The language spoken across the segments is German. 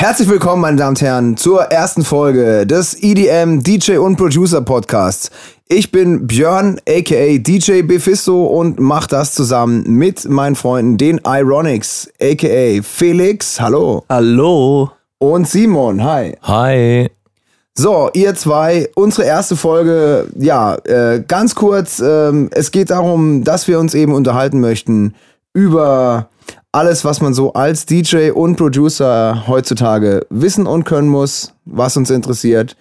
Herzlich willkommen, meine Damen und Herren, zur ersten Folge des EDM DJ und Producer Podcasts. Ich bin Björn, aka DJ Befisto und mache das zusammen mit meinen Freunden, den Ironics, aka Felix, hallo. Hallo. Und Simon, hi. Hi. So, ihr zwei, unsere erste Folge, ja, äh, ganz kurz, ähm, es geht darum, dass wir uns eben unterhalten möchten über alles, was man so als DJ und Producer heutzutage wissen und können muss, was uns interessiert.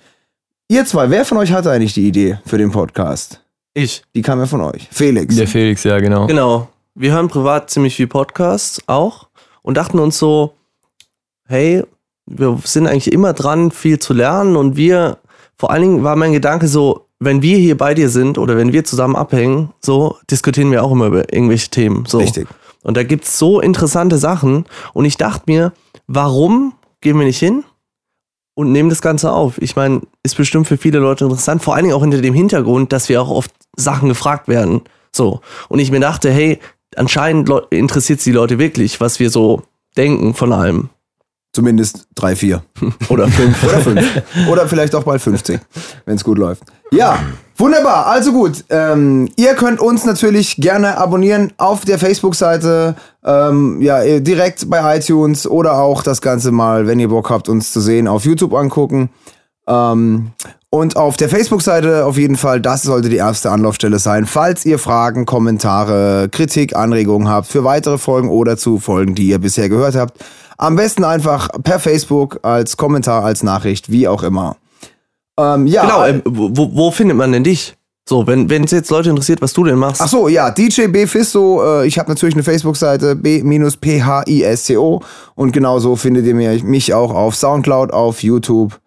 Ihr zwei, wer von euch hatte eigentlich die Idee für den Podcast? Ich. Die kam ja von euch. Felix. Der Felix, ja, genau. Genau. Wir hören privat ziemlich viel Podcasts auch und dachten uns so, hey, wir sind eigentlich immer dran, viel zu lernen und wir, vor allen Dingen war mein Gedanke so, wenn wir hier bei dir sind oder wenn wir zusammen abhängen, so diskutieren wir auch immer über irgendwelche Themen. So. Richtig. Und da gibt's so interessante Sachen und ich dachte mir, warum gehen wir nicht hin und nehmen das Ganze auf? Ich meine, ist bestimmt für viele Leute interessant, vor allen Dingen auch hinter dem Hintergrund, dass wir auch oft Sachen gefragt werden. So. Und ich mir dachte, hey, anscheinend interessiert die Leute wirklich, was wir so denken von allem. Zumindest drei, vier. Oder fünf. Oder fünf. Oder vielleicht auch bald 50, wenn es gut läuft. Ja, wunderbar. Also gut. Ähm, ihr könnt uns natürlich gerne abonnieren auf der Facebook-Seite, ähm, ja, direkt bei iTunes oder auch das Ganze mal, wenn ihr Bock habt, uns zu sehen, auf YouTube angucken. Ähm, und auf der Facebook-Seite auf jeden Fall, das sollte die erste Anlaufstelle sein, falls ihr Fragen, Kommentare, Kritik, Anregungen habt für weitere Folgen oder zu Folgen, die ihr bisher gehört habt. Am besten einfach per Facebook als Kommentar, als Nachricht, wie auch immer. Ähm, ja. Genau, äh, wo, wo findet man denn dich? So, wenn es jetzt Leute interessiert, was du denn machst. Ach so, ja, DJ B Fisto. Äh, ich habe natürlich eine Facebook-Seite B-P-H-I-S-C-O und genauso findet ihr mich auch auf Soundcloud, auf YouTube.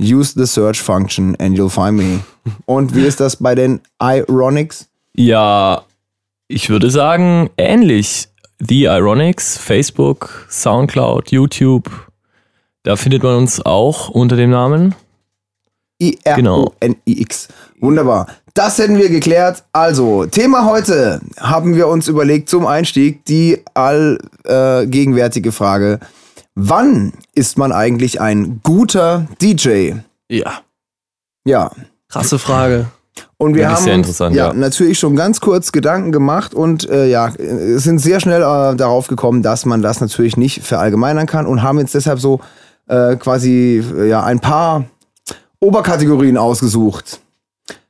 Use the search function and you'll find me. Und wie ist das bei den Ironics? Ja, ich würde sagen, ähnlich. The Ironics, Facebook, Soundcloud, YouTube. Da findet man uns auch unter dem Namen. I-R-O-N-I-X. Genau. Wunderbar. Das hätten wir geklärt. Also, Thema heute haben wir uns überlegt zum Einstieg die allgegenwärtige äh, Frage. Wann ist man eigentlich ein guter DJ? Ja. Ja. Krasse Frage. Und wir haben uns, ja, ja, natürlich schon ganz kurz Gedanken gemacht und äh, ja, sind sehr schnell äh, darauf gekommen, dass man das natürlich nicht verallgemeinern kann und haben jetzt deshalb so äh, quasi ja ein paar Oberkategorien ausgesucht.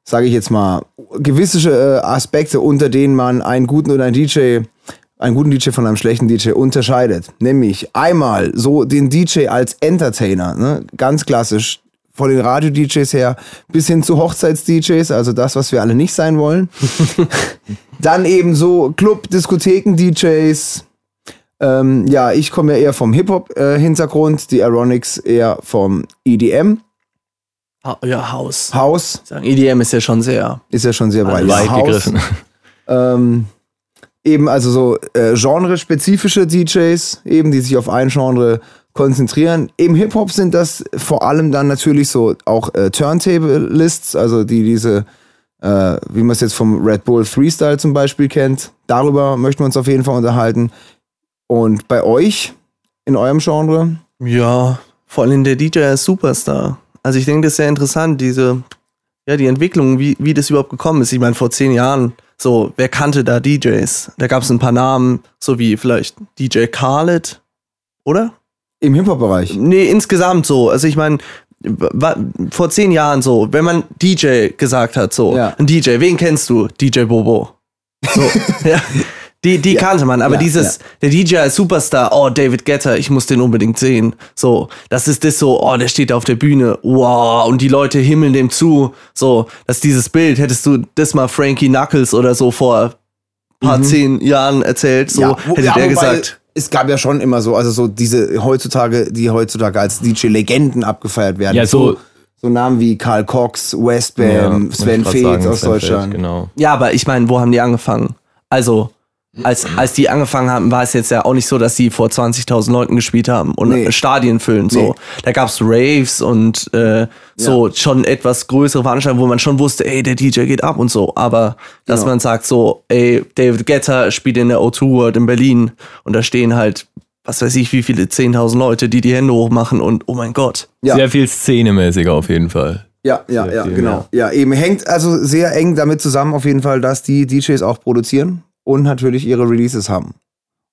Sage ich jetzt mal gewisse äh, Aspekte, unter denen man einen guten oder einen DJ einen guten DJ von einem schlechten DJ unterscheidet. Nämlich einmal so den DJ als Entertainer, ne? ganz klassisch, von den Radio-DJs her bis hin zu Hochzeits-DJs, also das, was wir alle nicht sein wollen. Dann eben so Club, Diskotheken-DJs. Ähm, ja, ich komme ja eher vom Hip-Hop-Hintergrund, äh, die Aeronics eher vom EDM. Ja, Haus. Haus. Sagen, EDM ist ja schon sehr. Ist ja schon sehr breit. Weit gegriffen. Ähm, eben also so äh, genrespezifische DJs, eben, die sich auf ein Genre konzentrieren. Im Hip-Hop sind das vor allem dann natürlich so auch äh, Turntable-Lists, also die diese, äh, wie man es jetzt vom Red Bull Freestyle zum Beispiel kennt. Darüber möchten wir uns auf jeden Fall unterhalten. Und bei euch, in eurem Genre? Ja, vor allem der DJ als Superstar. Also ich denke, das ist sehr interessant, diese, ja, die Entwicklung, wie, wie das überhaupt gekommen ist. Ich meine, vor zehn Jahren so, wer kannte da DJs? Da gab es ein paar Namen, so wie vielleicht DJ Khaled, oder? Im Hip-Hop-Bereich? Nee, insgesamt so. Also ich meine, vor zehn Jahren so, wenn man DJ gesagt hat, so, ja. ein DJ, wen kennst du? DJ Bobo. So, ja. Die, die ja, kannte man, aber ja, dieses, ja. der DJ als Superstar, oh, David Getter, ich muss den unbedingt sehen. So, das ist das so, oh, der steht auf der Bühne, wow, und die Leute himmeln dem zu. So, das ist dieses Bild, hättest du das mal Frankie Knuckles oder so vor paar mhm. zehn Jahren erzählt, so, wo, hätte der gesagt. Es gab ja schon immer so, also so diese heutzutage, die heutzutage als DJ-Legenden abgefeiert werden. Ja, so, so Namen wie Karl Cox, Westbam, Sven Feth aus Sven Deutschland. Feld, genau. Ja, aber ich meine, wo haben die angefangen? Also, als, als die angefangen haben, war es jetzt ja auch nicht so, dass sie vor 20.000 Leuten gespielt haben und nee. Stadien füllen. So. Nee. Da gab's Raves und äh, so ja. schon etwas größere Veranstaltungen, wo man schon wusste, ey, der DJ geht ab und so. Aber dass genau. man sagt so, ey, David Guetta spielt in der O2 World in Berlin und da stehen halt was weiß ich, wie viele 10.000 Leute, die die Hände hochmachen und oh mein Gott. Ja. Sehr viel szenemäßiger auf jeden Fall. Ja, ja, sehr ja, viel, genau. Ja. ja, eben hängt also sehr eng damit zusammen auf jeden Fall, dass die DJs auch produzieren und natürlich ihre Releases haben.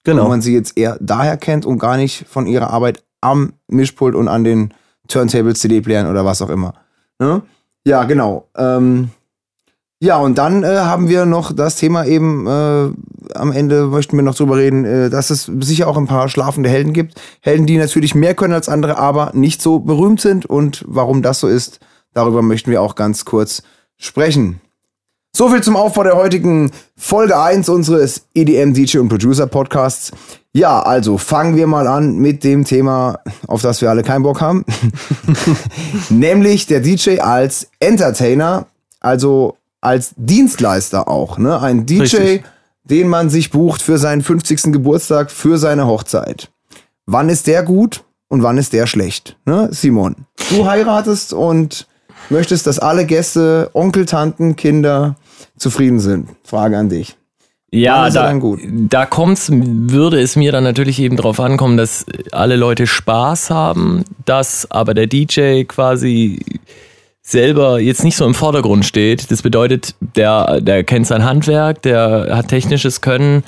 Genau. Und man sie jetzt eher daher kennt und gar nicht von ihrer Arbeit am Mischpult und an den Turntables, CD-Playern oder was auch immer. Ne? Ja, genau. Ähm, ja, und dann äh, haben wir noch das Thema eben, äh, am Ende möchten wir noch drüber reden, äh, dass es sicher auch ein paar schlafende Helden gibt. Helden, die natürlich mehr können als andere, aber nicht so berühmt sind. Und warum das so ist, darüber möchten wir auch ganz kurz sprechen. So viel zum Aufbau der heutigen Folge 1 unseres EDM DJ und Producer Podcasts. Ja, also fangen wir mal an mit dem Thema, auf das wir alle keinen Bock haben. Nämlich der DJ als Entertainer, also als Dienstleister auch. Ne? Ein DJ, Richtig. den man sich bucht für seinen 50. Geburtstag, für seine Hochzeit. Wann ist der gut und wann ist der schlecht? Ne? Simon, du heiratest und möchtest, dass alle Gäste, Onkel, Tanten, Kinder zufrieden sind. Frage an dich. Ja, da, da kommt's, würde es mir dann natürlich eben darauf ankommen, dass alle Leute Spaß haben, dass aber der DJ quasi selber jetzt nicht so im Vordergrund steht. Das bedeutet, der, der kennt sein Handwerk, der hat technisches Können,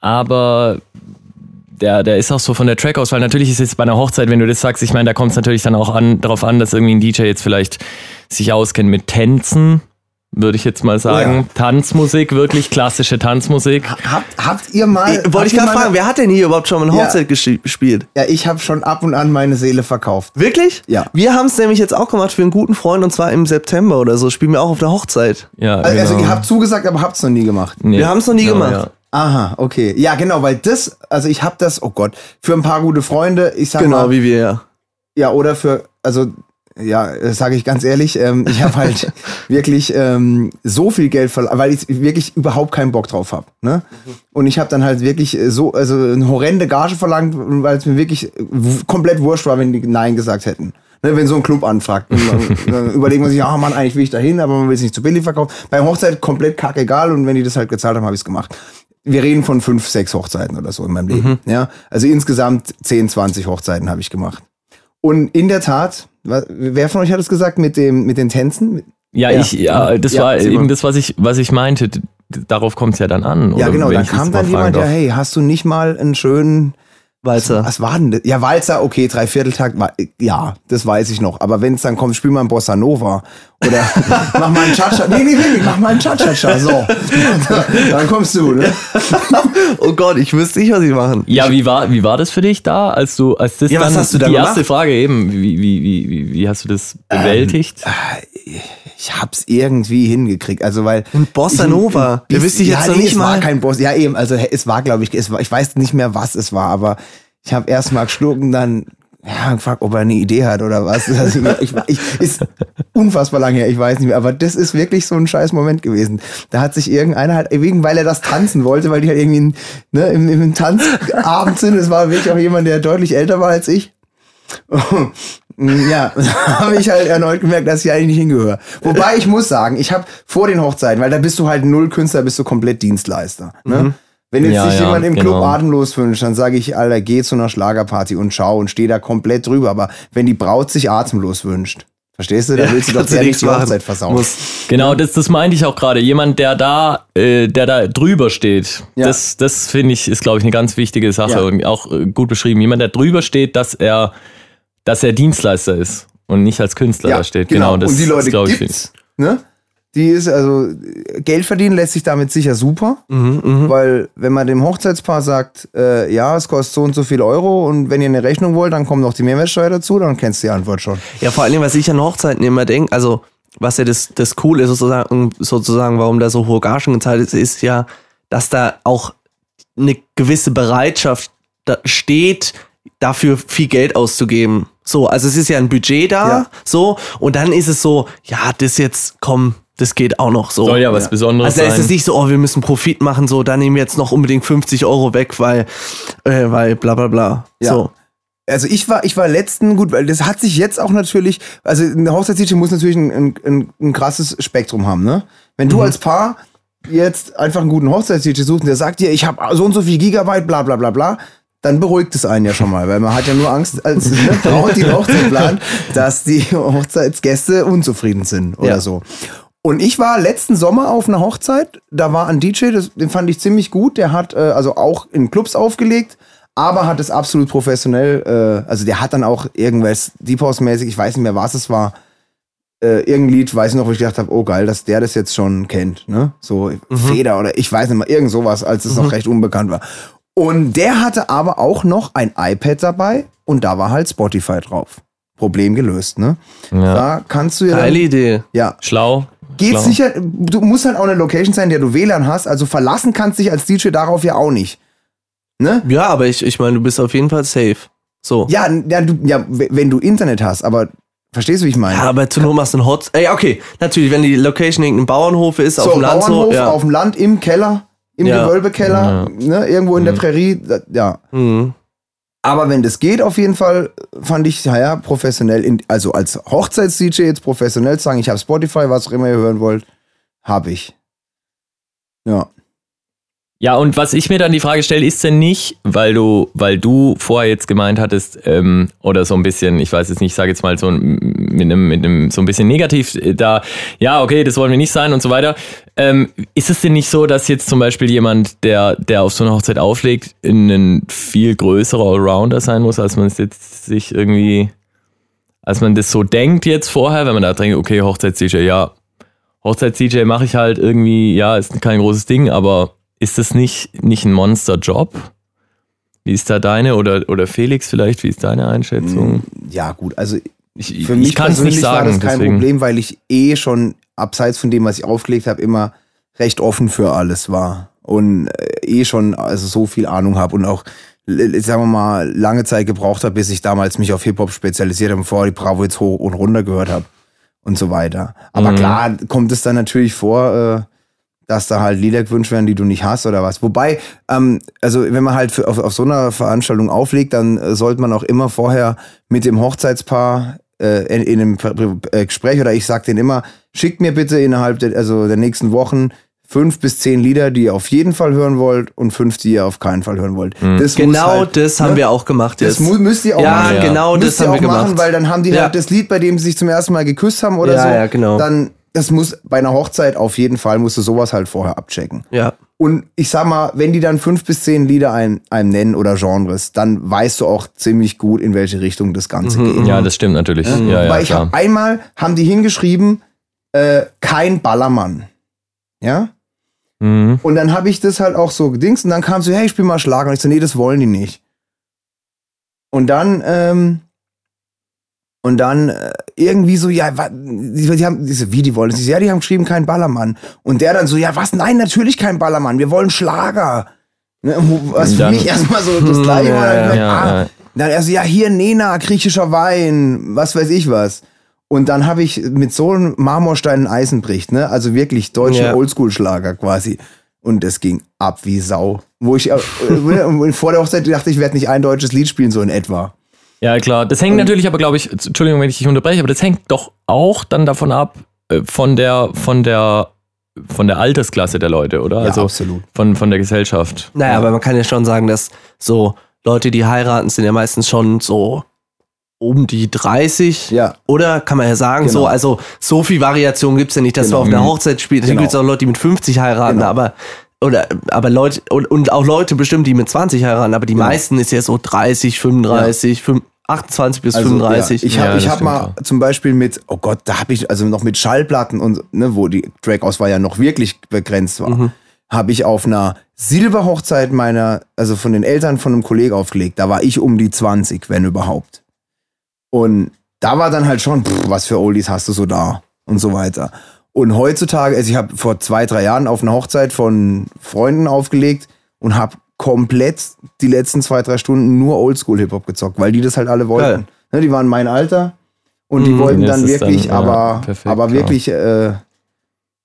aber der, der ist auch so von der Trackauswahl. Natürlich ist es bei einer Hochzeit, wenn du das sagst, ich meine, da kommt es natürlich dann auch an, darauf an, dass irgendwie ein DJ jetzt vielleicht sich auskennt mit Tänzen würde ich jetzt mal sagen. Ja. Tanzmusik, wirklich klassische Tanzmusik. Habt, habt ihr mal. Ich, wollte ich gerade fragen, wer hat denn hier überhaupt schon mal eine Hochzeit ja. gespielt? Ja, ich habe schon ab und an meine Seele verkauft. Wirklich? Ja. Wir haben es nämlich jetzt auch gemacht für einen guten Freund und zwar im September oder so. Spielen wir auch auf der Hochzeit. Ja. Also, genau. also ihr habt zugesagt, aber habt es noch nie gemacht. Nee. Wir haben es noch nie genau, gemacht. Aha, okay. Ja, genau, weil das, also ich habe das, oh Gott, für ein paar gute Freunde, ich sag genau, mal. Genau, wie wir, ja. Ja, oder für, also ja, sage ich ganz ehrlich, ähm, ich habe halt wirklich ähm, so viel Geld verlangt, weil ich wirklich überhaupt keinen Bock drauf habe. Ne? Und ich habe dann halt wirklich so, also eine horrende Gage verlangt, weil es mir wirklich komplett wurscht war, wenn die Nein gesagt hätten. Ne, wenn so ein Club anfragt, dann, überlegt man sich, ah Mann, eigentlich will ich da hin, aber man will es nicht zu billig verkaufen. Bei Hochzeit komplett kackegal und wenn die das halt gezahlt haben, habe ich es gemacht. Wir reden von fünf, sechs Hochzeiten oder so in meinem Leben. Mhm. Ja, also insgesamt 10, 20 Hochzeiten habe ich gemacht. Und in der Tat, wer von euch hat es gesagt mit dem mit den Tänzen? Ja, ja. ich, ja, das ja, war eben das, was ich, was ich meinte. Darauf kommt es ja dann an. Ja, genau. Da kam dann jemand, ja, hey, hast du nicht mal einen schönen Walzer. Was war denn das? Ja, Walzer, okay, Dreivierteltakt, ja, das weiß ich noch. Aber wenn es dann kommt, spiel mal ein Bossa Nova oder mach mal einen Cha-Cha. Nee, nee, nee, mach mal einen Cha-Cha-Cha. So. dann kommst du, ne? oh Gott, ich wüsste nicht, was ich machen. Ja, wie war, wie war das für dich da, als du, als das ja, dann, was hast du da die gemacht? erste Frage eben, wie, wie, wie, wie hast du das bewältigt? Ähm, ich hab's irgendwie hingekriegt. Also weil. Ein Bossa Nova. Da wüsste ich jetzt ja, noch nee, nicht es mal. war kein Boss. Ja, eben. Also es war, glaube ich, es war, ich weiß nicht mehr, was es war, aber ich habe erst mal geschlucken, dann ja, gefragt, ob er eine Idee hat oder was. Also ich, ich, ist unfassbar lang her, ich weiß nicht mehr. Aber das ist wirklich so ein scheiß Moment gewesen. Da hat sich irgendeiner halt, wegen, weil er das tanzen wollte, weil die halt irgendwie ne, im, im Tanzabend sind. Es war wirklich auch jemand, der deutlich älter war als ich. Ja, habe ich halt erneut gemerkt, dass ich eigentlich nicht hingehöre. Wobei ich muss sagen, ich habe vor den Hochzeiten, weil da bist du halt null Künstler, bist du komplett Dienstleister. Ne? Mhm. Wenn jetzt ja, sich ja, jemand im genau. Club atemlos wünscht, dann sage ich, Alter, geh zu einer Schlagerparty und schau und steh da komplett drüber. Aber wenn die Braut sich atemlos wünscht, Verstehst du? Da willst du doch sehr nicht die Hochzeit versauen. Muss. Genau, das, das meinte ich auch gerade. Jemand, der da, äh, der da drüber steht, ja. das, das finde ich, ist, glaube ich, eine ganz wichtige Sache ja. und auch äh, gut beschrieben. Jemand, der drüber steht, dass er dass er Dienstleister ist und nicht als Künstler ja, da steht. Genau, genau das und die Leute ist, gibt's, ne? Die ist also Geld verdienen lässt sich damit sicher super, mhm, mh. weil wenn man dem Hochzeitspaar sagt, äh, ja, es kostet so und so viel Euro und wenn ihr eine Rechnung wollt, dann kommt noch die Mehrwertsteuer dazu, dann kennst du die Antwort schon. Ja, vor allem, was ich an Hochzeiten immer denke, also was ja das, das cool ist sozusagen, sozusagen, warum da so hohe Gagen gezahlt ist, ist ja, dass da auch eine gewisse Bereitschaft steht, dafür viel Geld auszugeben. So, also es ist ja ein Budget da, ja. so, und dann ist es so, ja, das jetzt, komm, das geht auch noch so. Soll ja was Besonderes also sein. Also ist es nicht so, oh, wir müssen Profit machen, so, dann nehmen wir jetzt noch unbedingt 50 Euro weg, weil, äh, weil bla bla bla. Ja. So. Also ich war, ich war letzten, gut, weil das hat sich jetzt auch natürlich, also eine Hochzeits muss natürlich ein, ein, ein, krasses Spektrum haben, ne? Wenn du mhm. als Paar jetzt einfach einen guten Hochzeits suchst und der sagt dir, ich habe so und so viel Gigabyte, bla bla bla bla, dann beruhigt es einen ja schon mal, weil man hat ja nur Angst als ne, Braut, die Hochzeit plant, dass die Hochzeitsgäste unzufrieden sind oder ja. so. Und ich war letzten Sommer auf einer Hochzeit, da war ein DJ, das, den fand ich ziemlich gut, der hat äh, also auch in Clubs aufgelegt, aber hat es absolut professionell, äh, also der hat dann auch irgendwas Deep House-mäßig, ich weiß nicht mehr, was es war, äh, irgendein Lied, weiß ich noch, wo ich gedacht habe, oh geil, dass der das jetzt schon kennt, ne? So mhm. Feder oder ich weiß nicht mal, irgend sowas, als es mhm. noch recht unbekannt war. Und der hatte aber auch noch ein iPad dabei und da war halt Spotify drauf. Problem gelöst, ne? Ja. Da kannst du ja. Geile Idee. Ja. Schlau. Geht Schlau. sicher, du musst halt auch eine Location sein, der du WLAN hast, also verlassen kannst dich als DJ darauf ja auch nicht. Ne? Ja, aber ich, ich meine, du bist auf jeden Fall safe. So. Ja, ja, du, ja, wenn du Internet hast, aber Verstehst du, wie ich meine? Ja, aber zu Not machst du einen Hot. Ey, okay, natürlich, wenn die Location irgendein Bauernhof ist, so, auf dem Land Bauernhof, so. Ja. auf dem Land, im Keller im ja. Gewölbekeller, ja. Ne, irgendwo in mhm. der Prärie, ja. Mhm. Aber wenn das geht, auf jeden Fall, fand ich, ja, professionell, in, also als Hochzeits-DJ jetzt professionell sagen, ich habe Spotify, was auch immer ihr hören wollt, habe ich. Ja. Ja, und was ich mir dann die Frage stelle, ist denn nicht, weil du, weil du vorher jetzt gemeint hattest, ähm, oder so ein bisschen, ich weiß jetzt nicht, ich sage jetzt mal so mit einem, mit einem so ein bisschen negativ äh, da, ja, okay, das wollen wir nicht sein und so weiter. Ähm, ist es denn nicht so, dass jetzt zum Beispiel jemand, der, der auf so eine Hochzeit auflegt, ein viel größerer Allrounder sein muss, als man es jetzt sich irgendwie, als man das so denkt jetzt vorher, wenn man da denkt, okay, Hochzeits-DJ, ja, Hochzeits-DJ mache ich halt irgendwie, ja, ist kein großes Ding, aber ist das nicht, nicht ein Monster-Job? Wie ist da deine oder, oder Felix vielleicht, wie ist deine Einschätzung? Mm, ja, gut, also ich, für mich ich persönlich nicht sagen, war das kein deswegen. Problem, weil ich eh schon abseits von dem, was ich aufgelegt habe, immer recht offen für alles war und äh, eh schon also so viel Ahnung habe und auch sagen wir mal lange Zeit gebraucht habe, bis ich damals mich auf Hip Hop spezialisiert habe, bevor ich die Bravo jetzt hoch und runter gehört habe und so weiter. Aber mhm. klar kommt es dann natürlich vor, äh, dass da halt Lieder gewünscht werden, die du nicht hast oder was. Wobei, ähm, also wenn man halt für, auf, auf so einer Veranstaltung auflegt, dann äh, sollte man auch immer vorher mit dem Hochzeitspaar äh, in, in, einem äh, Gespräch oder ich sag denen immer, schickt mir bitte innerhalb der, also der nächsten Wochen fünf bis zehn Lieder, die ihr auf jeden Fall hören wollt und fünf, die ihr auf keinen Fall hören wollt. Mhm. genau halt, das ne? haben wir auch gemacht jetzt. Das müsst ihr auch ja, machen. Ja, genau das haben wir gemacht. Machen, weil dann haben die ja. halt das Lied, bei dem sie sich zum ersten Mal geküsst haben oder ja, so. Ja, genau. Dann das muss bei einer Hochzeit auf jeden Fall musst du sowas halt vorher abchecken. Ja. Und ich sag mal, wenn die dann fünf bis zehn Lieder einem, einem nennen oder Genres, dann weißt du auch ziemlich gut, in welche Richtung das Ganze mhm, geht. Ja, das stimmt natürlich. Ja, ja, ja Weil ich hab, einmal haben die hingeschrieben, äh, kein Ballermann. Ja? Mhm. Und dann habe ich das halt auch so gedingst und dann kam so, hey, ich spiel mal Schlager. Und ich so, nee, das wollen die nicht. Und dann ähm, und dann äh, irgendwie so, ja, die, die haben, diese, wie die wollen es? Ja, die haben geschrieben, kein Ballermann. Und der dann so, ja, was? Nein, natürlich kein Ballermann. Wir wollen Schlager. Ne, was für mich erstmal so das gleiche ja, war. Dann, ja, ah, ja. dann er so, ja, hier Nena, griechischer Wein, was weiß ich was. Und dann habe ich mit so einem Marmorstein ein Eisen bricht, ne? Also wirklich deutschen ja. Oldschool-Schlager quasi. Und es ging ab wie Sau. Wo ich äh, äh vor der Hochzeit dachte, ich werde nicht ein deutsches Lied spielen, so in etwa. Ja, klar. Das hängt natürlich aber, glaube ich, Entschuldigung, wenn ich dich unterbreche, aber das hängt doch auch dann davon ab, äh, von der, von der, von der Altersklasse der Leute, oder? Ja, also absolut. Von, von der Gesellschaft. Naja, ja. aber man kann ja schon sagen, dass so Leute, die heiraten, sind ja meistens schon so um die 30. Ja. Oder kann man ja sagen, genau. so, also so viel Variation gibt es ja nicht, dass genau. man auf einer Hochzeit spielt. Genau. gibt es auch Leute, die mit 50 heiraten, genau. aber oder aber Leute und, und, auch Leute bestimmt, die mit 20 heiraten, aber die genau. meisten ist ja so 30, 35, ja. 5, 28 bis also, 35. Ja, ich habe ja, ich hab mal zum Beispiel mit, oh Gott, da habe ich also noch mit Schallplatten und ne, wo die Trackauswahl ja noch wirklich begrenzt war, mhm. habe ich auf einer Silberhochzeit meiner, also von den Eltern von einem Kollegen aufgelegt. Da war ich um die 20, wenn überhaupt. Und da war dann halt schon, pff, was für Oldies hast du so da und so weiter. Und heutzutage, also ich habe vor zwei, drei Jahren auf einer Hochzeit von Freunden aufgelegt und habe komplett die letzten zwei, drei Stunden nur Oldschool-Hip-Hop gezockt, weil die das halt alle wollten. Ne, die waren mein Alter und die mm, wollten dann wirklich, dann, aber, ja, perfekt, aber wirklich, äh,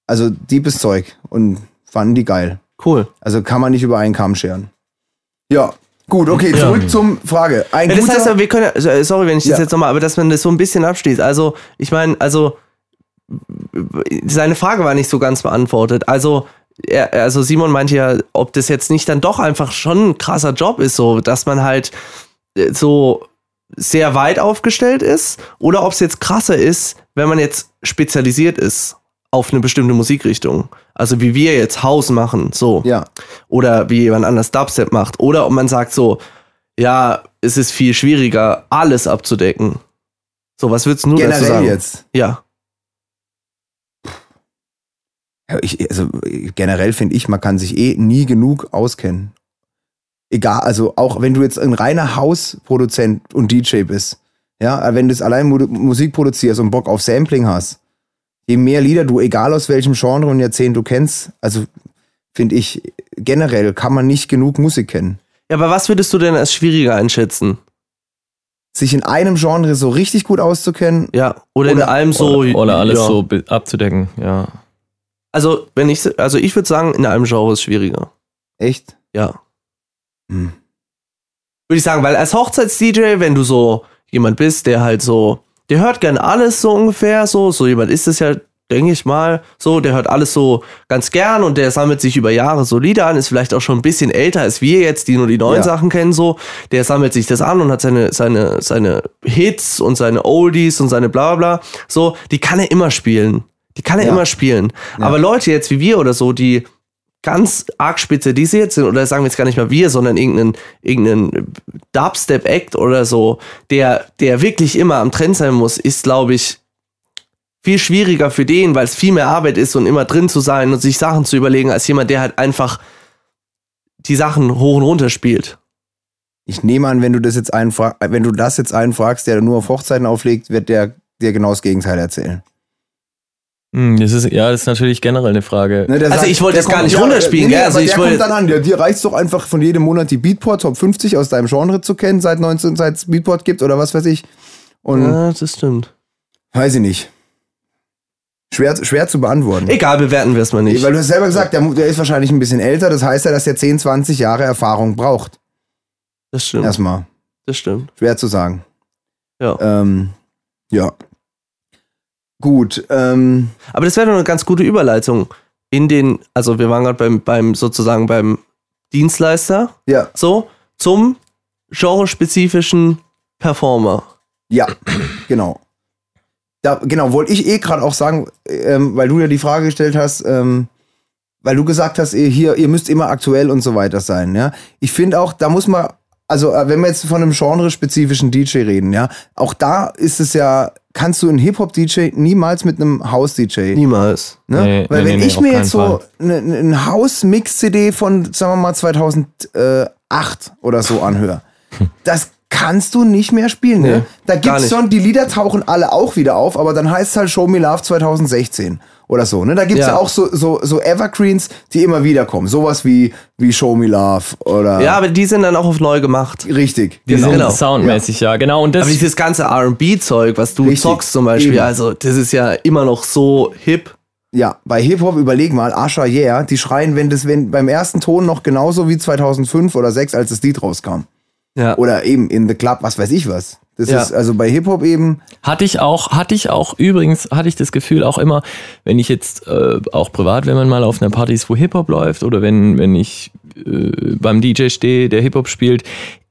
also deepes Zeug und fanden die geil. Cool. Also kann man nicht über einen Kamm scheren. Ja, Gut, okay, zurück ja. zum Frage. Ein ja, das heißt, wir können, äh, sorry, wenn ich das ja. jetzt nochmal, aber dass man das so ein bisschen abschließt. Also, ich meine, also, seine Frage war nicht so ganz beantwortet. Also, er, also Simon meinte ja, ob das jetzt nicht dann doch einfach schon ein krasser Job ist, so, dass man halt äh, so sehr weit aufgestellt ist oder ob es jetzt krasser ist, wenn man jetzt spezialisiert ist auf eine bestimmte Musikrichtung. Also wie wir jetzt House machen, so. Ja. Oder wie jemand anders Dubstep macht. Oder ob man sagt so, ja, es ist viel schwieriger, alles abzudecken. So, was würdest du Generell dazu sagen? jetzt? Ja. Ich, also generell finde ich, man kann sich eh nie genug auskennen. Egal, also auch wenn du jetzt ein reiner Hausproduzent und DJ bist, ja, wenn du es allein Musik produzierst und Bock auf Sampling hast, je mehr Lieder du, egal aus welchem Genre und Jahrzehnt du kennst, also finde ich, generell kann man nicht genug Musik kennen. Ja, aber was würdest du denn als schwieriger einschätzen? Sich in einem Genre so richtig gut auszukennen. Ja, oder, oder in allem so. Oder, oder alles ja. so abzudecken, ja. Also, wenn ich, also ich würde sagen, in einem Genre ist es schwieriger. Echt? Ja. Hm. Würde ich sagen, weil als Hochzeits-DJ, wenn du so jemand bist, der halt so, der hört gern alles so ungefähr, so, so jemand ist es ja, denke ich mal, so, der hört alles so ganz gern und der sammelt sich über Jahre so Lieder an, ist vielleicht auch schon ein bisschen älter als wir jetzt, die nur die neuen ja. Sachen kennen, so, der sammelt sich das an und hat seine, seine, seine Hits und seine Oldies und seine bla bla, so, die kann er immer spielen. Die kann er ja. immer spielen. Ja. Aber Leute jetzt wie wir oder so, die ganz arg spezialisiert sind, oder sagen wir jetzt gar nicht mal wir, sondern irgendeinen, irgendeinen Dubstep-Act oder so, der, der wirklich immer am Trend sein muss, ist, glaube ich, viel schwieriger für den, weil es viel mehr Arbeit ist und immer drin zu sein und sich Sachen zu überlegen, als jemand, der halt einfach die Sachen hoch und runter spielt. Ich nehme an, wenn du das jetzt einen wenn du das jetzt einen fragst, der nur auf Hochzeiten auflegt, wird der dir genau das Gegenteil erzählen. Hm, das ist, ja, das ist natürlich generell eine Frage. Ne, also sagt, ich wollte das gar nicht runterspielen, nee, nee, also ich der kommt dann an, dir, dir reicht doch einfach von jedem Monat die Beatport Top 50 aus deinem Genre zu kennen, seit 19, seit es Beatport gibt oder was weiß ich. Und ja, das stimmt. Weiß ich nicht. Schwer, schwer zu beantworten. Egal, bewerten wir es mal nicht. Weil du hast selber gesagt, der, der ist wahrscheinlich ein bisschen älter, das heißt ja, dass er 10, 20 Jahre Erfahrung braucht. Das stimmt. Erstmal. Das stimmt. Schwer zu sagen. Ja. Ähm, ja. Gut. Ähm, Aber das wäre doch eine ganz gute Überleitung in den, also wir waren gerade beim, beim sozusagen beim Dienstleister. Ja. So, zum genrespezifischen Performer. Ja, genau. Da, genau, wollte ich eh gerade auch sagen, ähm, weil du ja die Frage gestellt hast, ähm, weil du gesagt hast, ihr hier, ihr müsst immer aktuell und so weiter sein, ja. Ich finde auch, da muss man, also äh, wenn wir jetzt von einem genrespezifischen DJ reden, ja, auch da ist es ja kannst du einen Hip-Hop-DJ niemals mit einem House-DJ. Niemals. Ne? Nee, Weil nee, wenn nee, ich mir jetzt so eine, eine House-Mix-CD von, sagen wir mal, 2008 oder so anhöre, das kannst du nicht mehr spielen. Ne? Da gibt's schon, die Lieder tauchen alle auch wieder auf, aber dann heißt es halt Show Me Love 2016 oder so. Ne? Da gibt's ja. ja auch so, so, so Evergreens, die immer wieder kommen. Sowas wie, wie Show Me Love oder. Ja, aber die sind dann auch auf neu gemacht. Richtig. Die genau. sind genau. soundmäßig, ja. ja. genau. Und das aber dieses ganze RB-Zeug, was du Richtig. zockst zum Beispiel, Eben. also das ist ja immer noch so hip. Ja, bei Hip-Hop überleg mal, Asha Yeah, die schreien, wenn das wenn beim ersten Ton noch genauso wie 2005 oder 2006, als das Lied rauskam. Ja. Oder eben in The Club, was weiß ich was. Das ja. ist also bei Hip-Hop eben. Hatte ich auch, hatte ich auch, übrigens hatte ich das Gefühl auch immer, wenn ich jetzt äh, auch privat, wenn man mal auf einer Party ist, wo Hip-Hop läuft oder wenn, wenn ich äh, beim DJ stehe, der Hip-Hop spielt,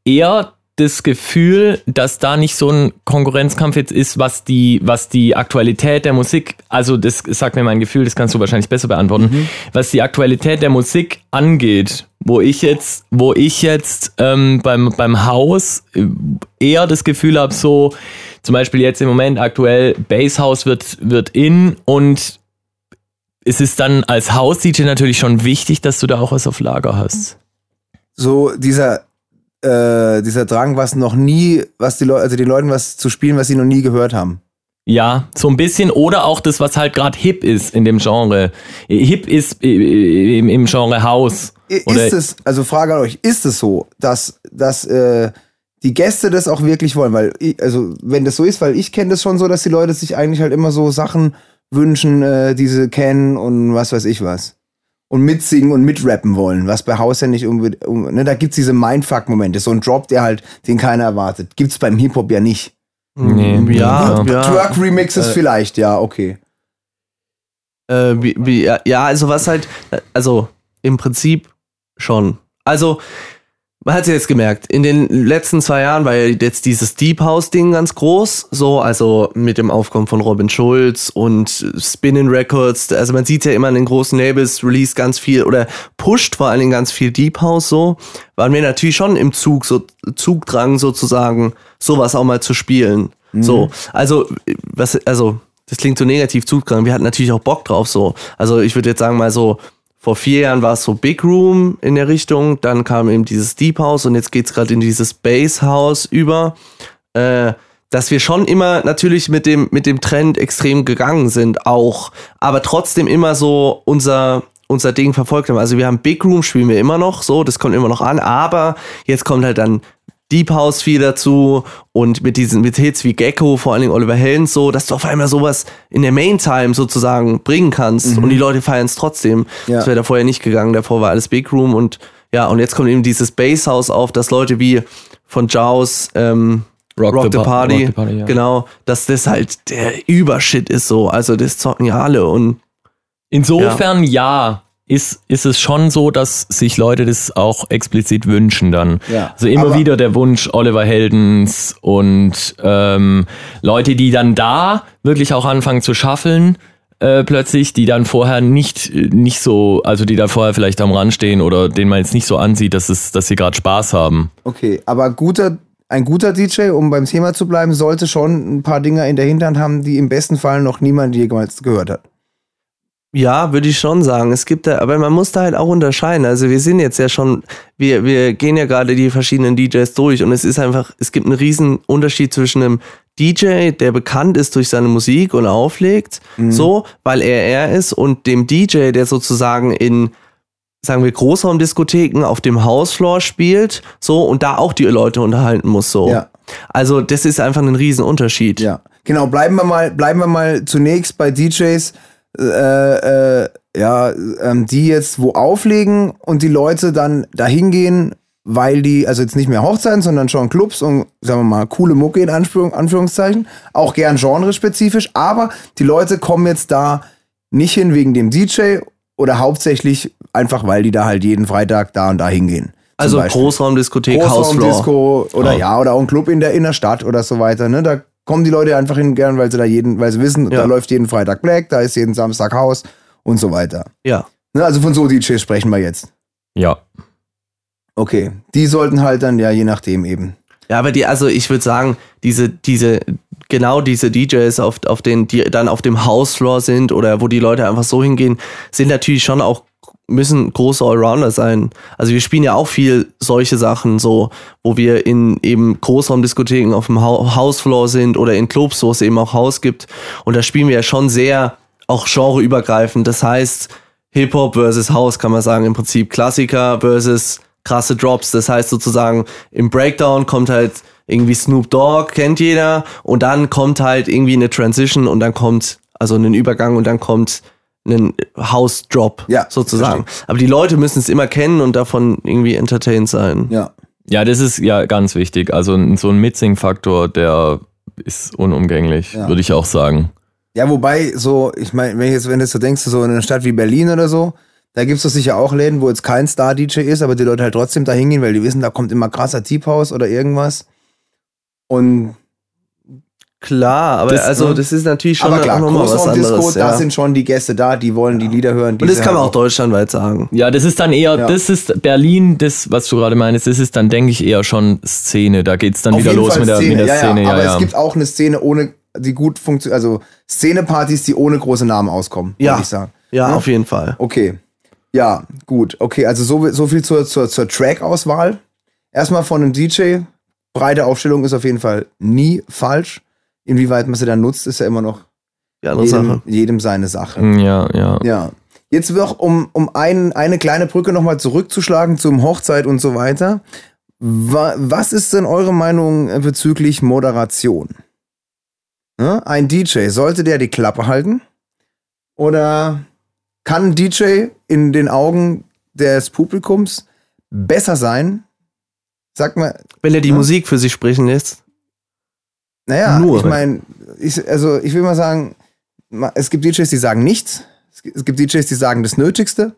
eher das Gefühl, dass da nicht so ein Konkurrenzkampf jetzt ist, was die, was die Aktualität der Musik, also das sagt mir mein Gefühl, das kannst du wahrscheinlich besser beantworten, mhm. was die Aktualität der Musik angeht, wo ich jetzt, wo ich jetzt ähm, beim, beim Haus äh, eher das Gefühl habe, so zum Beispiel jetzt im Moment aktuell Basshouse wird, wird in und es ist dann als Haus-DJ natürlich schon wichtig, dass du da auch was auf Lager hast. So dieser äh, dieser Drang, was noch nie, was die Leute, also den Leuten was zu spielen, was sie noch nie gehört haben. Ja, so ein bisschen. Oder auch das, was halt gerade hip ist in dem Genre. Hip ist äh, im, im Genre House. Ist es, also Frage an euch, ist es so, dass, dass äh, die Gäste das auch wirklich wollen? Weil, ich, also wenn das so ist, weil ich kenne das schon so, dass die Leute sich eigentlich halt immer so Sachen wünschen, äh, die sie kennen und was weiß ich was und mitsingen und mitrappen wollen, was bei Haus ja nicht unbedingt, um, ne, da gibt's diese Mindfuck-Momente, so ein Drop, der halt, den keiner erwartet. Gibt's beim Hip-Hop ja nicht. Nee, ja, ja. Twerk-Remixes äh, vielleicht, ja, okay. Äh, wie, wie, ja, also was halt, also im Prinzip schon. Also man hat es jetzt gemerkt, in den letzten zwei Jahren war ja jetzt dieses Deep House-Ding ganz groß, so, also mit dem Aufkommen von Robin Schulz und Spinning Records, also man sieht ja immer in den großen Labels, release ganz viel oder pusht vor allen Dingen ganz viel Deep House so, waren wir natürlich schon im Zug, so Zugdrang sozusagen, sowas auch mal zu spielen. Mhm. So, also, was, also, das klingt so negativ Zugdrang, wir hatten natürlich auch Bock drauf, so. Also ich würde jetzt sagen mal so, vor vier Jahren war es so Big Room in der Richtung, dann kam eben dieses Deep House und jetzt geht es gerade in dieses Base House über. Äh, dass wir schon immer natürlich mit dem, mit dem Trend extrem gegangen sind, auch, aber trotzdem immer so unser, unser Ding verfolgt haben. Also wir haben Big Room, spielen wir immer noch so, das kommt immer noch an, aber jetzt kommt halt dann Deep House viel dazu und mit diesen mit Hits wie Gecko, vor allen Dingen Oliver Helens so, dass du auf einmal sowas in der Main Time sozusagen bringen kannst mhm. und die Leute feiern es trotzdem. Ja. Das wäre da vorher nicht gegangen, davor war alles Big Room und ja, und jetzt kommt eben dieses Bass House auf, dass Leute wie von Jaws ähm, Rock, Rock, the, the Party, Rock the Party ja. genau, dass das halt der Übershit ist so, also das zocken ja alle und Insofern ja. ja ist, ist es schon so, dass sich Leute das auch explizit wünschen dann. Ja, also immer wieder der Wunsch Oliver Heldens und ähm, Leute, die dann da wirklich auch anfangen zu schaffeln, äh, plötzlich, die dann vorher nicht, nicht so, also die da vorher vielleicht am Rand stehen oder denen man jetzt nicht so ansieht, dass, es, dass sie gerade Spaß haben. Okay, aber guter, ein guter DJ, um beim Thema zu bleiben, sollte schon ein paar Dinger in der Hinterhand haben, die im besten Fall noch niemand jemals gehört hat. Ja, würde ich schon sagen. Es gibt da, aber man muss da halt auch unterscheiden. Also wir sind jetzt ja schon, wir, wir gehen ja gerade die verschiedenen DJs durch und es ist einfach, es gibt einen riesen Unterschied zwischen einem DJ, der bekannt ist durch seine Musik und auflegt, mhm. so, weil er er ist, und dem DJ, der sozusagen in, sagen wir, Großraumdiskotheken auf dem Hausfloor spielt, so, und da auch die Leute unterhalten muss, so. Ja. Also, das ist einfach ein Riesenunterschied. Ja. Genau, bleiben wir mal, bleiben wir mal zunächst bei DJs, äh, äh, ja, ähm, die jetzt wo auflegen und die Leute dann dahin gehen, weil die, also jetzt nicht mehr Hochzeiten, sondern schon Clubs und, sagen wir mal, coole Mucke in Anführung, Anführungszeichen, auch gern genrespezifisch, aber die Leute kommen jetzt da nicht hin wegen dem DJ oder hauptsächlich einfach, weil die da halt jeden Freitag da und da hingehen. Also Großraumdiskothek, Großraumdisco oder oh. ja, oder auch ein Club in der Innenstadt oder so weiter, ne? Da kommen die Leute einfach hin gern, weil sie da jeden, weil sie wissen, ja. da läuft jeden Freitag Black, da ist jeden Samstag Haus und so weiter. Ja. Ne, also von so DJs sprechen wir jetzt. Ja. Okay. Die sollten halt dann ja je nachdem eben. Ja, aber die, also ich würde sagen, diese, diese, genau diese DJs, auf, auf den, die dann auf dem Hausfloor sind oder wo die Leute einfach so hingehen, sind natürlich schon auch müssen große Allrounder sein. Also wir spielen ja auch viel solche Sachen, so, wo wir in eben Großraumdiskotheken auf dem Hausfloor sind oder in Clubs, wo es eben auch Haus gibt. Und da spielen wir ja schon sehr auch genreübergreifend. Das heißt, Hip-Hop versus House kann man sagen, im Prinzip Klassiker versus krasse Drops. Das heißt sozusagen, im Breakdown kommt halt irgendwie Snoop Dogg, kennt jeder, und dann kommt halt irgendwie eine Transition und dann kommt, also ein Übergang und dann kommt einen House-Drop ja, sozusagen. Verstehe. Aber die Leute müssen es immer kennen und davon irgendwie entertained sein. Ja. Ja, das ist ja ganz wichtig. Also so ein Mitsing-Faktor, der ist unumgänglich, ja. würde ich auch sagen. Ja, wobei, so, ich meine, wenn, jetzt, wenn du so denkst, so in einer Stadt wie Berlin oder so, da gibt es sicher auch Läden, wo jetzt kein Star-DJ ist, aber die Leute halt trotzdem da hingehen, weil die wissen, da kommt immer krasser Deep House oder irgendwas. Und Klar, aber das, also das ist natürlich schon aber klar, auch nochmal was anderes. Disco, ja. Da sind schon die Gäste da, die wollen die Lieder hören. Und das kann man auch deutschlandweit sagen. Ja, das ist dann eher, ja. das ist Berlin, das, was du gerade meinst, das ist dann, denke ich, eher schon Szene. Da geht es dann Auf wieder los mit der, mit der, Szene. Ja, aber es gibt auch eine Szene ohne, die gut funktioniert, also Szenepartys, die ohne große Namen auskommen, ja. würde ich sagen. Ja, auf jeden Fall. Okay. Ja, gut. Okay, also so, so viel zur, zur, zur Track-Auswahl. Erstmal von einem DJ. Breite Aufstellung ist auf jeden Fall nie falsch. Inwieweit man sie dann nutzt, ist ja immer noch jedem, Sache. jedem seine Sache. Hm, ja, ja. Ja. Jetzt noch, um, um ein, eine kleine Brücke nochmal zurückzuschlagen zum Hochzeit und so weiter. Was ist denn eure Meinung bezüglich Moderation? Ein DJ, sollte der die Klappe halten? Oder kann ein DJ in den Augen des Publikums besser sein? Sag mal. Wenn er die ja? Musik für sich sprechen lässt? Naja, Nur. ich meine, ich, also ich will mal sagen, es gibt DJs, die sagen nichts. Es es gibt DJs, die sagen das Nötigste.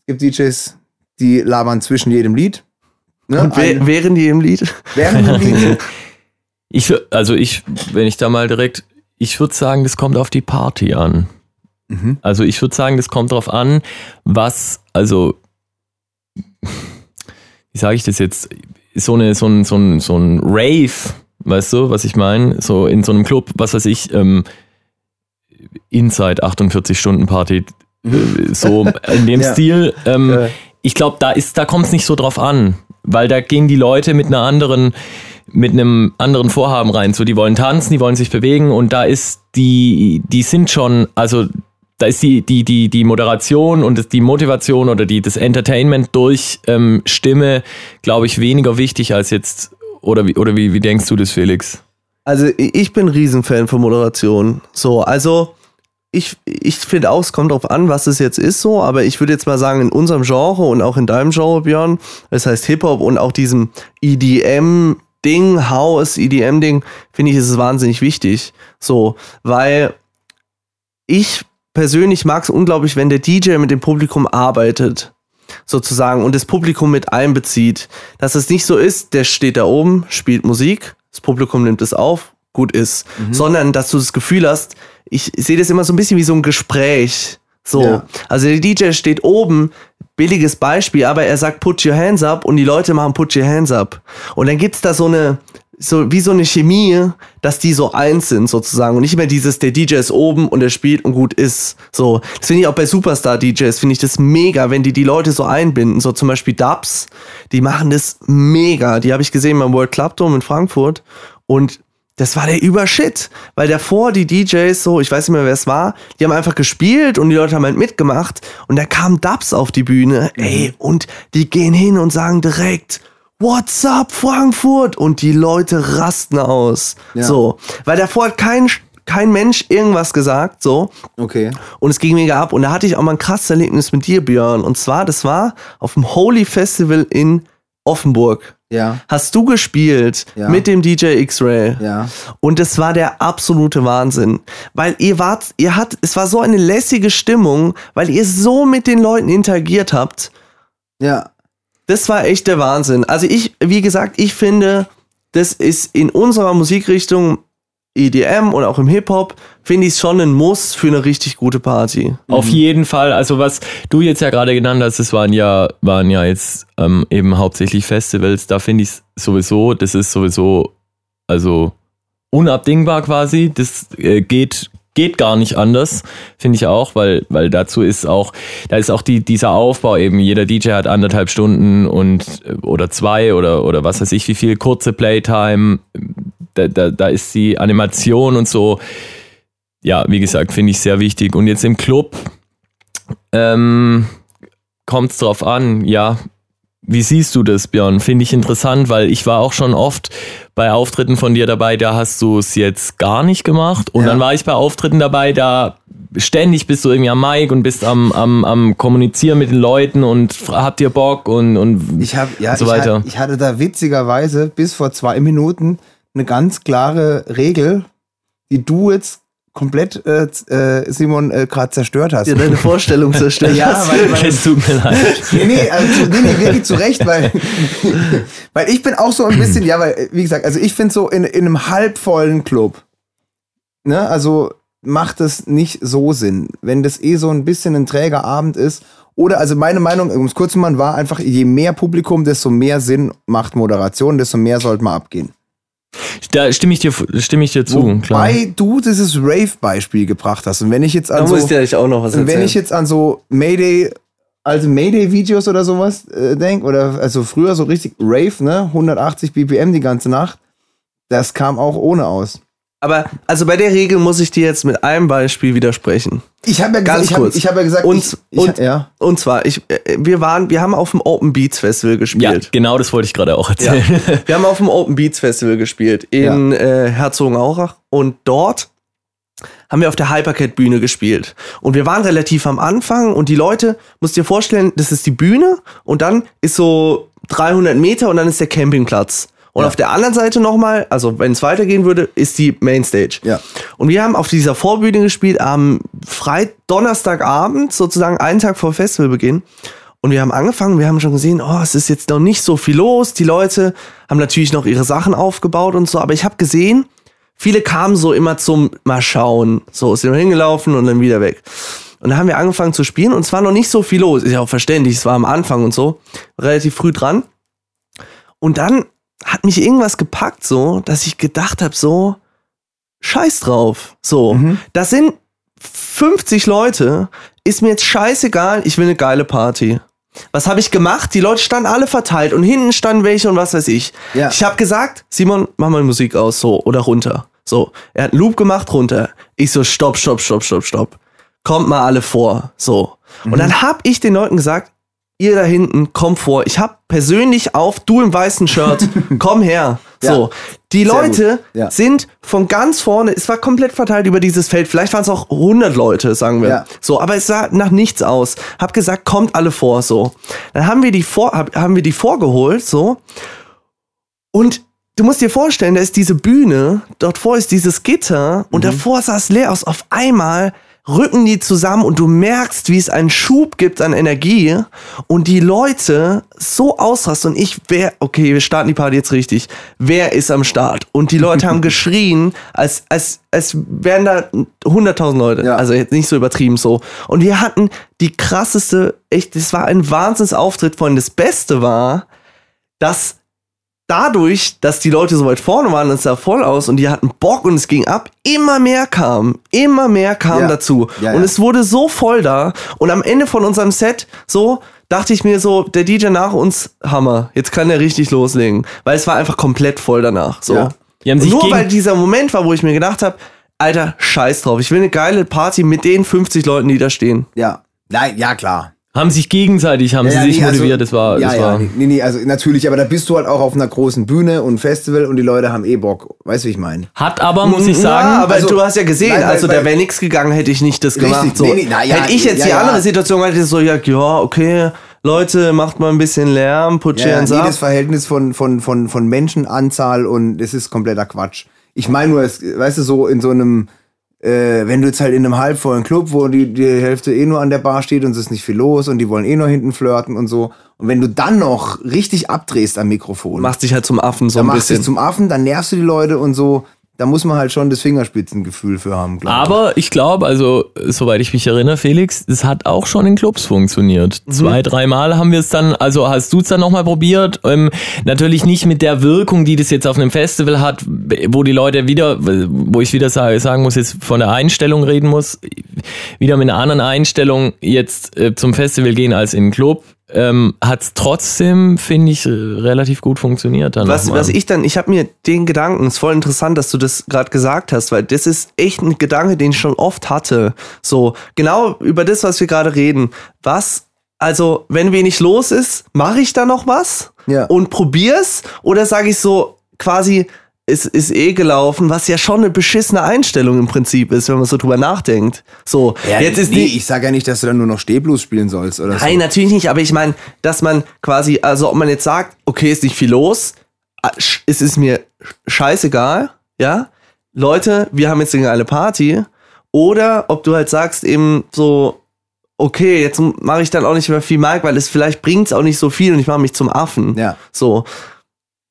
Es gibt DJs, die labern zwischen jedem Lied. Ne? Und Ein, während jedem Lied? während jedem Lied. Ich, also ich, wenn ich da mal direkt, ich würde sagen, das kommt auf die Party an. Mhm. Also ich würde sagen, das kommt darauf an, was, also, wie sage ich das jetzt, so, eine, so, ein, so, ein, so ein Rave, weißt du, was ich meine? So in so einem Club, was weiß ich, ähm, Inside 48 Stunden Party, äh, so in dem ja. Stil. Ähm, ja. Ich glaube, da ist, da kommt es nicht so drauf an, weil da gehen die Leute mit einer anderen, mit einem anderen Vorhaben rein. So, die wollen tanzen, die wollen sich bewegen und da ist die, die sind schon, also da ist die, die, die, die Moderation und die Motivation oder die, das Entertainment durch ähm, Stimme, glaube ich, weniger wichtig als jetzt, oder wie, oder wie, wie denkst du das, Felix? Also ich bin Riesenfan von Moderation. So, also ich, ich finde auch, es kommt darauf an, was es jetzt ist so, aber ich würde jetzt mal sagen, in unserem Genre und auch in deinem Genre, Björn, das heißt Hip-Hop und auch diesem EDM-Ding, House, EDM-Ding, finde ich, ist es wahnsinnig wichtig. So, weil ich persönlich mag es unglaublich, wenn der DJ mit dem Publikum arbeitet, sozusagen, und das Publikum mit einbezieht. Dass es nicht so ist, der steht da oben, spielt Musik, das Publikum nimmt es auf, gut ist, mhm. sondern dass du das Gefühl hast, ich sehe das immer so ein bisschen wie so ein Gespräch. So. Ja. Also der DJ steht oben, billiges Beispiel, aber er sagt put your hands up und die Leute machen put your hands up. Und dann gibt's da so eine, so wie so eine Chemie, dass die so eins sind sozusagen und nicht mehr dieses, der DJ ist oben und er spielt und gut ist. So, das finde ich auch bei Superstar-DJs, finde ich das mega, wenn die die Leute so einbinden. So zum Beispiel Dubs, die machen das mega. Die habe ich gesehen beim World Club Dome in Frankfurt und das war der Übershit, weil davor die DJs so, ich weiß nicht mehr, wer es war, die haben einfach gespielt und die Leute haben halt mitgemacht und da kam Dubs auf die Bühne, mhm. ey, und die gehen hin und sagen direkt, What's up, Frankfurt? Und die Leute rasten aus. Ja. So. Weil davor hat kein, kein Mensch irgendwas gesagt, so. Okay. Und es ging mega ab. Und da hatte ich auch mal ein krasses Erlebnis mit dir, Björn. Und zwar, das war auf dem Holy Festival in Offenburg. Ja. Hast du gespielt ja. mit dem DJ X-Ray? Ja. Und es war der absolute Wahnsinn. Weil ihr wart, ihr hat, es war so eine lässige Stimmung, weil ihr so mit den Leuten interagiert habt. Ja. Das war echt der Wahnsinn. Also ich, wie gesagt, ich finde, das ist in unserer Musikrichtung EDM und auch im Hip-Hop, finde ich es schon ein Muss für eine richtig gute Party. Auf mhm. jeden Fall. Also was du jetzt ja gerade genannt hast, das waren ja, waren ja jetzt ähm, eben hauptsächlich Festivals. Da finde ich es sowieso, das ist sowieso, also unabdingbar quasi. Das äh, geht geht gar nicht anders, finde ich auch, weil, weil dazu ist auch, da ist auch die, dieser Aufbau eben, jeder DJ hat anderthalb Stunden und oder zwei oder, oder was weiß ich, wie viel kurze Playtime, da, da, da ist die Animation und so, ja, wie gesagt, finde ich sehr wichtig. Und jetzt im Club ähm, kommt es drauf an, ja, wie siehst du das, Björn? Finde ich interessant, weil ich war auch schon oft bei Auftritten von dir dabei, da hast du es jetzt gar nicht gemacht. Und ja. dann war ich bei Auftritten dabei, da ständig bist du irgendwie am Mic und bist am, am, am Kommunizieren mit den Leuten und habt ihr Bock und, und, ich hab, ja, und so weiter. Ich hatte, ich hatte da witzigerweise bis vor zwei Minuten eine ganz klare Regel, die du jetzt komplett äh, äh, Simon äh, gerade zerstört hast. Ja, deine Vorstellung zerstört ja, hast. Weil, weil, es tut mir leid. Nee, nee, also, nee, nee wirklich zu Recht, weil, weil ich bin auch so ein bisschen, ja, weil, wie gesagt, also ich finde so in, in einem halbvollen Club, ne, also macht es nicht so Sinn, wenn das eh so ein bisschen ein träger Abend ist. Oder, also meine Meinung, um es kurz zu machen, war einfach, je mehr Publikum, desto mehr Sinn macht Moderation, desto mehr sollte man abgehen. Da stimme ich dir, stimme ich dir zu. Wobei klar. du dieses Rave-Beispiel gebracht hast. Und wenn ich jetzt an da so, muss ich dir auch noch was erzählen. Wenn ich jetzt an so Mayday, also Mayday-Videos oder sowas äh, denke, oder also früher so richtig Rave, ne? 180 BPM die ganze Nacht, das kam auch ohne aus. Aber also bei der Regel muss ich dir jetzt mit einem Beispiel widersprechen. Ich habe ja Ganz gesagt, kurz. ich habe hab ja gesagt, und, ich, und, ja. und zwar, ich, äh, wir waren, wir haben auf dem Open Beats Festival gespielt. Ja, genau, das wollte ich gerade auch erzählen. Ja. Wir haben auf dem Open Beats Festival gespielt in ja. äh, Herzogenaurach und dort haben wir auf der Hypercat Bühne gespielt. Und wir waren relativ am Anfang und die Leute, musst dir vorstellen, das ist die Bühne und dann ist so 300 Meter und dann ist der Campingplatz. Und ja. auf der anderen Seite nochmal, also wenn es weitergehen würde, ist die Mainstage. Ja. Und wir haben auf dieser Vorbühne gespielt am Freit Donnerstagabend, sozusagen einen Tag vor Festivalbeginn. Und wir haben angefangen, wir haben schon gesehen, oh, es ist jetzt noch nicht so viel los. Die Leute haben natürlich noch ihre Sachen aufgebaut und so, aber ich habe gesehen, viele kamen so immer zum Mal schauen. So, sind hingelaufen und dann wieder weg. Und da haben wir angefangen zu spielen und es war noch nicht so viel los. Ist ja auch verständlich, es war am Anfang und so. Relativ früh dran. Und dann hat mich irgendwas gepackt, so, dass ich gedacht habe, so, scheiß drauf. So, mhm. das sind 50 Leute, ist mir jetzt scheißegal, ich will eine geile Party. Was habe ich gemacht? Die Leute standen alle verteilt und hinten standen welche und was weiß ich. Ja. Ich habe gesagt, Simon, mach mal Musik aus, so, oder runter. So, er hat einen Loop gemacht, runter. Ich so, stopp, stopp, stopp, stopp, stopp. Kommt mal alle vor, so. Mhm. Und dann habe ich den Leuten gesagt, ihr da hinten, komm vor. Ich habe persönlich auf, du im weißen Shirt, komm her. So, ja, die Leute ja. sind von ganz vorne, es war komplett verteilt über dieses Feld. Vielleicht waren es auch 100 Leute, sagen wir. Ja. So, aber es sah nach nichts aus. Hab gesagt, kommt alle vor, so. Dann haben wir die vor, haben wir die vorgeholt, so. Und du musst dir vorstellen, da ist diese Bühne, dort vor ist dieses Gitter und mhm. davor sah es leer aus. Auf einmal rücken die zusammen und du merkst, wie es einen Schub gibt an Energie und die Leute so ausrasten und ich, wer, okay, wir starten die Party jetzt richtig, wer ist am Start? Und die Leute haben geschrien, als, als, als wären da 100.000 Leute, ja. also jetzt nicht so übertrieben so. Und wir hatten die krasseste, echt, es war ein Wahnsinnsauftritt von das Beste war, dass dadurch, dass die Leute so weit vorne waren, es sah voll aus und die hatten Bock und es ging ab, immer mehr kam, immer mehr kam ja. dazu. Ja, und es wurde so voll da und am Ende von unserem Set so dachte ich mir so, der DJ nach uns, Hammer, jetzt kann er richtig loslegen, weil es war einfach komplett voll danach. So. nur weil dieser Moment war, wo ich mir gedacht habe, Alter, scheiß drauf, ich will eine geile Party mit den 50 Leuten, die da stehen. Ja, nein, ja klar haben sich gegenseitig, haben ja, sie sich nee, also motiviert. Also, das war, ja, das ja, war nee, nee, also natürlich, aber da bist du halt auch auf einer großen Bühne und Festival und die Leute haben eh Bock. Weißt du, wie ich meine? Hat aber, muss ich sagen. Ja, aber also, du hast ja gesehen, nein, also da wäre nichts gegangen, hätte ich nicht das richtig, gemacht. So. Nee, na, ja, hätte ich jetzt die andere Situation, hätte ich so, ja, ja, okay. Leute, macht mal ein bisschen Lärm, put ja, nee, das Verhältnis von, von, von, von Menschenanzahl und das ist kompletter Quatsch. Ich meine nur, weißt du, so in so einem, äh, wenn du jetzt halt in einem halbvollen Club, wo die, die Hälfte eh nur an der Bar steht und es ist nicht viel los und die wollen eh nur hinten flirten und so. Und wenn du dann noch richtig abdrehst am Mikrofon. Machst dich halt zum Affen so ein bisschen. Machst dich zum Affen, dann nervst du die Leute und so da muss man halt schon das Fingerspitzengefühl für haben. Aber ich, ich glaube, also soweit ich mich erinnere, Felix, es hat auch schon in Clubs funktioniert. Mhm. Zwei, dreimal haben wir es dann, also hast du es dann nochmal probiert. Ähm, natürlich nicht mit der Wirkung, die das jetzt auf einem Festival hat, wo die Leute wieder, wo ich wieder sage, sagen muss, jetzt von der Einstellung reden muss, wieder mit einer anderen Einstellung jetzt äh, zum Festival gehen als in den Club ähm, hat es trotzdem, finde ich, relativ gut funktioniert. Dann was, was ich dann, ich habe mir den Gedanken, ist voll interessant, dass du das gerade gesagt hast, weil das ist echt ein Gedanke, den ich schon oft hatte. So, genau über das, was wir gerade reden. Was, also, wenn wenig los ist, mache ich da noch was? Ja. Und probier's? Oder sage ich so quasi, ist, ist eh gelaufen, was ja schon eine beschissene Einstellung im Prinzip ist, wenn man so drüber nachdenkt. So, ja, jetzt ist nee, ich sage ja nicht, dass du dann nur noch Stehblues spielen sollst oder Nein, so. Nein, natürlich nicht, aber ich meine, dass man quasi, also ob man jetzt sagt, okay, ist nicht viel los, ah, es ist mir scheißegal, ja, Leute, wir haben jetzt eine geile Party, oder ob du halt sagst eben so, okay, jetzt mache ich dann auch nicht mehr viel Mark, weil es vielleicht bringt es auch nicht so viel und ich mache mich zum Affen. Ja. So.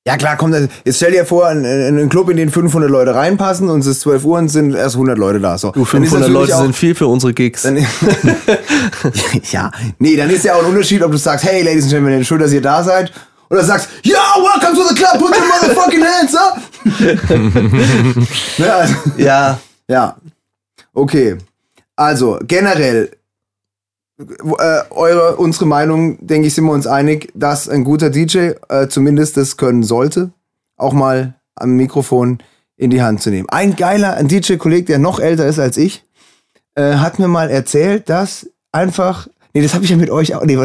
Ja klar, kommt jetzt stell dir vor, in, in einen Club, in den 500 Leute reinpassen und es ist 12 Uhr und sind erst 100 Leute da. So. Du, 500 Leute auch, sind viel für unsere Gigs. Dann, ja, nee, dann ist ja auch ein Unterschied, ob du sagst, hey, Ladies and Gentlemen, schön, dass ihr da seid. Oder sagst, ja, welcome to the club, put your motherfucking hands up. ne, also, ja. Ja. Okay. Also, generell, äh, eure, unsere Meinung, denke ich, sind wir uns einig, dass ein guter DJ äh, zumindest das können sollte, auch mal am Mikrofon in die Hand zu nehmen. Ein geiler, ein DJ-Kolleg, der noch älter ist als ich, äh, hat mir mal erzählt, dass einfach Nee, das habe ich ja mit euch auch. Nee, ja,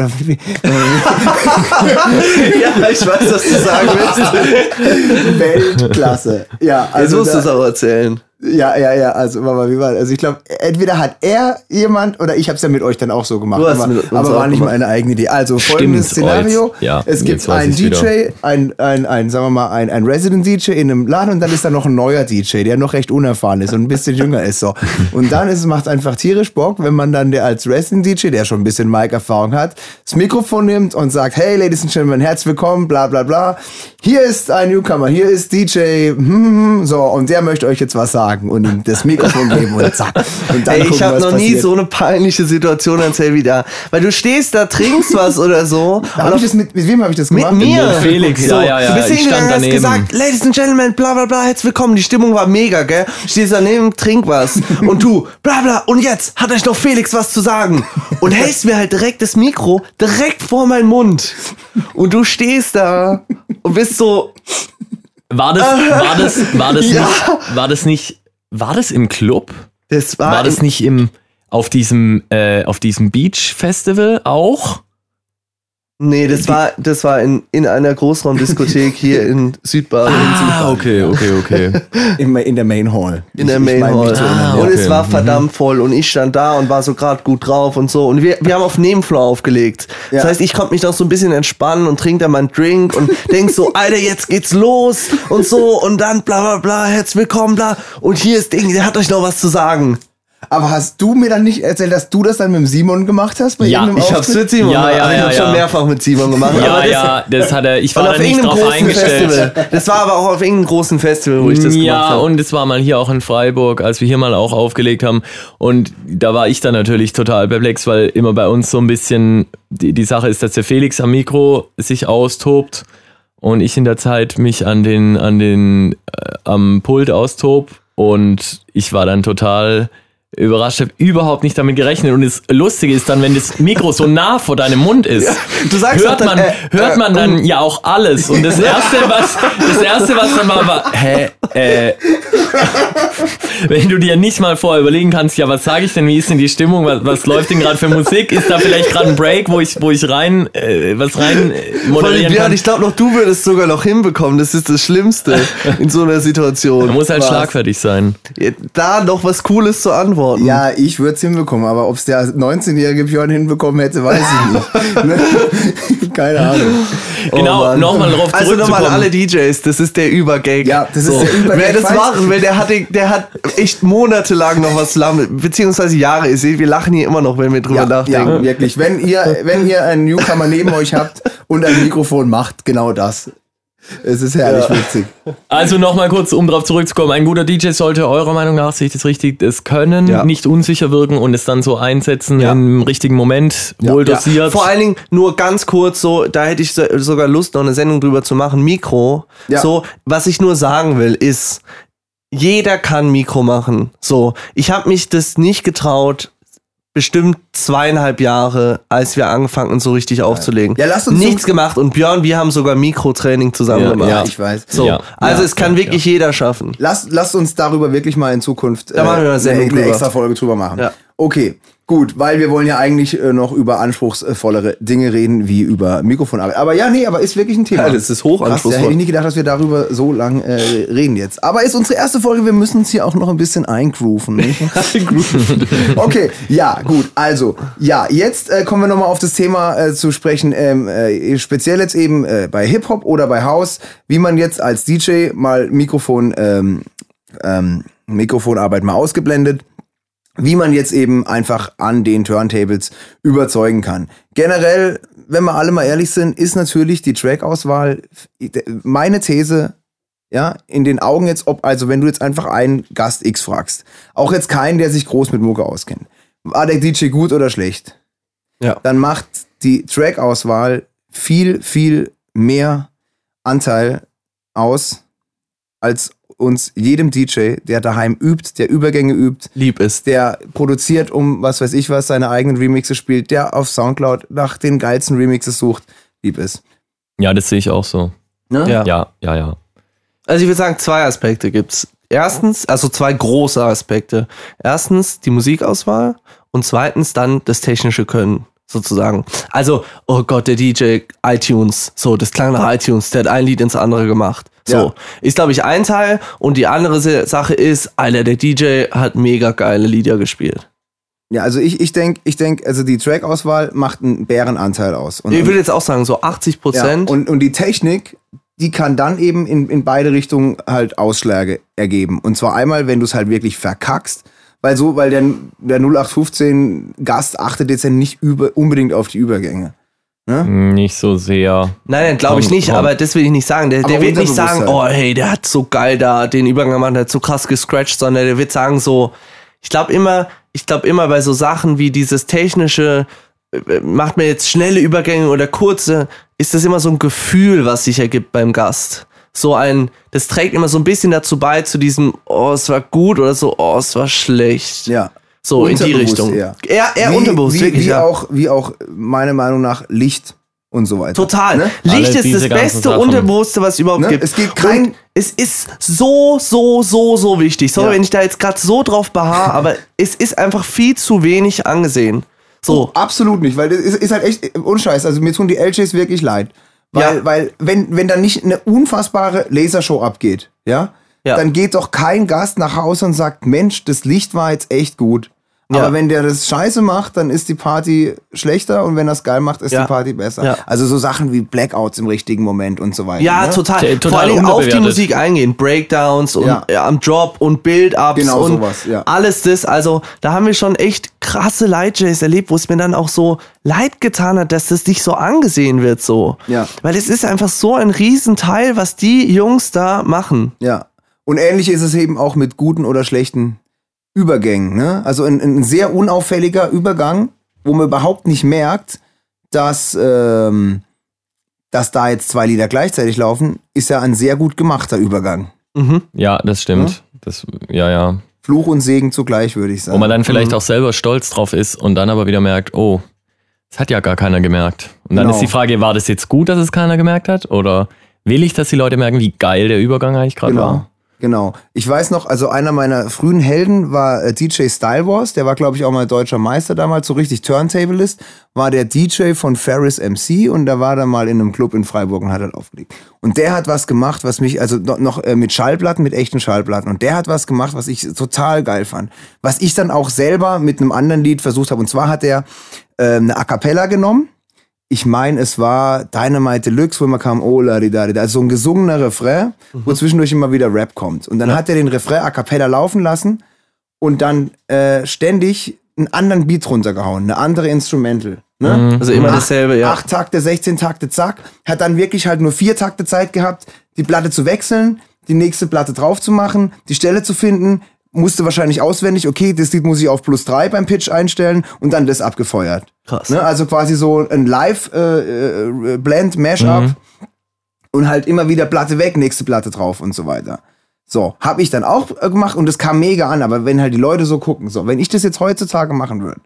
ich weiß, was du sagen willst. Weltklasse. Ja, also Jetzt musst du es auch erzählen. Ja, ja, ja. Also, wie war, also ich glaube, entweder hat er jemand oder ich habe es ja mit euch dann auch so gemacht. Du hast aber, aber war nicht gemacht. meine eigene Idee. Also folgendes Stimmt, Szenario: ja, Es gibt einen DJ, ein, ein, ein, sagen wir mal, ein, ein Resident DJ in einem Laden und dann ist da noch ein neuer DJ, der noch recht unerfahren ist und ein bisschen jünger ist. So. Und dann ist, macht einfach tierisch Bock, wenn man dann der als Resident DJ, der schon ein bisschen Mic-Erfahrung hat, das Mikrofon nimmt und sagt: Hey, Ladies and Gentlemen, herzlich willkommen, bla bla bla. Hier ist ein Newcomer, hier ist DJ, hm, hm, hm, so, und der möchte euch jetzt was sagen sagen und ihm das Mikrofon geben und zack. Und dann Ey, gucken, ich habe noch passiert. nie so eine peinliche Situation erzählt wie da. Weil du stehst da, trinkst was oder so. Hab ich das mit, mit wem habe ich das gemacht? Mit mir. Mit Felix, so, ja, ja, ja. Du bist hingegangen und hast gesagt, Ladies and Gentlemen, bla bla bla, herzlich willkommen. Die Stimmung war mega, gell? Stehst daneben, trink was. und du, bla bla, und jetzt hat euch noch Felix was zu sagen. Und hältst mir halt direkt das Mikro direkt vor meinen Mund. Und du stehst da und bist so, war das, war das, war das, ja. nicht, war das nicht war das im Club? Das war, war das nicht im auf diesem äh, auf diesem Beach Festival auch? Nee, das war, das war in, in einer Großraumdiskothek hier in Südbaden. Ah, okay, okay, okay. In, in der Main Hall. In der Main Hall. Ah, und okay. es war verdammt mhm. voll und ich stand da und war so gerade gut drauf und so. Und wir, wir haben auf Nebenfloor aufgelegt. Ja. Das heißt, ich konnte mich noch so ein bisschen entspannen und trinke da meinen Drink und denk so, Alter, jetzt geht's los und so und dann bla bla bla, herzlich willkommen, bla. Und hier ist Ding, der hat euch noch was zu sagen. Aber hast du mir dann nicht erzählt, dass du das dann mit dem Simon gemacht hast? Bei ja, ich hab's mit Simon ja, gemacht. Ja, ja, ich hab's ja. schon mehrfach mit Simon gemacht. Ja, aber ja, das hat er, ich war da nicht drauf eingestellt. Festival. Das war aber auch auf irgendeinem großen Festival, wo ich das ja, gemacht habe. Ja, und es war mal hier auch in Freiburg, als wir hier mal auch aufgelegt haben. Und da war ich dann natürlich total perplex, weil immer bei uns so ein bisschen die, die Sache ist, dass der Felix am Mikro sich austobt und ich in der Zeit mich an den, an den, äh, am Pult austob. Und ich war dann total überrascht habe, überhaupt nicht damit gerechnet. Und das Lustige ist dann, wenn das Mikro so nah vor deinem Mund ist, ja, du sagst hört, man, äh, hört man dann äh, ja auch alles. Und das Erste, was, das Erste, was dann war, war, hä, äh, wenn du dir nicht mal vorher überlegen kannst, ja, was sage ich denn, wie ist denn die Stimmung, was, was läuft denn gerade für Musik, ist da vielleicht gerade ein Break, wo ich, wo ich rein, äh, was rein äh, moderieren kann? Ich glaube noch, du würdest sogar noch hinbekommen, das ist das Schlimmste in so einer Situation. Man muss halt was? schlagfertig sein. Da noch was Cooles zu antworten antworten. Ja, ich würde es hinbekommen, aber ob es der 19-jährige Björn hinbekommen hätte, weiß ich nicht. Ne? Keine Ahnung. Genau, oh nochmal drauf Also nochmal alle DJs, das ist der Übergag. Ja, das so. ist der Übergag. Wer das machen will, der hat, der hat echt monatelang noch was lamm, beziehungsweise Jahre. Ihr seht, wir lachen hier immer noch, wenn wir drüber ja, nachdenken. Ja, wirklich. Wenn ihr, wenn ihr einen Newcomer neben euch habt und ein Mikrofon macht, genau das. Es ist herrlich ja. witzig. Also nochmal kurz, um darauf zurückzukommen. Ein guter DJ sollte eurer Meinung nach, sehe ich das richtig, das können, ja. nicht unsicher wirken und es dann so einsetzen ja. im richtigen Moment, wohl dosiert. Vor allen Dingen nur ganz kurz so, da hätte ich sogar Lust, noch eine Sendung drüber zu machen, Mikro. So, was ich nur sagen will, ist, jeder kann Mikro machen. So, ich habe mich das nicht getraut, bestimmt zweieinhalb Jahre, als wir angefangen uns so richtig aufzulegen. Ja, lass uns Nichts gemacht und Björn, wir haben sogar Mikrotraining zusammen ja, gemacht. Ja, ich weiß. So, ja, also ja, es kann wirklich jeder schaffen. Lass, lasst uns darüber wirklich mal in Zukunft da machen wir eine, eine, eine extra Folge drüber machen. Ja. Okay, Gut, weil wir wollen ja eigentlich äh, noch über anspruchsvollere Dinge reden, wie über Mikrofonarbeit. Aber ja, nee, aber ist wirklich ein Thema. Ja, das ist hochanspruchsvoll. Krass, da hätte ich nicht gedacht, dass wir darüber so lang äh, reden jetzt. Aber ist unsere erste Folge, wir müssen uns hier auch noch ein bisschen eingrooven. okay, ja, gut. Also, ja, jetzt äh, kommen wir nochmal auf das Thema äh, zu sprechen. Ähm, äh, speziell jetzt eben äh, bei Hip-Hop oder bei House, wie man jetzt als DJ mal Mikrofon, ähm, ähm, Mikrofonarbeit mal ausgeblendet wie man jetzt eben einfach an den Turntables überzeugen kann. Generell, wenn wir alle mal ehrlich sind, ist natürlich die Trackauswahl meine These, ja, in den Augen jetzt, ob, also wenn du jetzt einfach einen Gast X fragst, auch jetzt keinen, der sich groß mit Mucke auskennt, war der DJ gut oder schlecht? Ja. Dann macht die Trackauswahl viel, viel mehr Anteil aus als uns jedem DJ, der daheim übt, der Übergänge übt, lieb ist, der produziert, um was weiß ich was, seine eigenen Remixes spielt, der auf Soundcloud nach den geilsten Remixes sucht, lieb ist. Ja, das sehe ich auch so. Ne? Ja. ja, ja, ja. Also ich würde sagen, zwei Aspekte gibt's. Erstens, also zwei große Aspekte. Erstens die Musikauswahl und zweitens dann das technische Können. Sozusagen. Also, oh Gott, der DJ iTunes, so, das klang nach iTunes, der hat ein Lied ins andere gemacht. So, ja. ist glaube ich ein Teil und die andere Sache ist, Alter, der DJ hat mega geile Lieder gespielt. Ja, also ich, ich denke, ich denk, also die Track-Auswahl macht einen Bärenanteil aus. Und, ich würde jetzt auch sagen, so 80 Prozent. Ja, und, und die Technik, die kann dann eben in, in beide Richtungen halt Ausschläge ergeben. Und zwar einmal, wenn du es halt wirklich verkackst, weil so, weil der, der 0815 Gast achtet jetzt ja nicht über, unbedingt auf die Übergänge. Ne? Nicht so sehr. Nein, nein, glaube ich nicht, komm. aber das will ich nicht sagen. Der, der wird nicht sagen, oh hey, der hat so geil da den Übergang gemacht, der hat so krass gescratcht, sondern der wird sagen so, ich glaube immer, ich glaube immer bei so Sachen wie dieses technische, äh, macht mir jetzt schnelle Übergänge oder kurze, ist das immer so ein Gefühl, was sich ergibt beim Gast. So ein, das trägt immer so ein bisschen dazu bei, zu diesem, oh, es war gut oder so, oh, es war schlecht. Ja. So in die Richtung. Eher, eher, eher wie, unterbewusst, wie, wirklich. Wie, ja. auch, wie auch, meiner Meinung nach, Licht und so weiter. Total. Ne? Licht Alle ist das beste Sachen. Unterbewusste, was es überhaupt ne? gibt. Es gibt kein. Und es ist so, so, so, so wichtig. Sorry, ja. wenn ich da jetzt gerade so drauf beharre, aber es ist einfach viel zu wenig angesehen. So. Oh, absolut nicht, weil es ist halt echt unscheiß. Also mir tun die LJs wirklich leid. Weil, ja. weil wenn, wenn da nicht eine unfassbare Lasershow abgeht, ja, ja, dann geht doch kein Gast nach Hause und sagt, Mensch, das Licht war jetzt echt gut. Aber ja. wenn der das scheiße macht, dann ist die Party schlechter und wenn er es geil macht, ist ja. die Party besser. Ja. Also so Sachen wie Blackouts im richtigen Moment und so weiter. Ja, ne? total. total. Vor allem auf die Musik eingehen. Breakdowns und am Drop und Build-Ups genau und sowas, alles das. Also da haben wir schon echt krasse Light-Jays erlebt, wo es mir dann auch so leid getan hat, dass das nicht so angesehen wird so. Ja. Weil es ist einfach so ein Riesenteil, was die Jungs da machen. Ja. Und ähnlich ist es eben auch mit guten oder schlechten Übergängen. Ne? Also ein, ein sehr unauffälliger Übergang, wo man überhaupt nicht merkt, dass, ähm, dass da jetzt zwei Lieder gleichzeitig laufen, ist ja ein sehr gut gemachter Übergang. Mhm. Ja, das stimmt. Ja? Das, ja, ja. Fluch und Segen zugleich, würde ich sagen. Wo man dann vielleicht mhm. auch selber stolz drauf ist und dann aber wieder merkt, oh, das hat ja gar keiner gemerkt. Und dann genau. ist die Frage, war das jetzt gut, dass es keiner gemerkt hat? Oder will ich, dass die Leute merken, wie geil der Übergang eigentlich gerade genau. war? Genau. Ich weiß noch, also einer meiner frühen Helden war äh, DJ Style Wars. Der war, glaube ich, auch mal deutscher Meister damals, so richtig Turntablist. War der DJ von Ferris MC und da war er mal in einem Club in Freiburg und hat halt aufgelegt. Und der hat was gemacht, was mich, also noch äh, mit Schallplatten, mit echten Schallplatten. Und der hat was gemacht, was ich total geil fand. Was ich dann auch selber mit einem anderen Lied versucht habe. Und zwar hat er äh, eine A Cappella genommen ich meine, es war Dynamite Deluxe, wo man kam, oh la di da, also so ein gesungener Refrain, mhm. wo zwischendurch immer wieder Rap kommt. Und dann ja. hat er den Refrain a cappella laufen lassen und dann äh, ständig einen anderen Beat runtergehauen, eine andere Instrumental. Ne? Mhm. Also immer dasselbe, ja. Acht Takte, 16 Takte, zack. Hat dann wirklich halt nur vier Takte Zeit gehabt, die Platte zu wechseln, die nächste Platte drauf zu machen, die Stelle zu finden, musste wahrscheinlich auswendig, okay, das Lied muss ich auf plus drei beim Pitch einstellen und dann das abgefeuert. Krass. Ne? Also quasi so ein Live-Blend, äh, äh, Mashup mhm. und halt immer wieder Platte weg, nächste Platte drauf und so weiter. So, habe ich dann auch äh, gemacht und das kam mega an, aber wenn halt die Leute so gucken, so, wenn ich das jetzt heutzutage machen würde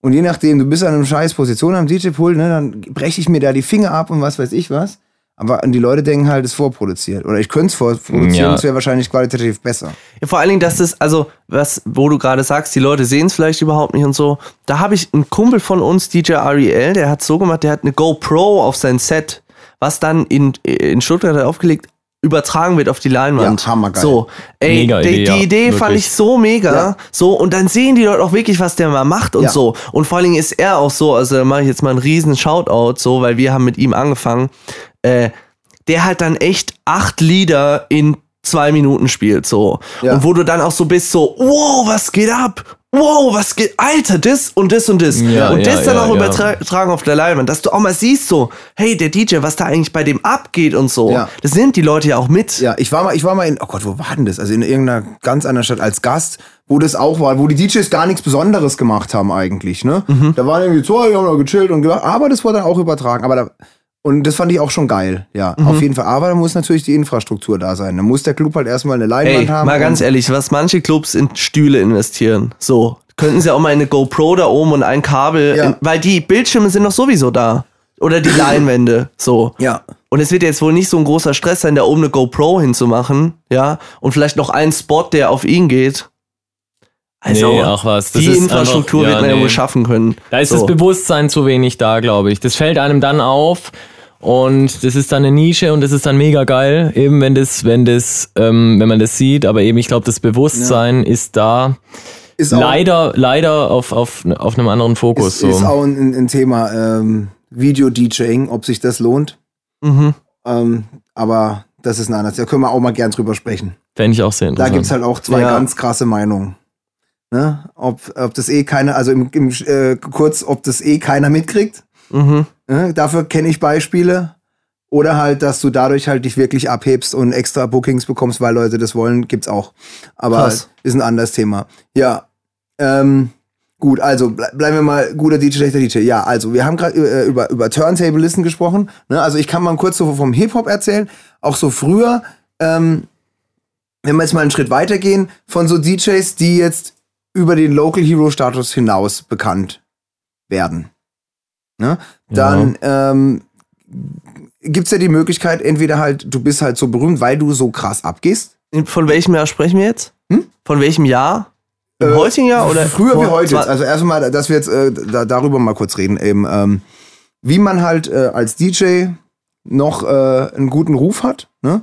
und je nachdem, du bist an einer scheiß Position am DJ-Pool, ne, dann breche ich mir da die Finger ab und was weiß ich was. Aber die Leute denken halt, es ist vorproduziert. Oder ich könnte es vorproduzieren, ja. es wäre wahrscheinlich qualitativ besser. Ja, vor allen Dingen, dass das, also, was, wo du gerade sagst, die Leute sehen es vielleicht überhaupt nicht und so. Da habe ich einen Kumpel von uns, DJ Ariel, der hat so gemacht, der hat eine GoPro auf sein Set, was dann in, in Stuttgart aufgelegt, übertragen wird auf die Leinwand. Ja, hammergeil. So, ey, mega die Idee, die ja, Idee fand ich so mega. Ja. So, und dann sehen die Leute auch wirklich, was der mal macht und ja. so. Und vor allen Dingen ist er auch so, also da mache ich jetzt mal einen riesen Shoutout, so, weil wir haben mit ihm angefangen äh, der halt dann echt acht Lieder in zwei Minuten spielt, so. Ja. Und wo du dann auch so bist, so, wow, was geht ab? Wow, was geht, Alter, das und das und das. Ja, und das ja, dann auch übertragen auf der Leinwand, dass du auch mal siehst, so, hey, der DJ, was da eigentlich bei dem abgeht und so. Das nimmt die Leute ja auch mit. Ja, ich war mal, ich war mal in, oh Gott, wo war denn das? Also in irgendeiner ganz anderen Stadt als Gast, wo das auch war, wo die DJs gar nichts Besonderes gemacht haben eigentlich, ne? Mhm. Da waren irgendwie zwei, die haben da gechillt und gemacht, aber das wurde dann auch übertragen. Aber da, und das fand ich auch schon geil, ja. Mhm. Auf jeden Fall. Aber da muss natürlich die Infrastruktur da sein. Da muss der Club halt erstmal eine Leinwand Ey, haben. Mal ganz ehrlich, was manche Clubs in Stühle investieren. So, könnten sie auch mal eine GoPro da oben und ein Kabel, ja. in, weil die Bildschirme sind doch sowieso da. Oder die Leinwände, so. Ja. Und es wird jetzt wohl nicht so ein großer Stress sein, da oben eine GoPro hinzumachen, ja. Und vielleicht noch einen Spot, der auf ihn geht. Also nee, auch was. Das die Infrastruktur einfach, wird man ja wohl schaffen können. Da ist so. das Bewusstsein zu wenig da, glaube ich. Das fällt einem dann auf und das ist dann eine Nische und das ist dann mega geil, eben wenn das, wenn das, ähm, wenn man das sieht. Aber eben, ich glaube, das Bewusstsein ja. ist da. Ist leider, leider auf, auf, auf einem anderen Fokus. Ist, so. ist auch ein, ein Thema ähm, Video-DJing, ob sich das lohnt. Mhm. Ähm, aber das ist ein anderes. Da können wir auch mal gern drüber sprechen. Fände ich auch sehr interessant. Da gibt es halt auch zwei ja. ganz krasse Meinungen. Ne? Ob, ob das eh keiner, also im, im äh, kurz, ob das eh keiner mitkriegt. Mhm. Ne? Dafür kenne ich Beispiele. Oder halt, dass du dadurch halt dich wirklich abhebst und extra Bookings bekommst, weil Leute das wollen, gibt's auch. Aber Krass. ist ein anderes Thema. Ja. Ähm, gut, also ble bleiben wir mal guter DJ, schlechter DJ. Ja, also wir haben gerade äh, über, über Turntable-Listen gesprochen. Ne? Also ich kann mal kurz so vom Hip-Hop erzählen. Auch so früher, ähm, wenn wir jetzt mal einen Schritt weitergehen, von so DJs, die jetzt über den Local Hero Status hinaus bekannt werden. Ne? Dann ja. ähm, gibt es ja die Möglichkeit, entweder halt, du bist halt so berühmt, weil du so krass abgehst. Von welchem Jahr sprechen wir jetzt? Hm? Von welchem Jahr? Im äh, heutigen Jahr oder? Früher wie heute. Jetzt. Also erstmal, dass wir jetzt äh, da, darüber mal kurz reden. Eben, ähm, wie man halt äh, als DJ noch äh, einen guten Ruf hat. Ne?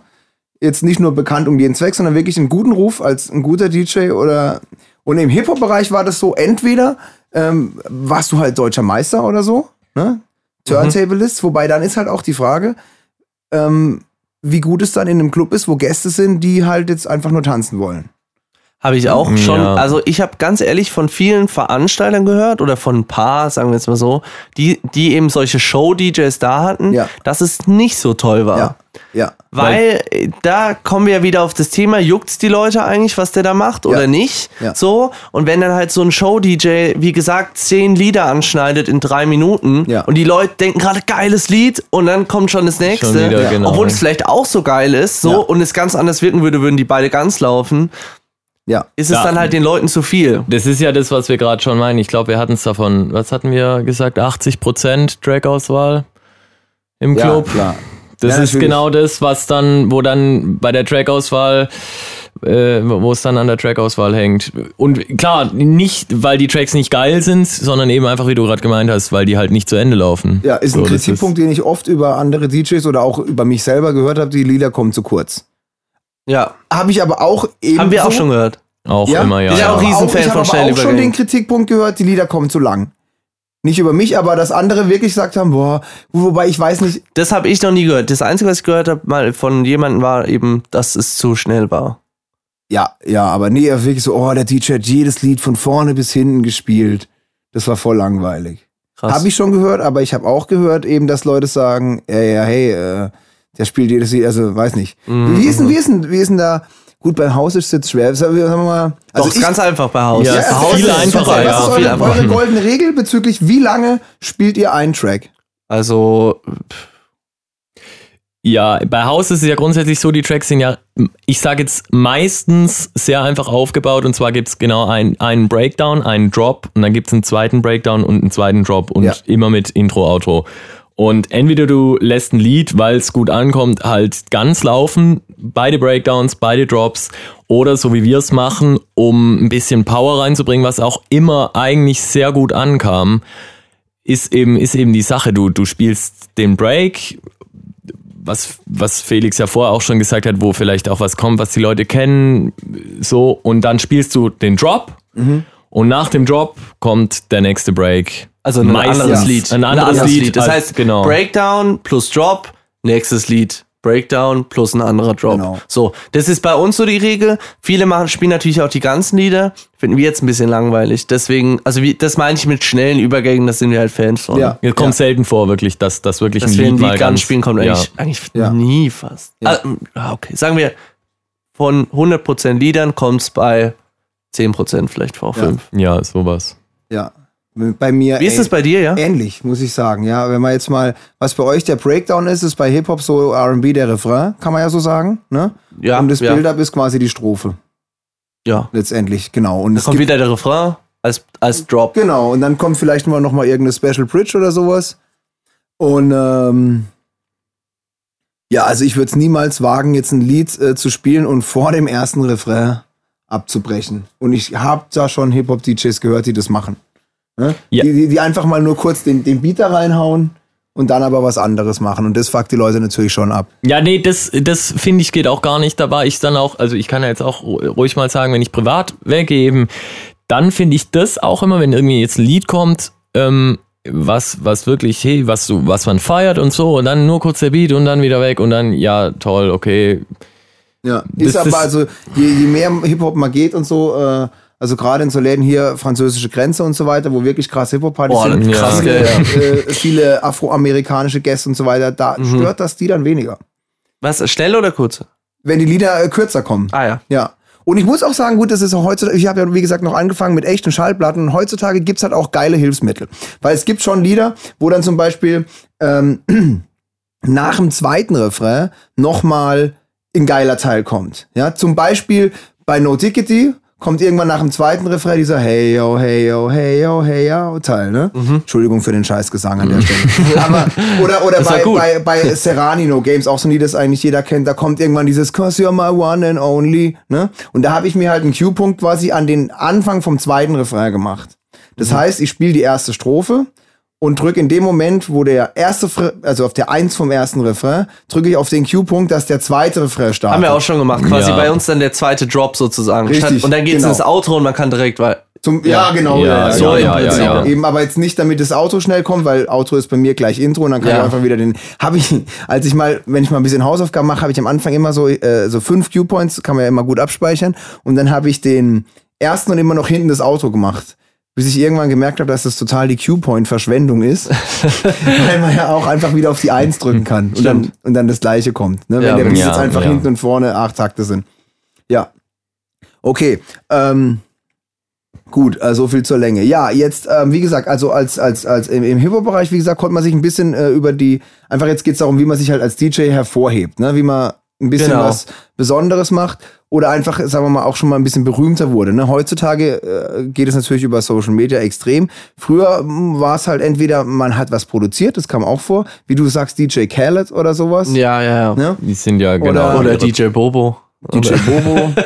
Jetzt nicht nur bekannt um jeden Zweck, sondern wirklich einen guten Ruf als ein guter DJ oder und im Hip-Hop-Bereich war das so, entweder ähm, warst du halt deutscher Meister oder so, ne? Turntablist, mhm. wobei dann ist halt auch die Frage, ähm, wie gut es dann in einem Club ist, wo Gäste sind, die halt jetzt einfach nur tanzen wollen. Habe ich auch schon. Ja. Also ich habe ganz ehrlich von vielen Veranstaltern gehört oder von ein paar, sagen wir jetzt mal so, die, die eben solche Show-DJs da hatten, ja. dass es nicht so toll war. Ja. ja. Weil, Weil da kommen wir ja wieder auf das Thema, juckt's die Leute eigentlich, was der da macht oder nicht? Ja. So. Und wenn dann halt so ein Show-DJ, wie gesagt, zehn Lieder anschneidet in drei Minuten ja. und die Leute denken gerade geiles Lied und dann kommt schon das nächste. Schon wieder, genau. Obwohl es vielleicht auch so geil ist, so und es ganz anders wirken würde, würden die beide ganz laufen ja. ist es ja. dann halt den Leuten zu viel. Das ist ja das, was wir gerade schon meinen. Ich glaube, wir hatten es davon, was hatten wir gesagt, 80% Trackauswahl im Club. Ja, klar. Das ja, ist natürlich. genau das, was dann, wo dann bei der Trackauswahl äh, wo es dann an der Trackauswahl hängt. Und klar, nicht, weil die Tracks nicht geil sind, sondern eben einfach, wie du gerade gemeint hast, weil die halt nicht zu Ende laufen. Ja, ist ein so, Kritikpunkt, den ich oft über andere DJs oder auch über mich selber gehört habe, die Lieder kommen zu kurz. Ja. Habe ich aber auch eben. Haben wir auch schon gehört. Auch ja? immer, ja. Ich bin ja auch Riesenfan von schnell Ich habe schon den Kritikpunkt gehört, die Lieder kommen zu lang. Nicht über mich, aber dass andere wirklich gesagt haben, boah, wobei ich weiß nicht. Das habe ich noch nie gehört. Das Einzige, was ich gehört habe, mal von jemandem war eben, dass es zu schnell war. Ja, ja, aber nee, wirklich so, oh, der DJ hat jedes Lied von vorne bis hinten gespielt. Das war voll langweilig. Habe ich schon gehört, aber ich habe auch gehört eben, dass Leute sagen, ja, ja, hey, äh, der spielt jedes Lied, also weiß nicht. Mhm. Wie, ist denn, wie, ist denn, wie ist denn da? Gut, bei Haus ist es schwer. Sagen wir mal, also Doch, ist ganz einfach bei Haus. Ja, ja Haus viel einfacher. Ja, was ist eure, eure goldene Regel bezüglich, wie lange spielt ihr einen Track? Also, ja, bei Haus ist es ja grundsätzlich so, die Tracks sind ja, ich sage jetzt meistens sehr einfach aufgebaut und zwar gibt es genau ein, einen Breakdown, einen Drop und dann gibt es einen zweiten Breakdown und einen zweiten Drop und ja. immer mit Intro, Outro. Und entweder du lässt ein Lied, weil es gut ankommt, halt ganz laufen, beide Breakdowns, beide Drops, oder so wie wir es machen, um ein bisschen Power reinzubringen, was auch immer eigentlich sehr gut ankam, ist eben, ist eben die Sache. Du, du spielst den Break, was, was Felix ja vorher auch schon gesagt hat, wo vielleicht auch was kommt, was die Leute kennen, so, und dann spielst du den Drop. Mhm. Und nach dem Drop kommt der nächste Break. Also ein Meistens, anderes Lied. Ein anderes, ein anderes Lied. Lied. Das heißt, genau. Breakdown plus Drop, nächstes Lied. Breakdown plus ein anderer Drop. Genau. So, das ist bei uns so die Regel. Viele machen, spielen natürlich auch die ganzen Lieder. Finden wir jetzt ein bisschen langweilig. Deswegen, also wie, das meine ich mit schnellen Übergängen, das sind wir halt Fans von. Ja. ja. Kommt ja. selten vor, wirklich, dass das wirklich dass ein Lied, Lied ganz spielen kommt ja. eigentlich, eigentlich nie fast. Also, okay, sagen wir, von 100% Liedern kommt es bei 10% vielleicht vor, 5. Ja, sowas. Ja, bei mir. Wie ist es bei dir, ja? Ähnlich, muss ich sagen. Ja, wenn man jetzt mal, was bei euch der Breakdown ist, ist bei Hip-Hop so RB der Refrain, kann man ja so sagen. Ne? Ja. Und das ja. Build-Up ist quasi die Strophe. Ja. Letztendlich, genau. Und es kommt wieder der Refrain als, als Drop. Genau, und dann kommt vielleicht mal noch mal irgendeine Special Bridge oder sowas. Und ähm, ja, also ich würde es niemals wagen, jetzt ein Lied äh, zu spielen und vor dem ersten Refrain abzubrechen. Und ich habe da schon Hip-Hop-DJs gehört, die das machen. Ne? Ja. Die, die, die, einfach mal nur kurz den, den Beat da reinhauen und dann aber was anderes machen. Und das fuckt die Leute natürlich schon ab. Ja, nee, das, das finde ich geht auch gar nicht. Da war ich dann auch, also ich kann ja jetzt auch ruhig mal sagen, wenn ich privat weggebe, dann finde ich das auch immer, wenn irgendwie jetzt ein Lied kommt, ähm, was, was wirklich, hey, was, was man feiert und so, und dann nur kurz der Beat und dann wieder weg und dann, ja, toll, okay. Ja, ist aber also, je, je mehr Hip-Hop mal geht und so, äh, also gerade in so Läden hier, französische Grenze und so weiter, wo wirklich krass Hip-Hop-Partys sind, ja. krass, viele, äh, viele afroamerikanische Gäste und so weiter, da mhm. stört das die dann weniger. Was, schnell oder kurz? Wenn die Lieder äh, kürzer kommen. Ah ja. Ja. Und ich muss auch sagen, gut, das ist auch heutzutage, ich habe ja wie gesagt noch angefangen mit echten Schallplatten und heutzutage gibt's halt auch geile Hilfsmittel. Weil es gibt schon Lieder, wo dann zum Beispiel ähm, nach dem zweiten Refrain nochmal ein geiler Teil kommt. Ja, zum Beispiel bei No Tickety kommt irgendwann nach dem zweiten Refrain dieser Hey yo, hey yo, hey yo, hey yo Teil, ne? Mhm. Entschuldigung für den Scheißgesang an der Stelle. Aber, oder oder bei, bei, bei Serrani No Games, auch so ein Lied, das eigentlich jeder kennt, da kommt irgendwann dieses Cause you're my one and only, ne? Und da habe ich mir halt einen Cue-Punkt quasi an den Anfang vom zweiten Refrain gemacht. Das mhm. heißt, ich spiele die erste Strophe und drücke in dem Moment, wo der erste, also auf der Eins vom ersten Refrain, drücke ich auf den Q-Punkt, dass der zweite Refrain startet. Haben wir auch schon gemacht, quasi ja. bei uns dann der zweite Drop sozusagen. Richtig, und dann geht es genau. ins Outro und man kann direkt, weil zum, ja, ja, genau. Ja, so ja, ja, ja, Eben, aber jetzt nicht, damit das Auto schnell kommt, weil Auto ist bei mir gleich Intro und dann kann ich einfach wieder den. Habe ich, als ich mal, wenn ich mal ein bisschen Hausaufgaben mache, habe ich am Anfang immer so äh, so fünf Q-Points, kann man ja immer gut abspeichern. Und dann habe ich den ersten und immer noch hinten das Auto gemacht bis ich irgendwann gemerkt habe, dass das total die Q-Point-Verschwendung ist, weil man ja auch einfach wieder auf die Eins drücken kann und dann, und dann das gleiche kommt. Ne? Wenn ja, der Beat ja, jetzt einfach ja. hinten und vorne acht Takte sind. Ja. Okay. Ähm, Gut, also so viel zur Länge. Ja, jetzt, ähm, wie gesagt, also als, als, als im, im Hip-Hop-Bereich, wie gesagt, konnte man sich ein bisschen äh, über die, einfach jetzt geht es darum, wie man sich halt als DJ hervorhebt, ne? wie man ein bisschen genau. was Besonderes macht oder einfach, sagen wir mal, auch schon mal ein bisschen berühmter wurde. Ne? Heutzutage äh, geht es natürlich über Social Media extrem. Früher hm, war es halt entweder, man hat was produziert, das kam auch vor, wie du sagst, DJ Khaled oder sowas. Ja, ja, ja. Ne? Die sind ja genau. Oder, oder DJ Bobo. DJ Bobo.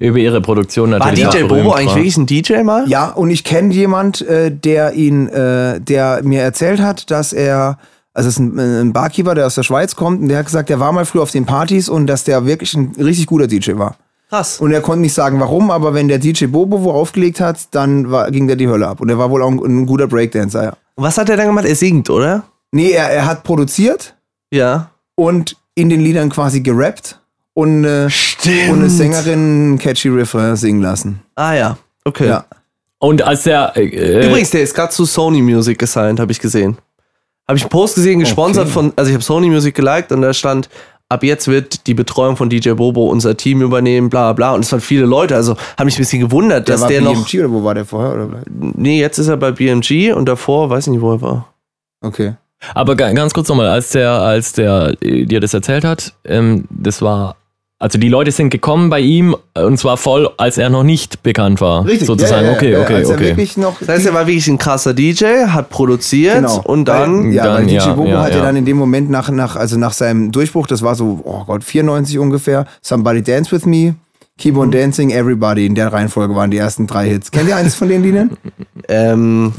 über ihre Produktion natürlich. War DJ Bobo eigentlich wirklich ein DJ mal? Ja, und ich kenne jemand, äh, der ihn, äh, der mir erzählt hat, dass er also es ist ein, ein Barkeeper, der aus der Schweiz kommt und der hat gesagt, der war mal früher auf den Partys und dass der wirklich ein richtig guter DJ war. Krass. Und er konnte nicht sagen, warum, aber wenn der DJ Bobo wo aufgelegt hat, dann war, ging der die Hölle ab. Und er war wohl auch ein, ein guter Breakdancer, ja. Und was hat er dann gemacht? Er singt, oder? Nee, er, er hat produziert. Ja. Und in den Liedern quasi gerappt und, äh, und eine Sängerin catchy Refrain singen lassen. Ah ja, okay. Ja. Und als der. Äh, Übrigens, der ist gerade zu Sony Music gesigned, habe ich gesehen. Habe ich einen Post gesehen, gesponsert okay. von, also ich habe Sony Music geliked und da stand, ab jetzt wird die Betreuung von DJ Bobo unser Team übernehmen, bla bla. Und es waren viele Leute, also habe mich ein bisschen gewundert, der dass war der BMG noch. BMG oder wo war der vorher? Oder? Nee, jetzt ist er bei BMG und davor weiß ich nicht, wo er war. Okay. Aber ganz kurz nochmal, als der, als der dir das erzählt hat, ähm, das war also die Leute sind gekommen bei ihm äh, und zwar voll, als er noch nicht bekannt war. Richtig. Sozusagen. Ja, ja, okay, okay, okay. das heißt, er war wirklich ein krasser DJ, hat produziert genau. und dann. Weil, ja, dann, weil DJ Bobo ja, hat ja dann in dem Moment nach, nach, also nach seinem Durchbruch, das war so, oh Gott, 94 ungefähr, Somebody Dance With Me, Keep on mhm. Dancing, Everybody. In der Reihenfolge waren die ersten drei Hits. Kennt ihr eines von den Liedern? ähm,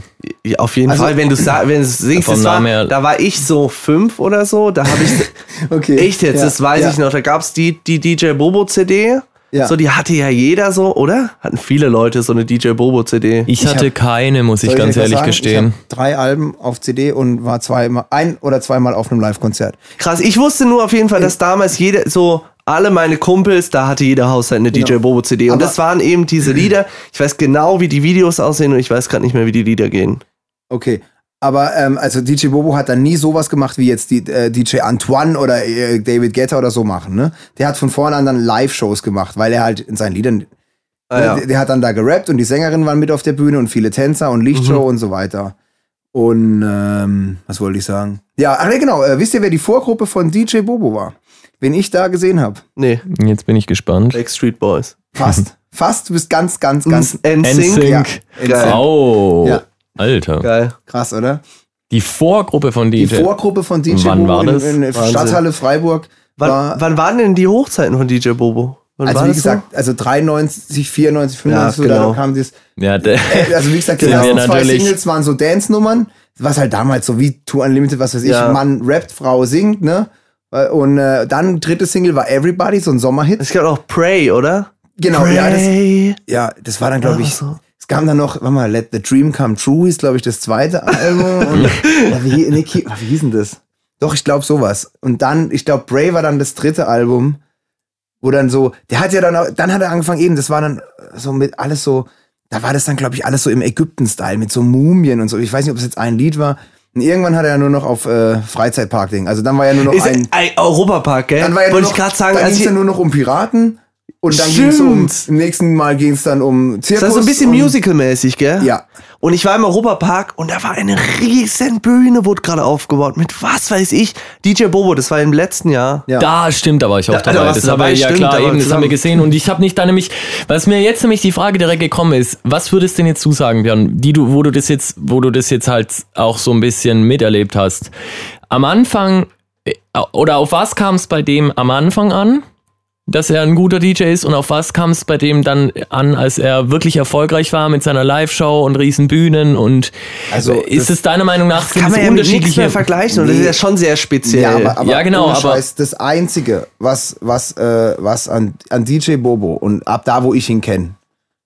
ja, auf jeden also, Fall. Wenn du wenn du singst, das war, da war ich so fünf oder so. Da habe ich. okay. Echt jetzt, ja, das weiß ja. ich noch. Da gab es die, die DJ Bobo CD. Ja. So, die hatte ja jeder so, oder? Hatten viele Leute so eine DJ Bobo CD. Ich hatte ich hab, keine, muss ich ganz ehrlich sagen? gestehen. Ich drei Alben auf CD und war zweimal, ein oder zweimal auf einem Live-Konzert. Krass, ich wusste nur auf jeden Fall, dass damals jeder so alle meine Kumpels, da hatte jeder Haushalt eine genau. DJ Bobo CD. Und Aber das waren eben diese Lieder. Ich weiß genau, wie die Videos aussehen und ich weiß gerade nicht mehr, wie die Lieder gehen. Okay. Aber ähm, also DJ Bobo hat dann nie sowas gemacht, wie jetzt die, äh, DJ Antoine oder äh, David Guetta oder so machen. Ne? Der hat von vorne an dann Live-Shows gemacht, weil er halt in seinen Liedern. Ah, ja. der, der, hat dann da gerappt und die Sängerinnen waren mit auf der Bühne und viele Tänzer und Lichtshow mhm. und so weiter. Und ähm, was wollte ich sagen? Ja, ach, genau. Äh, wisst ihr, wer die Vorgruppe von DJ Bobo war? Wen ich da gesehen habe. Nee. Jetzt bin ich gespannt. Backstreet Boys. Fast. Fast. Du bist ganz, ganz, ganz. NSYNC. Ja. NSYNC. Oh. Ja. Alter. Geil. Krass, oder? Die Vorgruppe von DJ. Die Vorgruppe von DJ Wann war das? In, in Stadthalle Freiburg. Wann, war, wann waren denn die Hochzeiten von DJ Bobo? Wann also wie gesagt, so? also 93, 94, 95, ja, genau. da kam das. Ja, äh, also wie gesagt, die ersten zwei Singles waren so Dance-Nummern, was halt damals so wie Tour Unlimited, was weiß ich, ja. Mann rappt, Frau singt, ne? Äh, und äh, dann dritte Single war Everybody, so ein Sommerhit. Es gab auch Pray, oder? Genau, Pray. ja, das, ja, das war dann, glaube ich, so. es kam dann noch, warte mal, Let the Dream Come True ist, glaube ich, das zweite Album. und, ja, wie, nee, wie hieß denn das? Doch, ich glaube sowas. Und dann, ich glaube, Bray war dann das dritte Album, wo dann so, der hat ja dann, auch, dann hat er angefangen eben, das war dann so mit alles so, da war das dann, glaube ich, alles so im Ägypten-Style mit so Mumien und so. Ich weiß nicht, ob es jetzt ein Lied war. Und irgendwann hat er ja nur noch auf äh, Freizeitpark-Ding. Also dann war ja nur noch ist ein, ein Europapark, gell? Dann war ja Wollte ich gerade sagen, dann ging es ja nur noch um Piraten. Und dann ging es um, im nächsten Mal ging es dann um Zirkus. Das ist so ein bisschen musical-mäßig, gell? Ja. Und ich war im Europapark und da war eine riesen Bühne, wurde gerade aufgebaut mit was weiß ich. DJ Bobo, das war im letzten Jahr. Ja. Da stimmt, da war ich auch da, dabei. Da das dabei, haben wir, ja stimmt, klar, eben, das haben wir gesehen. Und ich habe nicht da nämlich, was mir jetzt nämlich die Frage direkt gekommen ist, was würdest du denn jetzt du sagen, Björn, die du, wo du das jetzt, wo du das jetzt halt auch so ein bisschen miterlebt hast? Am Anfang, äh, oder auf was kam es bei dem am Anfang an? Dass er ein guter DJ ist und auf was kam es bei dem dann an, als er wirklich erfolgreich war mit seiner Live-Show und riesen Bühnen und also ist es deiner Meinung nach das kann man ja unterschiedliche mehr vergleichen nee. und das ist ja schon sehr speziell. Ja, aber, aber ja genau, aber Scheiß, das einzige, was was äh, was an, an DJ Bobo und ab da wo ich ihn kenne,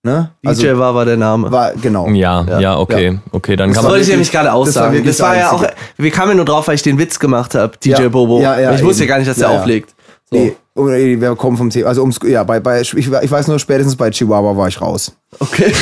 Ne? Also, DJ war war der Name. War, genau. Ja, ja, ja okay. Ja. Okay, dann das kann man. wollte ich ja nicht gerade aussagen. Das war, das war ja auch. Wir kamen ja nur drauf, weil ich den Witz gemacht habe, DJ ja, Bobo. Ja, ja, ich wusste ja gar nicht, dass er auflegt. So. Nee, wir kommen vom Thema. Also ums, ja, bei, bei, ich, ich weiß nur, spätestens bei Chihuahua war ich raus. Okay.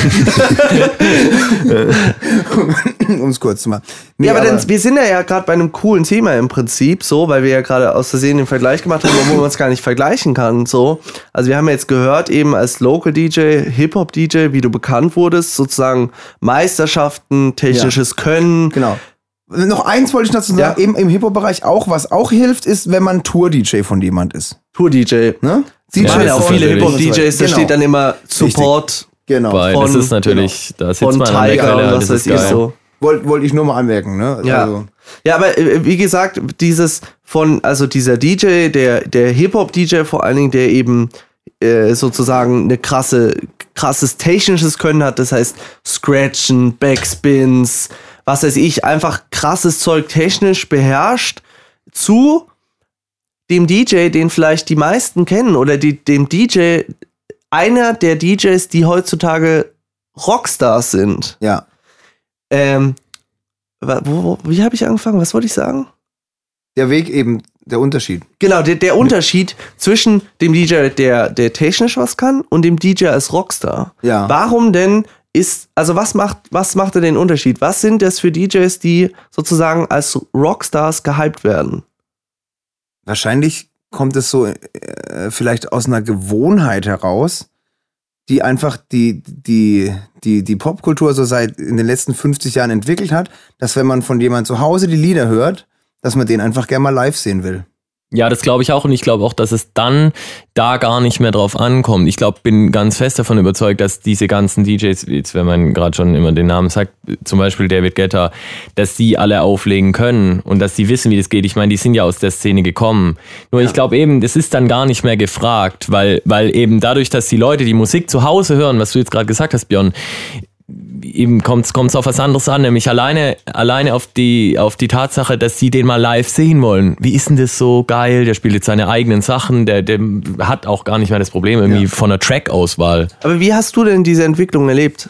um es kurz zu machen. Nee, ja, aber, aber dann, wir sind ja, ja gerade bei einem coolen Thema im Prinzip, so, weil wir ja gerade aus Versehen den Vergleich gemacht haben, wo man es gar nicht vergleichen kann. So. Also wir haben jetzt gehört, eben als Local DJ, Hip-Hop-DJ, wie du bekannt wurdest, sozusagen Meisterschaften, technisches ja. Können. Genau noch eins wollte ich dazu sagen, ja. eben im Hip-Hop-Bereich auch, was auch hilft, ist, wenn man Tour-DJ von jemand ist. Tour-DJ. Ne? DJ ja, auch viele Hip-Hop-DJs, da genau. steht dann immer Support. Richtig. Genau. Bei, von, das ist natürlich, genau. da sitzt man an der Quelle, das ist. So. Wollte wollt ich nur mal anmerken, ne? Ja. Also. Ja, aber äh, wie gesagt, dieses von, also dieser DJ, der, der Hip-Hop-DJ vor allen Dingen, der eben äh, sozusagen eine krasse, krasses technisches Können hat, das heißt Scratchen, Backspins, was weiß ich, einfach krasses Zeug technisch beherrscht, zu dem DJ, den vielleicht die meisten kennen, oder die, dem DJ, einer der DJs, die heutzutage Rockstars sind. Ja. Ähm, wo, wo, wie habe ich angefangen? Was wollte ich sagen? Der Weg eben, der Unterschied. Genau, der, der Unterschied zwischen dem DJ, der, der technisch was kann, und dem DJ als Rockstar. Ja. Warum denn ist, also was macht, was macht den Unterschied? Was sind das für DJs, die sozusagen als Rockstars gehypt werden? Wahrscheinlich kommt es so äh, vielleicht aus einer Gewohnheit heraus, die einfach die, die, die, die Popkultur so seit in den letzten 50 Jahren entwickelt hat, dass wenn man von jemand zu Hause die Lieder hört, dass man den einfach gerne mal live sehen will. Ja, das glaube ich auch und ich glaube auch, dass es dann da gar nicht mehr drauf ankommt. Ich glaube, bin ganz fest davon überzeugt, dass diese ganzen DJs, jetzt wenn man gerade schon immer den Namen sagt, zum Beispiel David Guetta, dass die alle auflegen können und dass die wissen, wie das geht. Ich meine, die sind ja aus der Szene gekommen. Nur ja. ich glaube eben, das ist dann gar nicht mehr gefragt, weil, weil eben dadurch, dass die Leute die Musik zu Hause hören, was du jetzt gerade gesagt hast, Björn, eben kommt es auf was anderes an, nämlich alleine, alleine auf, die, auf die Tatsache, dass sie den mal live sehen wollen. Wie ist denn das so geil? Der spielt jetzt seine eigenen Sachen, der, der hat auch gar nicht mehr das Problem irgendwie ja. von der Track-Auswahl. Aber wie hast du denn diese Entwicklung erlebt?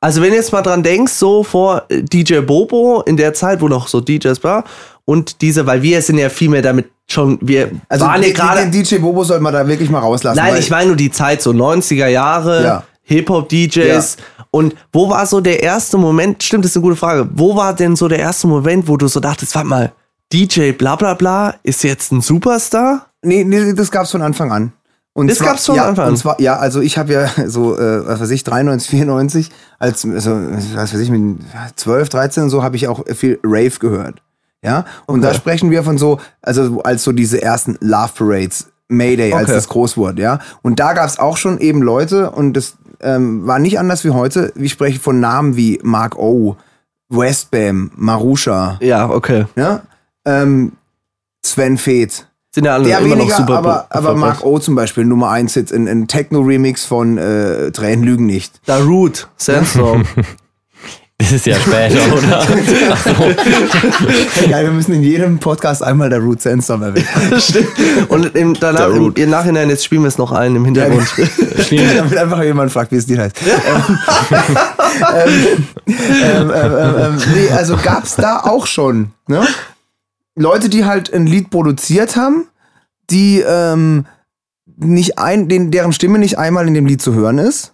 Also wenn du jetzt mal dran denkst, so vor DJ Bobo in der Zeit, wo noch so DJs war und diese, weil wir sind ja viel mehr damit schon, wir also waren ja gerade... Den DJ Bobo soll man da wirklich mal rauslassen. Nein, ich meine nur die Zeit, so 90er Jahre, ja. Hip-Hop-DJs... Ja und wo war so der erste Moment, stimmt, das ist eine gute Frage, wo war denn so der erste Moment, wo du so dachtest, warte mal, DJ bla bla bla ist jetzt ein Superstar? Nee, nee das gab's von Anfang an. Und das zwar, gab's von ja, Anfang an? Und zwar, ja, also ich habe ja so, äh, was weiß ich, 93, 94, als, also, was weiß ich, mit 12, 13 und so, habe ich auch viel Rave gehört. Ja, und okay. da sprechen wir von so, also als so diese ersten Love Parades, Mayday, okay. als das groß wurde, ja. Und da gab's auch schon eben Leute, und das, ähm, war nicht anders wie heute. Ich spreche von Namen wie Mark O, Westbam, Marusha. Ja, okay. Ja? Ähm, Sven Feth. sind ja alle Der immer weniger, noch super aber, aber Mark O zum Beispiel, Nummer 1 jetzt in, in Techno-Remix von äh, Tränen lügen nicht. Da Root, Sandstorm. Das ist ja später, oder? Ach so. Geil, wir müssen in jedem Podcast einmal der Root Sandstorm erwähnen. Stimmt. Und im, danach, im, im Nachhinein, jetzt spielen wir es noch ein im Hintergrund. Damit einfach jemand fragt, wie es dir heißt. ähm, ähm, ähm, ähm, nee, also gab's da auch schon, ne? Leute, die halt ein Lied produziert haben, die ähm, nicht ein, den, deren Stimme nicht einmal in dem Lied zu hören ist,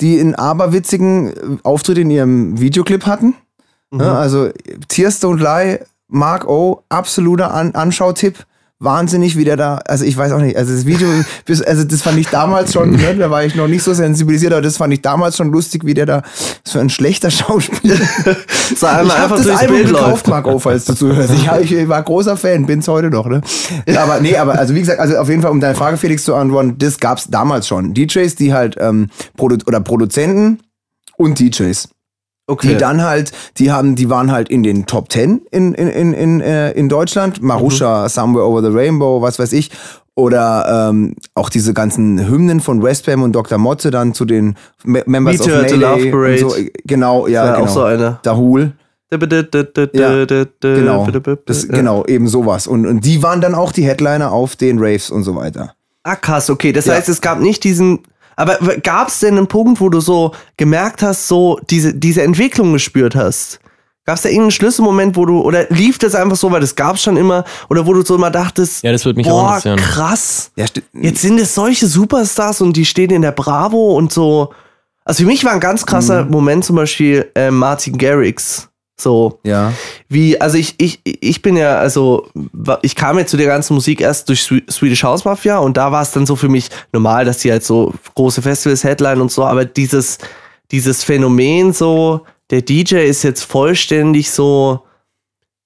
die einen aberwitzigen äh, Auftritt in ihrem Videoclip hatten. Mhm. Ja, also Tears Don't Lie, Mark O, absoluter An Anschautipp wahnsinnig, wie der da, also ich weiß auch nicht, also das Video, also das fand ich damals schon, ne, da war ich noch nicht so sensibilisiert, aber das fand ich damals schon lustig, wie der da so ein schlechter Schauspieler. ich einfach das Album Bild gekauft, Marc O, falls du zuhörst. Ich, ich war großer Fan, bin's heute noch, ne? Aber nee, aber also wie gesagt, also auf jeden Fall, um deine Frage, Felix, zu antworten, das gab's damals schon. DJs, die halt, ähm, Produ oder Produzenten und DJs. Okay. Die dann halt, die haben, die waren halt in den Top Ten in, in, in, in, äh, in Deutschland. Marusha, mhm. Somewhere Over the Rainbow, was weiß ich. Oder ähm, auch diese ganzen Hymnen von Westbam und Dr. Motze dann zu den Me Members Meteor of Mayday. Love Parade. So. Genau, ja, genau. auch so eine. Dahul. Ja, genau, das, genau, eben sowas. Und, und die waren dann auch die Headliner auf den Raves und so weiter. Ah, krass, okay. Das ja. heißt, es gab nicht diesen aber gab es denn einen Punkt, wo du so gemerkt hast, so diese, diese Entwicklung gespürt hast? Gab es da irgendeinen Schlüsselmoment, wo du, oder lief das einfach so, weil das gab es schon immer, oder wo du so immer dachtest, ja, das wird mich boah, auch krass, ja, jetzt sind es solche Superstars und die stehen in der Bravo und so. Also für mich war ein ganz krasser mhm. Moment zum Beispiel äh, Martin Garrix. So. Ja. Wie, also ich, ich, ich bin ja, also, ich kam jetzt zu der ganzen Musik erst durch Swedish House Mafia und da war es dann so für mich normal, dass die halt so große Festivals Headline und so, aber dieses, dieses Phänomen so, der DJ ist jetzt vollständig so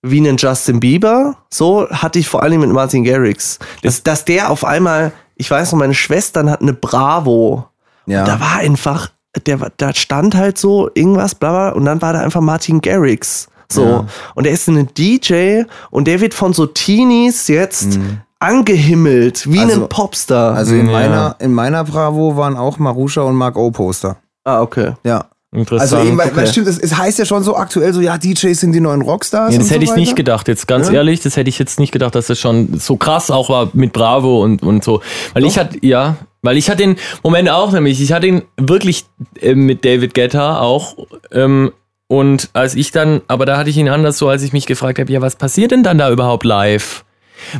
wie ein Justin Bieber, so hatte ich vor allem mit Martin Garrix. Dass, dass der auf einmal, ich weiß noch, meine Schwestern hatten eine Bravo. Ja. Und da war einfach der, da stand halt so irgendwas, bla, bla und dann war da einfach Martin Garrix. So. Ja. Und er ist ein DJ und der wird von so Teenies jetzt mhm. angehimmelt, wie also, ein Popstar. Also in, ja. meiner, in meiner Bravo waren auch Marusha und Mark O Poster. Ah, okay. Ja. Interessant. Also eben, weil, okay. stimmt, es, es, heißt ja schon so aktuell so, ja, DJs sind die neuen Rockstars. Ja, das hätte so ich nicht gedacht, jetzt ganz ja? ehrlich, das hätte ich jetzt nicht gedacht, dass das schon so krass auch war mit Bravo und, und so. Weil Doch. ich hatte, ja, weil ich hatte den Moment auch nämlich, ich hatte ihn wirklich äh, mit David Guetta auch. Ähm, und als ich dann, aber da hatte ich ihn anders so, als ich mich gefragt habe, ja, was passiert denn dann da überhaupt live?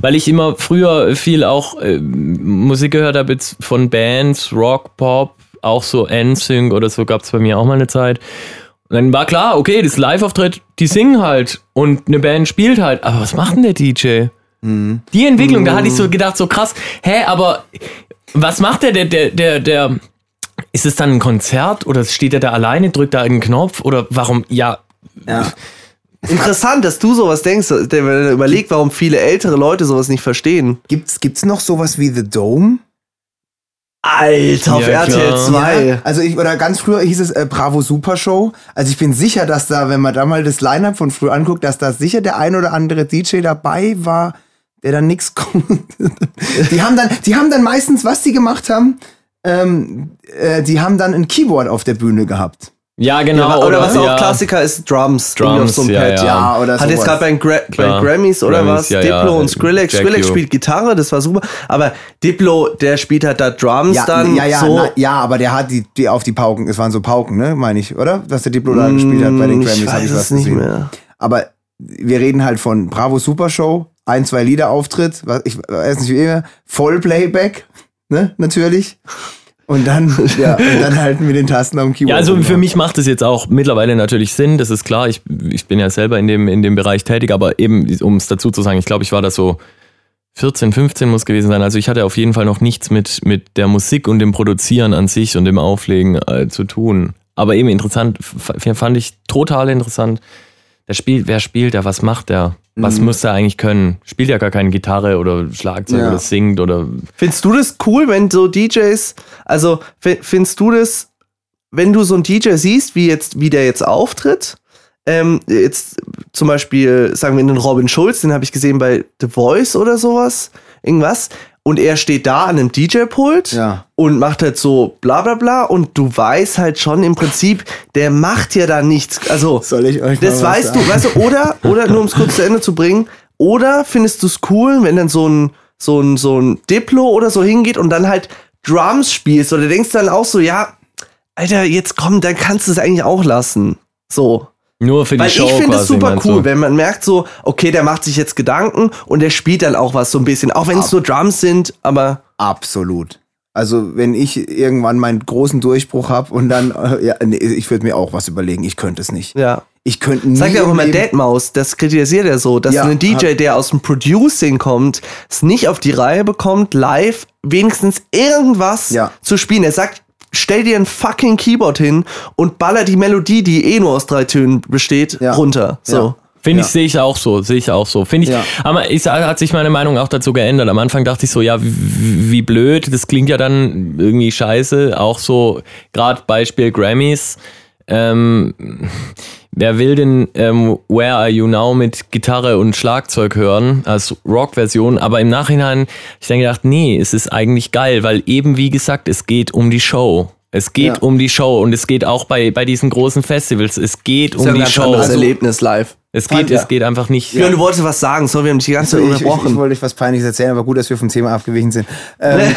Weil ich immer früher viel auch äh, Musik gehört habe von Bands, Rock, Pop, auch so NSYNC oder so gab es bei mir auch mal eine Zeit. Und dann war klar, okay, das Live-Auftritt, die singen halt und eine Band spielt halt. Aber was macht denn der DJ? Mhm. Die Entwicklung, mhm. da hatte ich so gedacht, so krass, hä, aber was macht der, der, der, der, der, ist es dann ein Konzert oder steht er da alleine, drückt da einen Knopf oder warum, ja. ja. Interessant, dass du sowas denkst, wenn man überlegt, warum viele ältere Leute sowas nicht verstehen. Gibt's, gibt's noch sowas wie The Dome? Alter, auf ja, RTL 2. Ja, also ich, oder ganz früher hieß es äh, Bravo Super Show. Also ich bin sicher, dass da, wenn man da mal das Line-Up von früher anguckt, dass da sicher der ein oder andere DJ dabei war, der dann nichts kommt. die haben dann, die haben dann meistens, was die gemacht haben, ähm, äh, die haben dann ein Keyboard auf der Bühne gehabt. Ja, genau. Ja, oder, oder, was ja. auch Klassiker ist, Drums. Drums, so ja, Pad. ja. oder Hat jetzt gerade bei, Gra bei Grammys oder Grammys, was, Diplo und Skrillex. Jack Skrillex spielt Gitarre, das war super. Aber Diplo, der spielt halt da Drums dann. Ja, ja, so. na, ja, aber der hat die, die auf die Pauken, es waren so Pauken, ne, meine ich, oder? Was der Diplo da gespielt hat bei den Grammys, habe ich was nicht gesehen. Mehr. Aber wir reden halt von Bravo Super Show, ein, zwei Lieder Auftritt, ich weiß nicht wie immer, Vollplayback, ne, natürlich. Und dann, ja, und dann halten wir den Tasten am Keyboard. Ja, also für mich macht es jetzt auch mittlerweile natürlich Sinn, das ist klar. Ich, ich bin ja selber in dem, in dem Bereich tätig, aber eben, um es dazu zu sagen, ich glaube, ich war da so 14, 15 muss gewesen sein. Also ich hatte auf jeden Fall noch nichts mit, mit der Musik und dem Produzieren an sich und dem Auflegen äh, zu tun. Aber eben interessant, fand ich total interessant. Der spielt, wer spielt der, was macht der? Was mhm. muss er eigentlich können? Spielt ja gar keine Gitarre oder Schlagzeug ja. oder singt oder. Findest du das cool, wenn so DJs, also findest du das, wenn du so einen DJ siehst, wie jetzt, wie der jetzt auftritt? Ähm, jetzt zum Beispiel, sagen wir den Robin Schulz, den habe ich gesehen bei The Voice oder sowas. irgendwas. Und er steht da an einem DJ-Pult ja. und macht halt so bla bla bla. Und du weißt halt schon im Prinzip, der macht ja da nichts. Also, Soll ich euch das weißt sagen? du, weißt du, oder, oder nur um es kurz zu Ende zu bringen, oder findest du es cool, wenn dann so ein, so ein, so ein Diplo oder so hingeht und dann halt Drums spielst oder denkst dann auch so, ja, Alter, jetzt komm, dann kannst du es eigentlich auch lassen. So. Nur für die Weil Show. Ich finde es super cool, wenn man merkt so, okay, der macht sich jetzt Gedanken und der spielt dann auch was so ein bisschen, auch wenn es nur Drums sind, aber. Absolut. Also wenn ich irgendwann meinen großen Durchbruch habe und dann, ja, nee, ich würde mir auch was überlegen, ich könnte es nicht. Ja. Ich könnte nie. Sagt ja auch immer Deadmaus, das kritisiert er so, dass ja, ein DJ, der aus dem Producing kommt, es nicht auf die Reihe bekommt, live wenigstens irgendwas ja. zu spielen. Er sagt, stell dir ein fucking Keyboard hin und baller die Melodie, die eh nur aus drei Tönen besteht, ja. runter. So. Ja. Finde ich, sehe ich auch so, sehe ich auch so. Finde ich, ja. aber ich, hat sich meine Meinung auch dazu geändert. Am Anfang dachte ich so, ja, wie, wie blöd, das klingt ja dann irgendwie scheiße. Auch so, gerade Beispiel Grammys. Ähm, wer will denn ähm, Where Are You Now mit Gitarre und Schlagzeug hören als Rock-Version? Aber im Nachhinein, ich dann gedacht, nee, es ist eigentlich geil, weil eben wie gesagt, es geht um die Show. Es geht ja. um die Show und es geht auch bei, bei diesen großen Festivals. Es geht um die Show. Das Erlebnis live. Es geht, ja. es geht einfach nicht. Ja, du wolltest was sagen, so, wir haben dich die ganze Zeit unterbrochen. Ich, ich, wollte euch was Peinliches erzählen, aber gut, dass wir vom Thema abgewichen sind. Ähm,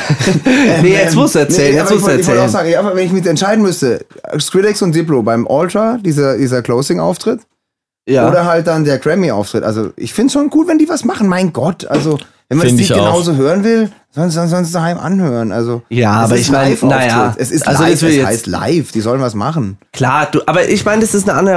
nee, jetzt musst du erzählen, nee, jetzt musst du erzählen. Ich wollte auch sagen, aber wenn ich mich entscheiden müsste, Skrillex und Diplo beim Ultra, dieser, dieser Closing-Auftritt, ja. oder halt dann der Grammy-Auftritt. Also ich finde es schon gut, wenn die was machen, mein Gott. Also wenn man es genauso hören will, Sonst, sonst, sonst daheim anhören. Also, ja, aber ich meine, naja, es ist also live, es heißt live, die sollen was machen. Klar, du, aber ich meine, das ist eine andere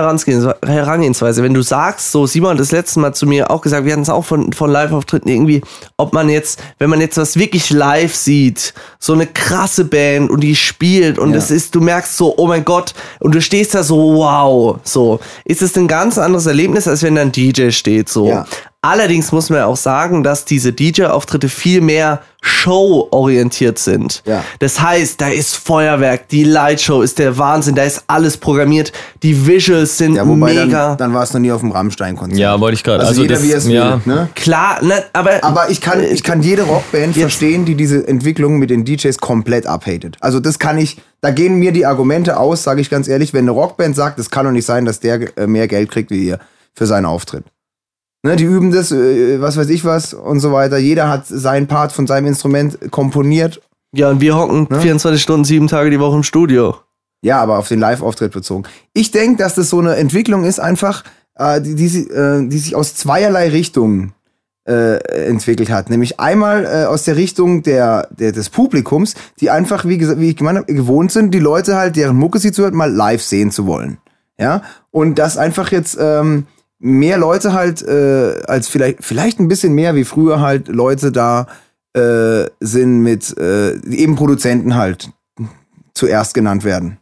Herangehensweise. Wenn du sagst, so Simon hat das letzte Mal zu mir auch gesagt, wir hatten es auch von, von Live-Auftritten irgendwie, ob man jetzt, wenn man jetzt was wirklich live sieht, so eine krasse Band und die spielt und es ja. ist, du merkst so, oh mein Gott, und du stehst da so, wow, so, ist es ein ganz anderes Erlebnis, als wenn da ein DJ steht, so. Ja. Allerdings muss man auch sagen, dass diese DJ-Auftritte viel mehr Show-orientiert sind. Ja. Das heißt, da ist Feuerwerk, die Lightshow ist der Wahnsinn, da ist alles programmiert, die Visuals sind ja, mega. Dann, dann warst du nie auf dem Rammstein-Konzert. Ja, wollte ich gerade. Also, also jeder, das, wie es ja. will. Ne? Klar, ne, aber. Aber ich kann, ich kann jede Rockband verstehen, die diese Entwicklung mit den DJs komplett abhatet. Also das kann ich, da gehen mir die Argumente aus, sage ich ganz ehrlich, wenn eine Rockband sagt, es kann doch nicht sein, dass der äh, mehr Geld kriegt wie ihr für seinen Auftritt. Ne, die üben das, äh, was weiß ich was und so weiter. Jeder hat seinen Part von seinem Instrument komponiert. Ja, und wir hocken ne? 24 Stunden, sieben Tage die Woche im Studio. Ja, aber auf den Live-Auftritt bezogen. Ich denke, dass das so eine Entwicklung ist, einfach, äh, die, die, äh, die sich aus zweierlei Richtungen äh, entwickelt hat. Nämlich einmal äh, aus der Richtung der, der, des Publikums, die einfach, wie, gesagt, wie ich gemeint habe, gewohnt sind, die Leute halt, deren Mucke sie zuhört, mal live sehen zu wollen. Ja, und das einfach jetzt ähm, mehr Leute halt, äh, als vielleicht, vielleicht ein bisschen mehr wie früher halt Leute da äh, sind mit äh, eben Produzenten halt zuerst genannt werden.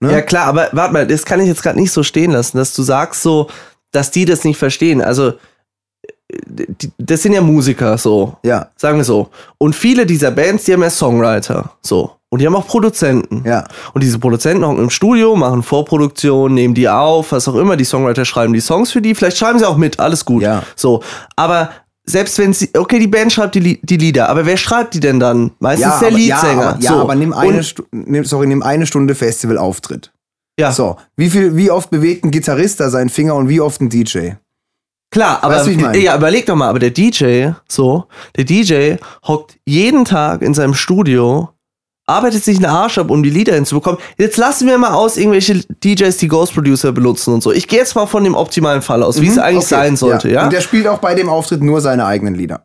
Ne? Ja klar, aber warte mal, das kann ich jetzt gerade nicht so stehen lassen, dass du sagst so, dass die das nicht verstehen. Also das sind ja Musiker, so. Ja. Sagen wir so. Und viele dieser Bands, die haben ja Songwriter, so. Und die haben auch Produzenten. Ja. Und diese Produzenten hocken im Studio, machen Vorproduktion, nehmen die auf, was auch immer. Die Songwriter schreiben die Songs für die. Vielleicht schreiben sie auch mit, alles gut. Ja. So. Aber selbst wenn sie, okay, die Band schreibt die, die Lieder, aber wer schreibt die denn dann? Meistens ja, der aber, Leadsänger. Ja, aber, ja, so. aber nimm eine, nimm, sorry, nimm eine Stunde Festivalauftritt. Ja. So. Wie viel, wie oft bewegt ein Gitarrist da seinen Finger und wie oft ein DJ? Klar, aber weißt, ja, überleg doch mal, aber der DJ, so, der DJ hockt jeden Tag in seinem Studio arbeitet sich einen Arsch ab, um die Lieder hinzubekommen. Jetzt lassen wir mal aus irgendwelche DJs, die Ghost Producer benutzen und so. Ich gehe jetzt mal von dem optimalen Fall aus, wie mhm, es eigentlich okay, sein sollte, ja. ja. Und der spielt auch bei dem Auftritt nur seine eigenen Lieder.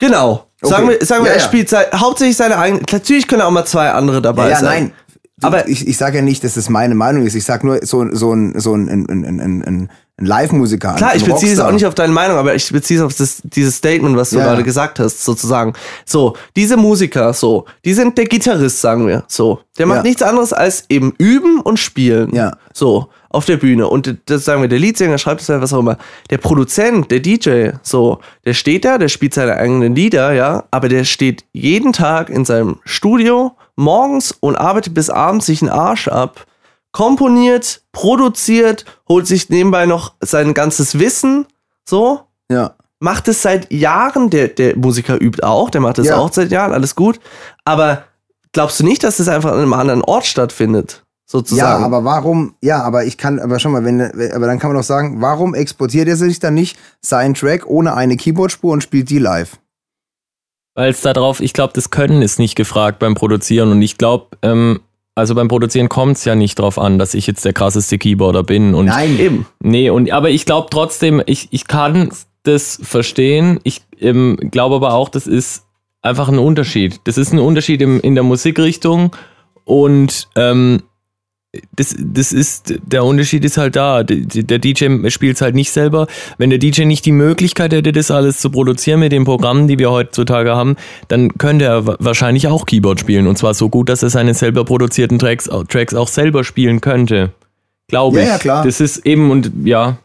Genau. Okay. Sagen wir, sagen wir ja, er spielt sein, hauptsächlich seine eigenen. Natürlich können auch mal zwei andere dabei ja, sein. Nein. Aber ich, ich sage ja nicht, dass das meine Meinung ist. Ich sage nur, so, so ein, so ein, ein, ein, ein, ein ein Live-Musiker. Klar, ich beziehe es auch nicht auf deine Meinung, aber ich beziehe es auf das, dieses Statement, was du ja. gerade gesagt hast, sozusagen. So, diese Musiker, so, die sind der Gitarrist, sagen wir, so. Der macht ja. nichts anderes als eben üben und spielen. Ja. So, auf der Bühne. Und das sagen wir, der Leadsänger schreibt es ja, was auch immer. Der Produzent, der DJ, so, der steht da, der spielt seine eigenen Lieder, ja, aber der steht jeden Tag in seinem Studio morgens und arbeitet bis abends sich einen Arsch ab komponiert, produziert, holt sich nebenbei noch sein ganzes Wissen, so. Ja. macht es seit Jahren, der, der Musiker übt auch, der macht das ja. auch seit Jahren, alles gut. Aber glaubst du nicht, dass das einfach an einem anderen Ort stattfindet? Sozusagen. Ja, aber warum, ja, aber ich kann, aber schon mal, wenn, aber dann kann man doch sagen, warum exportiert er sich dann nicht seinen Track ohne eine Keyboardspur und spielt die live? Weil es darauf, ich glaube, das Können ist nicht gefragt beim Produzieren und ich glaube, ähm, also beim Produzieren kommt es ja nicht drauf an, dass ich jetzt der krasseste Keyboarder bin. Und Nein, eben. Nee, und aber ich glaube trotzdem, ich, ich kann das verstehen. Ich ähm, glaube aber auch, das ist einfach ein Unterschied. Das ist ein Unterschied im, in der Musikrichtung und ähm, das, das ist, der Unterschied ist halt da. Der DJ spielt es halt nicht selber. Wenn der DJ nicht die Möglichkeit hätte, das alles zu produzieren mit den Programmen, die wir heutzutage haben, dann könnte er wahrscheinlich auch Keyboard spielen. Und zwar so gut, dass er seine selber produzierten Tracks, Tracks auch selber spielen könnte. Glaube ich. Ja, ja, klar. Das ist eben, und ja,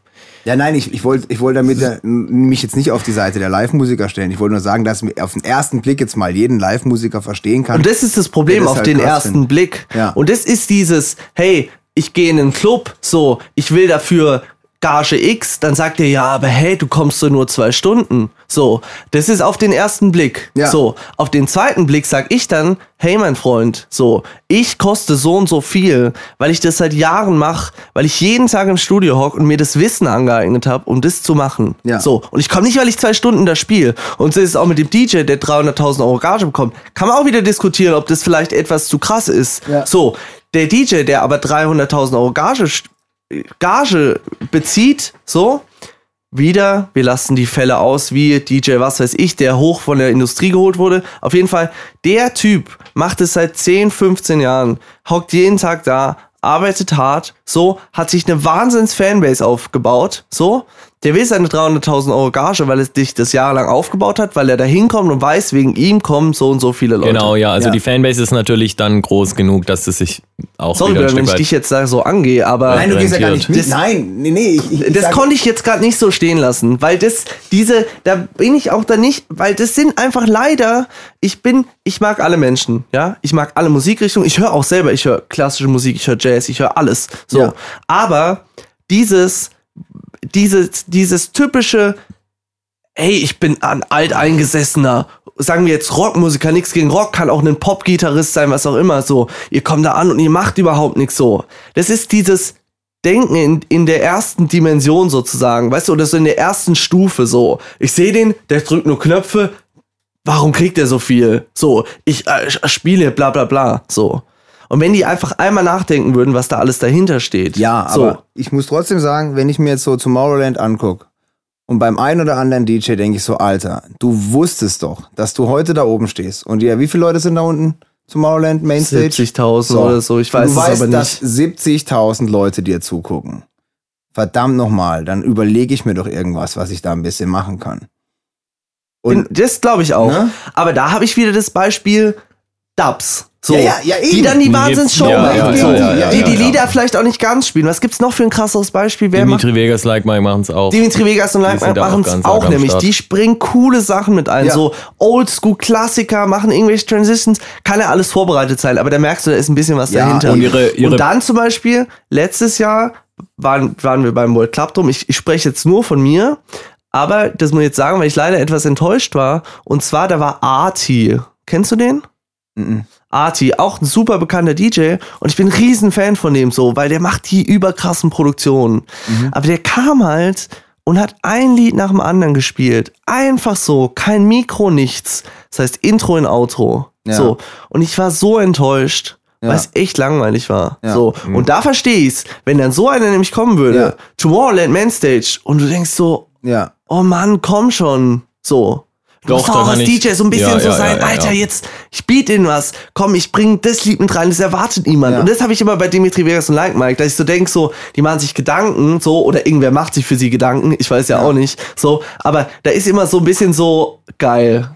ja, nein, ich, ich wollte ich wollt damit ja, mich jetzt nicht auf die Seite der Live-Musiker stellen. Ich wollte nur sagen, dass ich auf den ersten Blick jetzt mal jeden Live-Musiker verstehen kann. Und das ist das Problem auf halt den ersten find. Blick. Ja. Und das ist dieses, hey, ich gehe in einen Club, so, ich will dafür Gage X, dann sagt er, ja, aber hey, du kommst so nur zwei Stunden. So, das ist auf den ersten Blick. Ja. So, auf den zweiten Blick sag ich dann, hey mein Freund, so, ich koste so und so viel, weil ich das seit Jahren mache, weil ich jeden Tag im Studio hock und mir das Wissen angeeignet habe, um das zu machen. Ja. So, und ich komme nicht, weil ich zwei Stunden da spiele. Und so ist es auch mit dem DJ, der 300.000 Euro Gage bekommt. Kann man auch wieder diskutieren, ob das vielleicht etwas zu krass ist. Ja. So, der DJ, der aber 300.000 Euro Gage Gage bezieht, so, wieder, wir lassen die Fälle aus, wie DJ, was weiß ich, der hoch von der Industrie geholt wurde. Auf jeden Fall, der Typ macht es seit 10, 15 Jahren, hockt jeden Tag da, arbeitet hart, so, hat sich eine Wahnsinns-Fanbase aufgebaut, so, der will seine 300.000 Euro Gage, weil es dich das Jahr lang aufgebaut hat, weil er da hinkommt und weiß, wegen ihm kommen so und so viele Leute. Genau, ja. Also ja. die Fanbase ist natürlich dann groß genug, dass es sich auch Sorry, wieder wenn ich dich jetzt da so angehe, aber. Nein, du gehst ja gar nicht mit. Das, Nein, nee, nee. Ich, ich, das konnte ich jetzt gerade nicht so stehen lassen, weil das, diese, da bin ich auch da nicht, weil das sind einfach leider, ich bin, ich mag alle Menschen, ja. Ich mag alle Musikrichtungen. Ich höre auch selber, ich höre klassische Musik, ich höre Jazz, ich höre alles. So. Ja. Aber dieses, dieses, dieses typische, hey, ich bin ein alteingesessener, sagen wir jetzt Rockmusiker, nichts gegen Rock, kann auch ein Popgitarrist sein, was auch immer, so. Ihr kommt da an und ihr macht überhaupt nichts so. Das ist dieses Denken in, in der ersten Dimension sozusagen, weißt du, oder so in der ersten Stufe so. Ich sehe den, der drückt nur Knöpfe, warum kriegt er so viel? So, ich äh, spiele, bla bla bla, so. Und wenn die einfach einmal nachdenken würden, was da alles dahinter steht. Ja, so. aber ich muss trotzdem sagen, wenn ich mir jetzt so Tomorrowland angucke und beim einen oder anderen DJ denke ich so, Alter, du wusstest doch, dass du heute da oben stehst. Und ja, wie viele Leute sind da unten? Tomorrowland Mainstage? 70.000 so. oder so, ich weiß du es weißt, aber nicht. dass 70.000 Leute dir zugucken. Verdammt nochmal, dann überlege ich mir doch irgendwas, was ich da ein bisschen machen kann. Und das glaube ich auch. Ne? Aber da habe ich wieder das Beispiel Dubs. So, ja, ja, ja, die dann die Wahnsinnsshow ja, machen, ja, die die Lieder vielleicht auch nicht ganz spielen. Was gibt's noch für ein krasseres Beispiel? Wer Dimitri macht? Vegas, Like Mike machen es auch. Dimitri Vegas und Like Mike machen es auch, nämlich. Die springen coole Sachen mit ein, so Oldschool-Klassiker, machen irgendwelche Transitions. Kann ja alles vorbereitet sein, aber da merkst du, da ist ein bisschen was dahinter. Und, ihre, ihre und dann zum Beispiel, letztes Jahr waren, waren wir beim World Club Drum. Ich, ich spreche jetzt nur von mir, aber das muss ich jetzt sagen, weil ich leider etwas enttäuscht war. Und zwar, da war Arti. Kennst du den? Mhm. Arti, auch ein super bekannter DJ und ich bin ein riesen Fan von dem so, weil der macht die überkrassen Produktionen. Mhm. Aber der kam halt und hat ein Lied nach dem anderen gespielt. Einfach so, kein Mikro, nichts. Das heißt Intro in Outro. Ja. So. Und ich war so enttäuscht. Ja. Weil es echt langweilig war. Ja. So. Mhm. Und da verstehe ich's, wenn dann so einer nämlich kommen würde. Tomorrowland Mainstage, und du denkst so, ja. oh Mann, komm schon. So. Du Doch, musst auch als DJ so ein bisschen ja, so ja, sein, ja, Alter, jetzt, ich biete ihnen was, komm, ich bring das Lied mit rein, das erwartet niemand. Und das habe ich immer bei Dimitri Vegas und Like Mike, dass ich so denk so, die machen sich Gedanken, so, oder irgendwer macht sich für sie Gedanken, ich weiß ja, auch nicht, so, aber da ist immer so ein bisschen so, geil.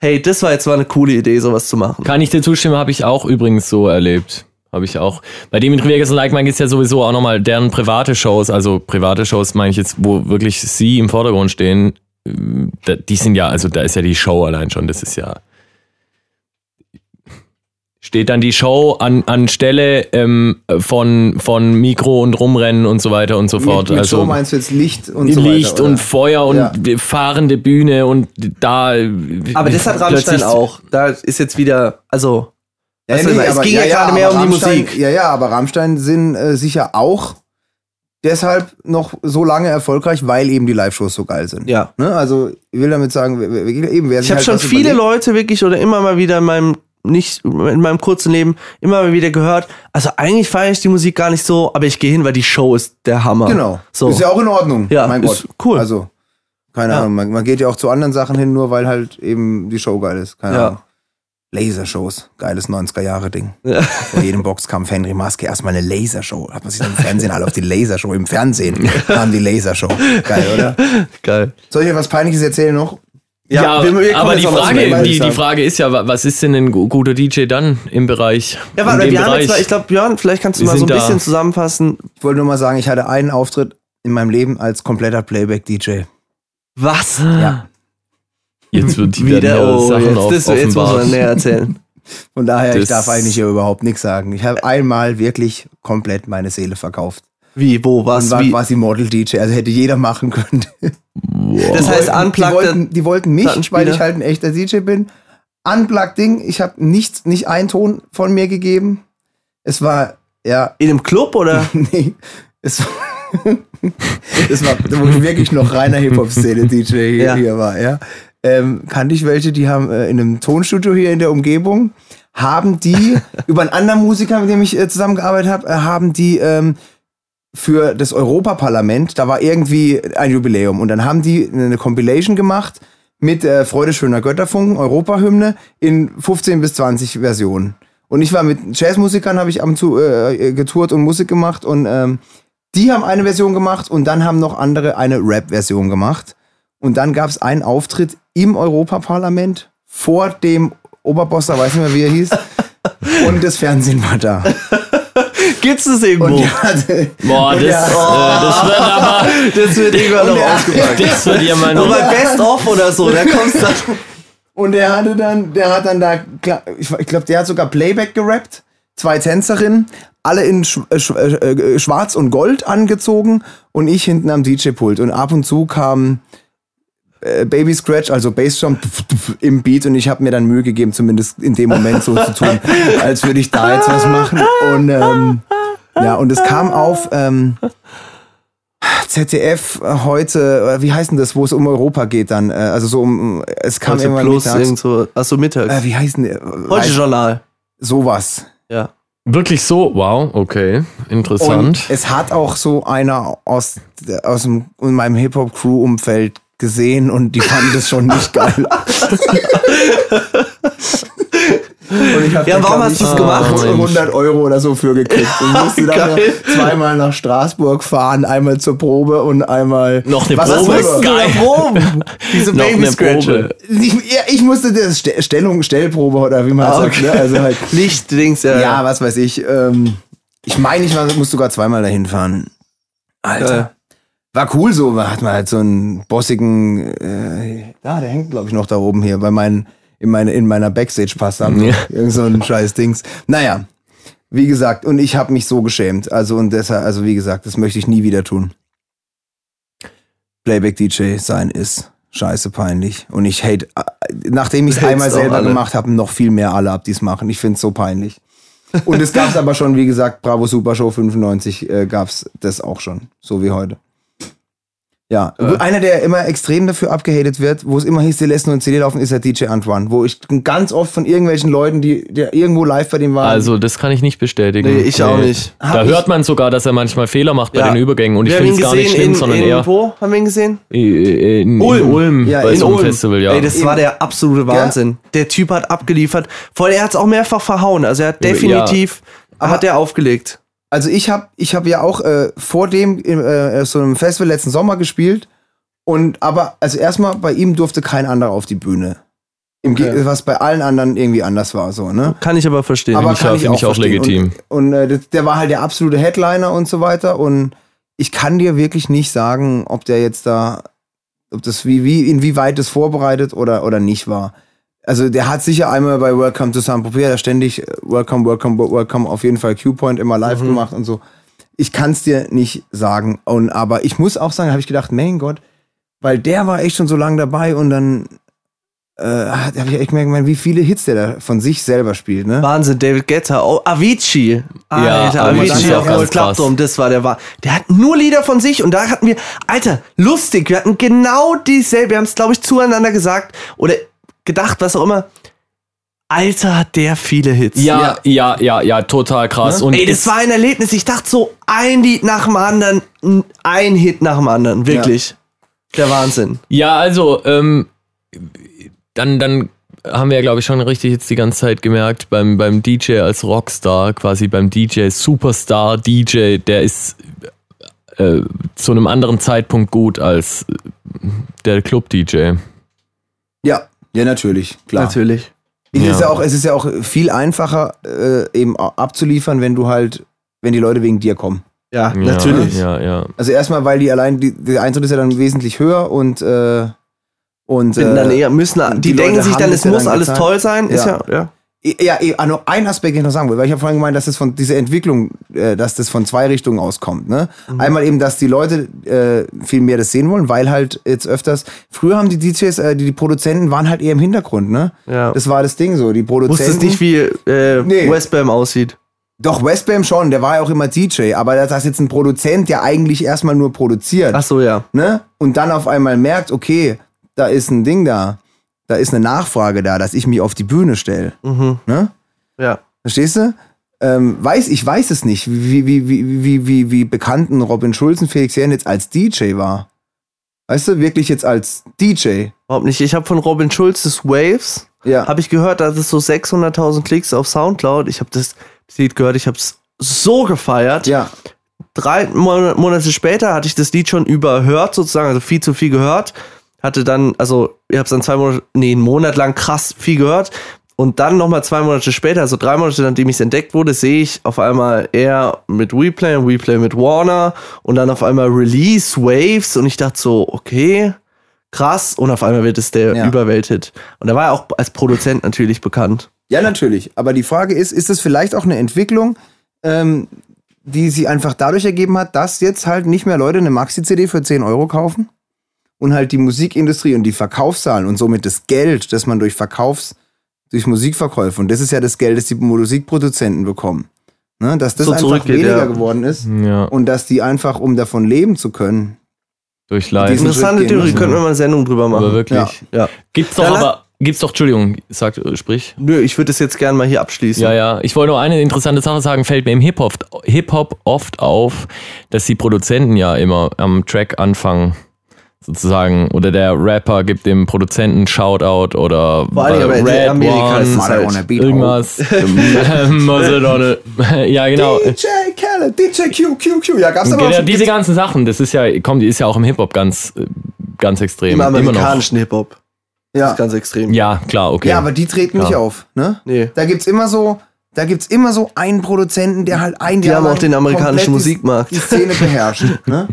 Hey, das war jetzt mal eine coole Idee, sowas zu machen. Kann ich dir zustimmen, habe ich auch übrigens so erlebt. Habe ich auch. Bei Dimitri Vegas und Like Mike ist ja sowieso auch nochmal deren private Shows, also private Shows meine ich jetzt, wo wirklich sie im Vordergrund stehen, die sind ja, also da ist ja die Show allein schon, das ist ja. steht dann die Show an, an Stelle ähm, von, von Mikro und Rumrennen und so weiter und so fort. Mit, mit also Show meinst du jetzt Licht und so Licht weiter, und Feuer und ja. fahrende Bühne und da. Aber das hat Rammstein auch. Da ist jetzt wieder, also. Ja, nee, es ging ja, ja gerade mehr um die Musik. Ja, ja, aber Rammstein sind äh, sicher auch deshalb noch so lange erfolgreich, weil eben die Live-Shows so geil sind. Ja. Ne? Also ich will damit sagen, eben wer Ich habe halt schon viele überlegt. Leute wirklich oder immer mal wieder in meinem nicht in meinem kurzen Leben immer mal wieder gehört. Also eigentlich feiere ich die Musik gar nicht so, aber ich gehe hin, weil die Show ist der Hammer. Genau. So. Ist ja auch in Ordnung. Ja, mein Gott. cool. Also keine ja. Ahnung. Man, man, geht ja auch zu anderen Sachen hin, nur weil halt eben die Show geil ist. Keine ja. Ahnung. Lasershows, geiles 90er-Jahre-Ding. Ja. Vor jedem Boxkampf Henry Maske erstmal eine Lasershow. Hat man sich im Fernsehen alle auf die Lasershow. Im Fernsehen haben die Lasershow. Geil, oder? Geil. Soll ich dir was Peinliches erzählen noch? Ja, ja wir, wir aber die Frage, die, die Frage ist ja, was ist denn ein guter DJ dann im Bereich? Ja, warte, wir haben jetzt, ich glaube, Björn, vielleicht kannst du wir mal so ein bisschen zusammenfassen. Ich wollte nur mal sagen, ich hatte einen Auftritt in meinem Leben als kompletter Playback-DJ. Was? Ja. Jetzt wird die wieder oh, Sachen jetzt, auf, das, jetzt muss man näher erzählen. Von daher, das ich darf eigentlich hier überhaupt nichts sagen. Ich habe einmal wirklich komplett meine Seele verkauft. Wie, wo, was? Und war wie? quasi Model-DJ, also hätte jeder machen können. Wow. Das heißt, Unplugged. Die wollten, die wollten mich, weil ich halt ein echter DJ bin. Unplugged-Ding, ich habe nichts, nicht einen Ton von mir gegeben. Es war, ja. In einem Club oder? nee. Es war, es war, wo ich wirklich noch reiner Hip-Hop-Szene-DJ hier, ja. hier war, ja ähm, kannte ich welche, die haben äh, in einem Tonstudio hier in der Umgebung, haben die, über einen anderen Musiker, mit dem ich äh, zusammengearbeitet habe, äh, haben die ähm, für das Europaparlament, da war irgendwie ein Jubiläum und dann haben die eine Compilation gemacht mit äh, Freude schöner Götterfunken, Europahymne in 15 bis 20 Versionen. Und ich war mit Jazzmusikern, habe ich am zu, äh, getourt und Musik gemacht und ähm, die haben eine Version gemacht und dann haben noch andere eine Rap-Version gemacht. Und dann gab es einen Auftritt im Europaparlament vor dem Oberboss, da weiß nicht mehr, wie er hieß. und das Fernsehen war da. Gibt's das irgendwo? Hatte, Boah, das, ja, äh, das wird aber. Das wird irgendwann noch ausgepackt. Das wird ja mal noch. Nur bei Best of oder so, da kommst dann. Und der hatte dann, der hat dann da, ich, glaube, der hat sogar Playback gerappt. Zwei Tänzerinnen, alle in äh, äh, Schwarz und Gold angezogen und ich hinten am DJ-Pult. Und ab und zu kam äh, Baby Scratch, also Bassdrum im Beat und ich habe mir dann Mühe gegeben, zumindest in dem Moment so zu tun, als würde ich da jetzt was machen. Und ähm, ja, und es kam auf ähm, ZDF heute, äh, wie heißt denn das, wo es um Europa geht dann? Äh, also so um, es kam also immer plus irgendwo, achso, mittags. Äh, wie heißt denn der? Heute Journal. Sowas. Ja. Wirklich so? Wow, okay. Interessant. Und es hat auch so einer aus, aus dem, in meinem Hip-Hop-Crew-Umfeld gesehen und die fanden das schon nicht geil. Und ich habe ja, warum hast du es gemacht? 100 Euro oder so für gekriegt. Und musste dann zweimal nach Straßburg fahren, einmal zur Probe und einmal. Noch eine was Probe? Was geil. Proben? Diese Baby Scratcher. Ich, ich, musste das Stellung, Stellprobe oder wie man ah, sagt. Ne? Also halt, Lichtdings, ja. Ja, was weiß ich. Ähm, ich meine, ich muss sogar zweimal dahin fahren. Alter. War cool so, hat man halt so einen bossigen, äh, da, der hängt glaube ich noch da oben hier bei meinen, in, meine, in meiner Backstage-Pass haben. Ja. Irgend so ein scheiß Dings. Naja, wie gesagt, und ich habe mich so geschämt. Also und deshalb, also wie gesagt, das möchte ich nie wieder tun. Playback-DJ sein ist scheiße peinlich. Und ich hate, nachdem ich es einmal selber gemacht habe, noch viel mehr alle ab, die es machen. Ich finde es so peinlich. Und es gab es aber schon, wie gesagt, Bravo Super Show 95 äh, gab es das auch schon, so wie heute. Ja, äh. einer, der immer extrem dafür abgehatet wird, wo es immer hieß, die lässt nur ein CD laufen, ist der DJ Antoine. Wo ich ganz oft von irgendwelchen Leuten, die, die irgendwo live bei dem waren. Also, das kann ich nicht bestätigen. Nee, ich nee. auch nicht. Da Hab hört man sogar, dass er manchmal Fehler macht bei ja. den Übergängen. Und wir ich finde es gar nicht schlimm, in, sondern in, eher. Wo haben wir ihn gesehen? In, in Ulm. Ulm ja, bei in so einem Ulm. Festival, ja. Ey, das war der absolute Wahnsinn. Ja. Der Typ hat abgeliefert. Vor allem, er hat es auch mehrfach verhauen. Also, er hat definitiv. Ja. Hat er aufgelegt. Also ich habe ich hab ja auch äh, vor dem äh, so einem Festival letzten Sommer gespielt und aber, also erstmal, bei ihm durfte kein anderer auf die Bühne. Okay. Was bei allen anderen irgendwie anders war, so, ne? Kann ich aber verstehen. Aber kann ich auch, ich auch legitim. Und, und äh, der war halt der absolute Headliner und so weiter. Und ich kann dir wirklich nicht sagen, ob der jetzt da, ob das wie, wie, inwieweit es vorbereitet oder, oder nicht war. Also der hat sicher einmal bei Welcome to San Tropez, da ständig äh, Welcome, Welcome, Welcome auf jeden Fall Q-Point immer live mhm. gemacht und so. Ich kann es dir nicht sagen. Und, aber ich muss auch sagen, habe ich gedacht, mein Gott, weil der war echt schon so lange dabei und dann äh, habe ich echt gemerkt, wie viele Hits der da von sich selber spielt. Ne? Wahnsinn, David Guetta, oh, Avicii. Ja, Alter, Avicii auf Gold Klappdom, das war der war. Der hat nur Lieder von sich und da hatten wir, Alter, lustig, wir hatten genau dieselbe, wir haben es glaube ich zueinander gesagt oder gedacht, was auch immer. Alter, hat der viele Hits. Ja, ja, ja, ja, total krass. Ja? Und Ey, das war ein Erlebnis. Ich dachte so, ein Lied nach dem anderen, ein Hit nach dem anderen. Wirklich. Ja. Der Wahnsinn. Ja, also, ähm, dann, dann haben wir ja, glaube ich, schon richtig jetzt die ganze Zeit gemerkt, beim, beim DJ als Rockstar, quasi beim DJ, Superstar DJ, der ist äh, zu einem anderen Zeitpunkt gut als der Club-DJ. Ja, ja, natürlich, klar. Natürlich. Es, ja. Ist ja auch, es ist ja auch viel einfacher, äh, eben abzuliefern, wenn du halt, wenn die Leute wegen dir kommen. Ja, ja natürlich. Ja, ja. Also erstmal, weil die allein, die, der Eintritt ist ja dann wesentlich höher und äh, und äh, dann eher müssen, die, die denken sich dann, es muss alles toll sein. Ist ja, ja. Ja, noch ein Aspekt, den ich noch sagen will, weil ich habe vorhin gemeint, dass das von dieser Entwicklung, äh, dass das von zwei Richtungen auskommt. Ne? Mhm. Einmal eben, dass die Leute äh, viel mehr das sehen wollen, weil halt jetzt öfters, früher haben die DJs, äh, die, die Produzenten waren halt eher im Hintergrund, ne? Ja. Das war das Ding so. Die Produzenten. Wusstest nicht, wie äh, nee. Westbam aussieht. Doch, Westbam schon, der war ja auch immer DJ, aber das ist jetzt ein Produzent, der eigentlich erstmal nur produziert. Ach so, ja. Ne? Und dann auf einmal merkt, okay, da ist ein Ding da da ist eine Nachfrage da, dass ich mich auf die Bühne stelle. Mhm. Ne? Ja. Verstehst du? Ähm, weiß, ich weiß es nicht, wie, wie, wie, wie, wie, wie bekannten Robin Schulzen Felix Jähn jetzt als DJ war. Weißt du, wirklich jetzt als DJ. Überhaupt nicht. Ich habe von Robin Schulzes Waves, ja. habe ich gehört, da ist so 600.000 Klicks auf Soundcloud. Ich habe das Lied gehört, ich habe es so gefeiert. Ja. Drei Monate später hatte ich das Lied schon überhört, sozusagen, also viel zu viel gehört hatte dann, also ich habe es dann zwei Monate, nee, einen Monat lang krass viel gehört. Und dann nochmal zwei Monate später, also drei Monate nachdem es entdeckt wurde, sehe ich auf einmal er mit WePlay und WePlay mit Warner und dann auf einmal Release Waves und ich dachte so, okay, krass. Und auf einmal wird es der ja. Überwelthit. Und er war ja auch als Produzent natürlich bekannt. Ja, natürlich. Aber die Frage ist, ist es vielleicht auch eine Entwicklung, ähm, die sie einfach dadurch ergeben hat, dass jetzt halt nicht mehr Leute eine Maxi-CD für 10 Euro kaufen? Und halt die Musikindustrie und die Verkaufszahlen und somit das Geld, das man durch Verkaufs, durch Musikverkäufe, und das ist ja das Geld, das die Musikproduzenten bekommen, ne, dass das so einfach weniger ja. geworden ist ja. und dass die einfach, um davon leben zu können, durch Live. Interessante Theorie, könnten wir mal eine Sendung drüber machen. Aber wirklich. Ja. ja. Gibt's doch aber, gibt's doch, Entschuldigung, sag, sprich. Nö, ich würde das jetzt gerne mal hier abschließen. Ja, ja. Ich wollte nur eine interessante Sache sagen, fällt mir im Hip-Hop Hip -Hop oft auf, dass die Produzenten ja immer am Track anfangen sozusagen, oder der Rapper gibt dem Produzenten Shoutout oder Vor allem aber Red Amerika One, ist halt irgendwas. ja, genau. DJ Khaled, DJ Q, Q, Q. Ja, gab's aber genau, diese ganzen Sachen, das ist ja, kommt, ist ja auch im Hip-Hop ganz, ganz extrem. Im amerikanischen Hip-Hop. Ja. Das ist ganz extrem. Ja, klar, okay. Ja, aber die treten klar. nicht auf, ne? Nee. Da gibt's immer so, da gibt's immer so einen Produzenten, der halt ein die Jahr haben auch den amerikanischen Musikmarkt. Die Szene beherrscht, ne?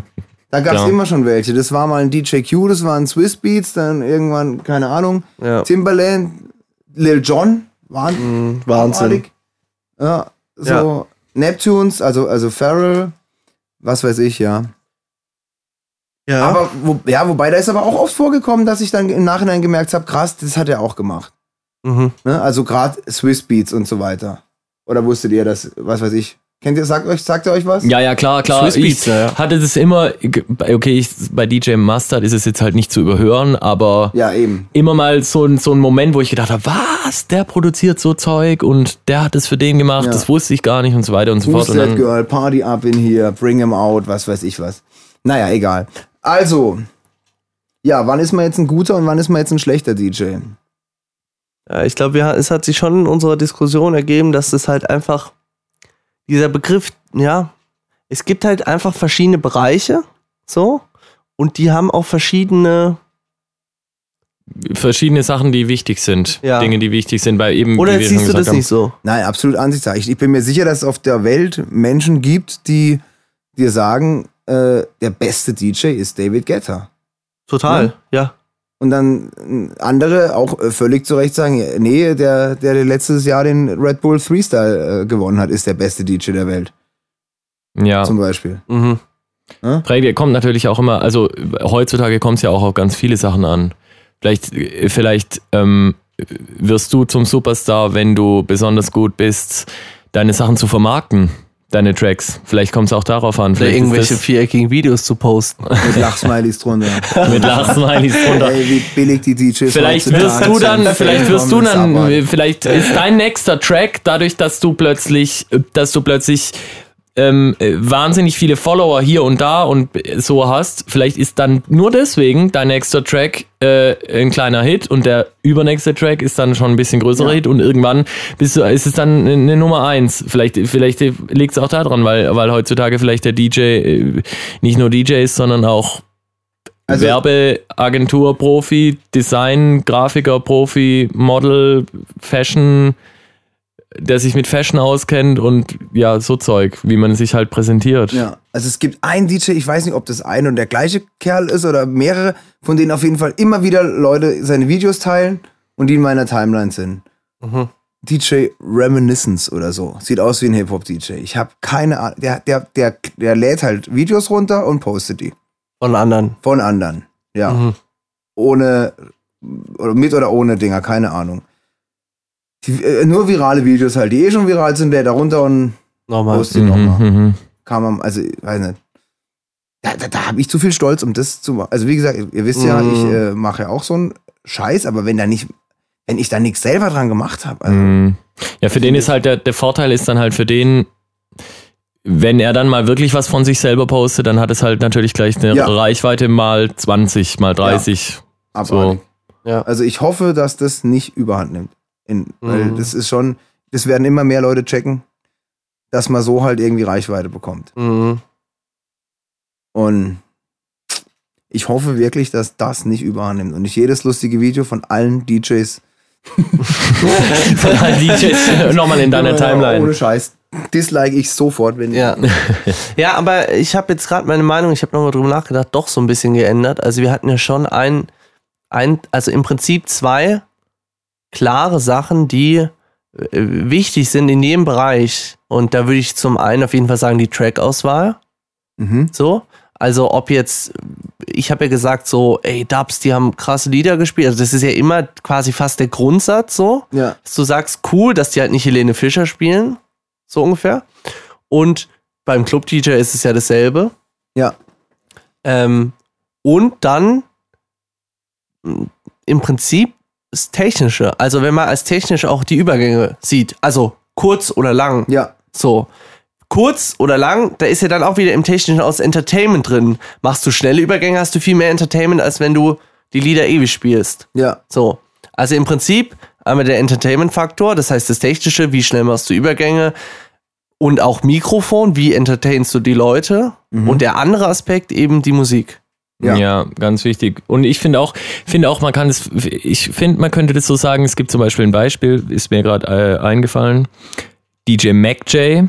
Da gab es ja. immer schon welche. Das war mal ein DJ Q, das waren Swiss Beats, dann irgendwann, keine Ahnung, ja. Timbaland, Lil Jon, waren, mm, Wahnsinn. Ja, so ja. Neptunes, also, also Farrell, was weiß ich, ja. Ja. Aber wo, ja, wobei da ist aber auch oft vorgekommen, dass ich dann im Nachhinein gemerkt habe, krass, das hat er auch gemacht. Mhm. Ne? Also gerade Swiss Beats und so weiter. Oder wusstet ihr das, was weiß ich, Kennt ihr, sagt euch, sagt ihr euch was? Ja, ja, klar, klar. Swiss Beats, ich ja. hatte das immer, okay, ich, bei DJ Mustard ist es jetzt halt nicht zu überhören, aber ja, eben. immer mal so ein, so ein Moment, wo ich gedacht habe, was, der produziert so Zeug und der hat es für den gemacht, ja. das wusste ich gar nicht und so weiter und so Who's fort. That Girl, Party up in here, bring him out, was weiß ich was. Naja, egal. Also, ja, wann ist man jetzt ein guter und wann ist man jetzt ein schlechter DJ? Ja, ich glaube, es hat sich schon in unserer Diskussion ergeben, dass es halt einfach dieser Begriff, ja, es gibt halt einfach verschiedene Bereiche, so, und die haben auch verschiedene verschiedene Sachen, die wichtig sind. Ja. Dinge, die wichtig sind, weil eben. Oder siehst du das haben. nicht so? Nein, absolut Ansichtssache. Ich, ich bin mir sicher, dass es auf der Welt Menschen gibt, die dir sagen, äh, der beste DJ ist David Guetta. Total, ja. ja. Und dann andere auch völlig zu Recht sagen, nee, der, der letztes Jahr den Red Bull Freestyle äh, gewonnen hat, ist der beste DJ der Welt. Ja. Zum Beispiel. Mhm. Ja? kommt natürlich auch immer, also heutzutage kommt es ja auch auf ganz viele Sachen an. Vielleicht, vielleicht ähm, wirst du zum Superstar, wenn du besonders gut bist, deine Sachen zu vermarkten deine Tracks. Vielleicht kommt es auch darauf an. Vielleicht irgendwelche viereckigen Videos zu posten. Mit Lachsmilies drunter. Mit Lachsmilies drunter. Ey, wie billig die DJs Vielleicht wirst du dann, vielleicht wirst du dann, vielleicht ist dein nächster Track dadurch, dass du plötzlich, dass du plötzlich ähm, äh, wahnsinnig viele Follower hier und da und so hast, vielleicht ist dann nur deswegen dein nächster Track äh, ein kleiner Hit und der übernächste Track ist dann schon ein bisschen größerer ja. Hit und irgendwann bist du, ist es dann eine Nummer eins. Vielleicht, vielleicht liegt es auch daran, weil, weil heutzutage vielleicht der DJ äh, nicht nur DJ ist, sondern auch also, Werbeagentur-Profi, Design, Grafiker-Profi, Model, Fashion der sich mit Fashion auskennt und ja, so Zeug, wie man sich halt präsentiert. Ja, also es gibt einen DJ, ich weiß nicht, ob das ein und der gleiche Kerl ist oder mehrere, von denen auf jeden Fall immer wieder Leute seine Videos teilen und die in meiner Timeline sind. Mhm. DJ Reminiscence oder so. Sieht aus wie ein Hip-Hop-DJ. Ich habe keine Ahnung. Der, der, der, der lädt halt Videos runter und postet die. Von anderen. Von anderen, ja. Mhm. Ohne, oder mit oder ohne Dinger, keine Ahnung. Die, äh, nur virale Videos halt, die eh schon viral sind, der darunter und nochmal. postet mhm, nochmal. Mhm. Kann man, also, weiß nicht. Da, da, da habe ich zu viel Stolz, um das zu machen. Also, wie gesagt, ihr wisst ja, mhm. ich äh, mache ja auch so einen Scheiß, aber wenn da nicht, wenn ich da nichts selber dran gemacht habe. Also, mhm. Ja, für den ist halt der, der Vorteil ist dann halt für den, wenn er dann mal wirklich was von sich selber postet, dann hat es halt natürlich gleich eine ja. Reichweite mal 20, mal 30. Ja, so. ja. Also ich hoffe, dass das nicht überhand nimmt. In, weil mhm. das ist schon, das werden immer mehr Leute checken, dass man so halt irgendwie Reichweite bekommt. Mhm. Und ich hoffe wirklich, dass das nicht überhand nimmt und nicht jedes lustige Video von allen DJs. von allen DJs nochmal in deiner Timeline. Ohne Scheiß. Dislike ich sofort, wenn ja. ja, aber ich habe jetzt gerade meine Meinung, ich habe nochmal drüber nachgedacht, doch so ein bisschen geändert. Also wir hatten ja schon ein, ein also im Prinzip zwei klare Sachen, die äh, wichtig sind in jedem Bereich. Und da würde ich zum einen auf jeden Fall sagen, die Track-Auswahl. Mhm. So. Also ob jetzt, ich habe ja gesagt, so, ey, Dubs, die haben krasse Lieder gespielt. Also das ist ja immer quasi fast der Grundsatz so. Ja. Dass du sagst, cool, dass die halt nicht Helene Fischer spielen. So ungefähr. Und beim Club-DJ ist es ja dasselbe. Ja. Ähm, und dann im Prinzip das Technische. Also wenn man als technisch auch die Übergänge sieht. Also kurz oder lang. Ja. So. Kurz oder lang, da ist ja dann auch wieder im Technischen aus Entertainment drin. Machst du schnelle Übergänge, hast du viel mehr Entertainment, als wenn du die Lieder ewig spielst. Ja. So. Also im Prinzip einmal der Entertainment-Faktor, das heißt das Technische, wie schnell machst du Übergänge und auch Mikrofon, wie entertainst du die Leute mhm. und der andere Aspekt eben die Musik. Ja. ja, ganz wichtig. Und ich finde auch, finde auch, man kann es, ich finde, man könnte das so sagen, es gibt zum Beispiel ein Beispiel, ist mir gerade äh, eingefallen. DJ MacJ,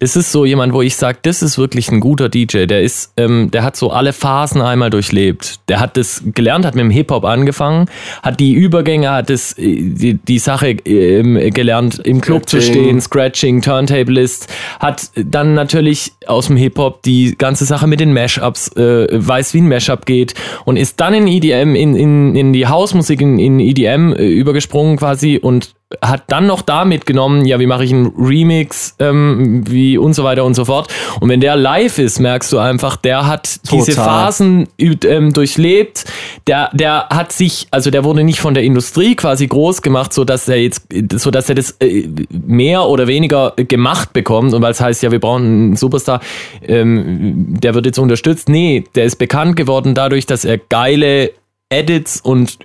das ist so jemand, wo ich sage, das ist wirklich ein guter DJ. Der ist, ähm, der hat so alle Phasen einmal durchlebt. Der hat das gelernt, hat mit dem Hip Hop angefangen, hat die Übergänge, hat das, äh, die, die Sache ähm, gelernt, im Club Scratching. zu stehen, Scratching, Turntablist, hat dann natürlich aus dem Hip Hop die ganze Sache mit den Mashups, äh, weiß wie ein Mashup geht und ist dann in EDM, in, in, in die Hausmusik, in, in EDM äh, übergesprungen quasi und hat dann noch da mitgenommen, ja, wie mache ich einen Remix, ähm, wie und so weiter und so fort. Und wenn der live ist, merkst du einfach, der hat Total. diese Phasen ähm, durchlebt. Der, der hat sich, also der wurde nicht von der Industrie quasi groß gemacht, so dass er jetzt, so dass er das äh, mehr oder weniger gemacht bekommt. Und weil es heißt, ja, wir brauchen einen Superstar, ähm, der wird jetzt unterstützt. Nee, der ist bekannt geworden dadurch, dass er geile Edits und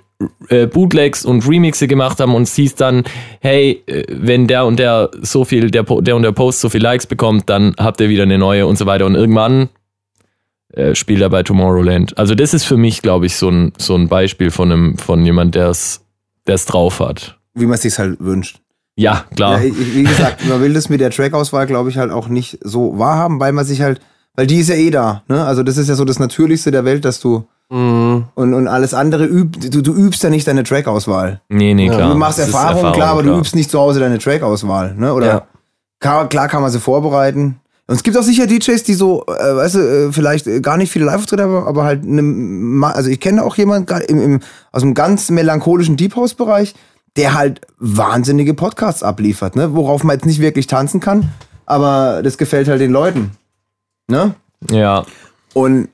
äh, Bootlegs und Remixe gemacht haben und es hieß dann, hey, äh, wenn der und der so viel, der, der und der Post so viel Likes bekommt, dann habt ihr wieder eine neue und so weiter. Und irgendwann äh, spielt er bei Tomorrowland. Also das ist für mich, glaube ich, so ein, so ein Beispiel von einem, von jemand, der es drauf hat. Wie man es sich halt wünscht. Ja, klar. Ja, wie gesagt, man will das mit der Trackauswahl, glaube ich, halt auch nicht so wahrhaben, weil man sich halt, weil die ist ja eh da. Ne? Also das ist ja so das Natürlichste der Welt, dass du mhm Und, und alles andere übt, du, du übst ja nicht deine Trackauswahl. Nee, nee, klar. Du machst Erfahrung, Erfahrung, klar, aber klar. du übst nicht zu Hause deine Trackauswahl, ne? Oder ja. klar, klar kann man sie vorbereiten. Und es gibt auch sicher DJs, die so, äh, weißt du, äh, vielleicht gar nicht viele Live-Auftritte haben, aber halt, ne, also ich kenne auch jemanden im, im, aus einem ganz melancholischen Deep House-Bereich, der halt wahnsinnige Podcasts abliefert, ne? Worauf man jetzt nicht wirklich tanzen kann, aber das gefällt halt den Leuten. Ne? Ja. Und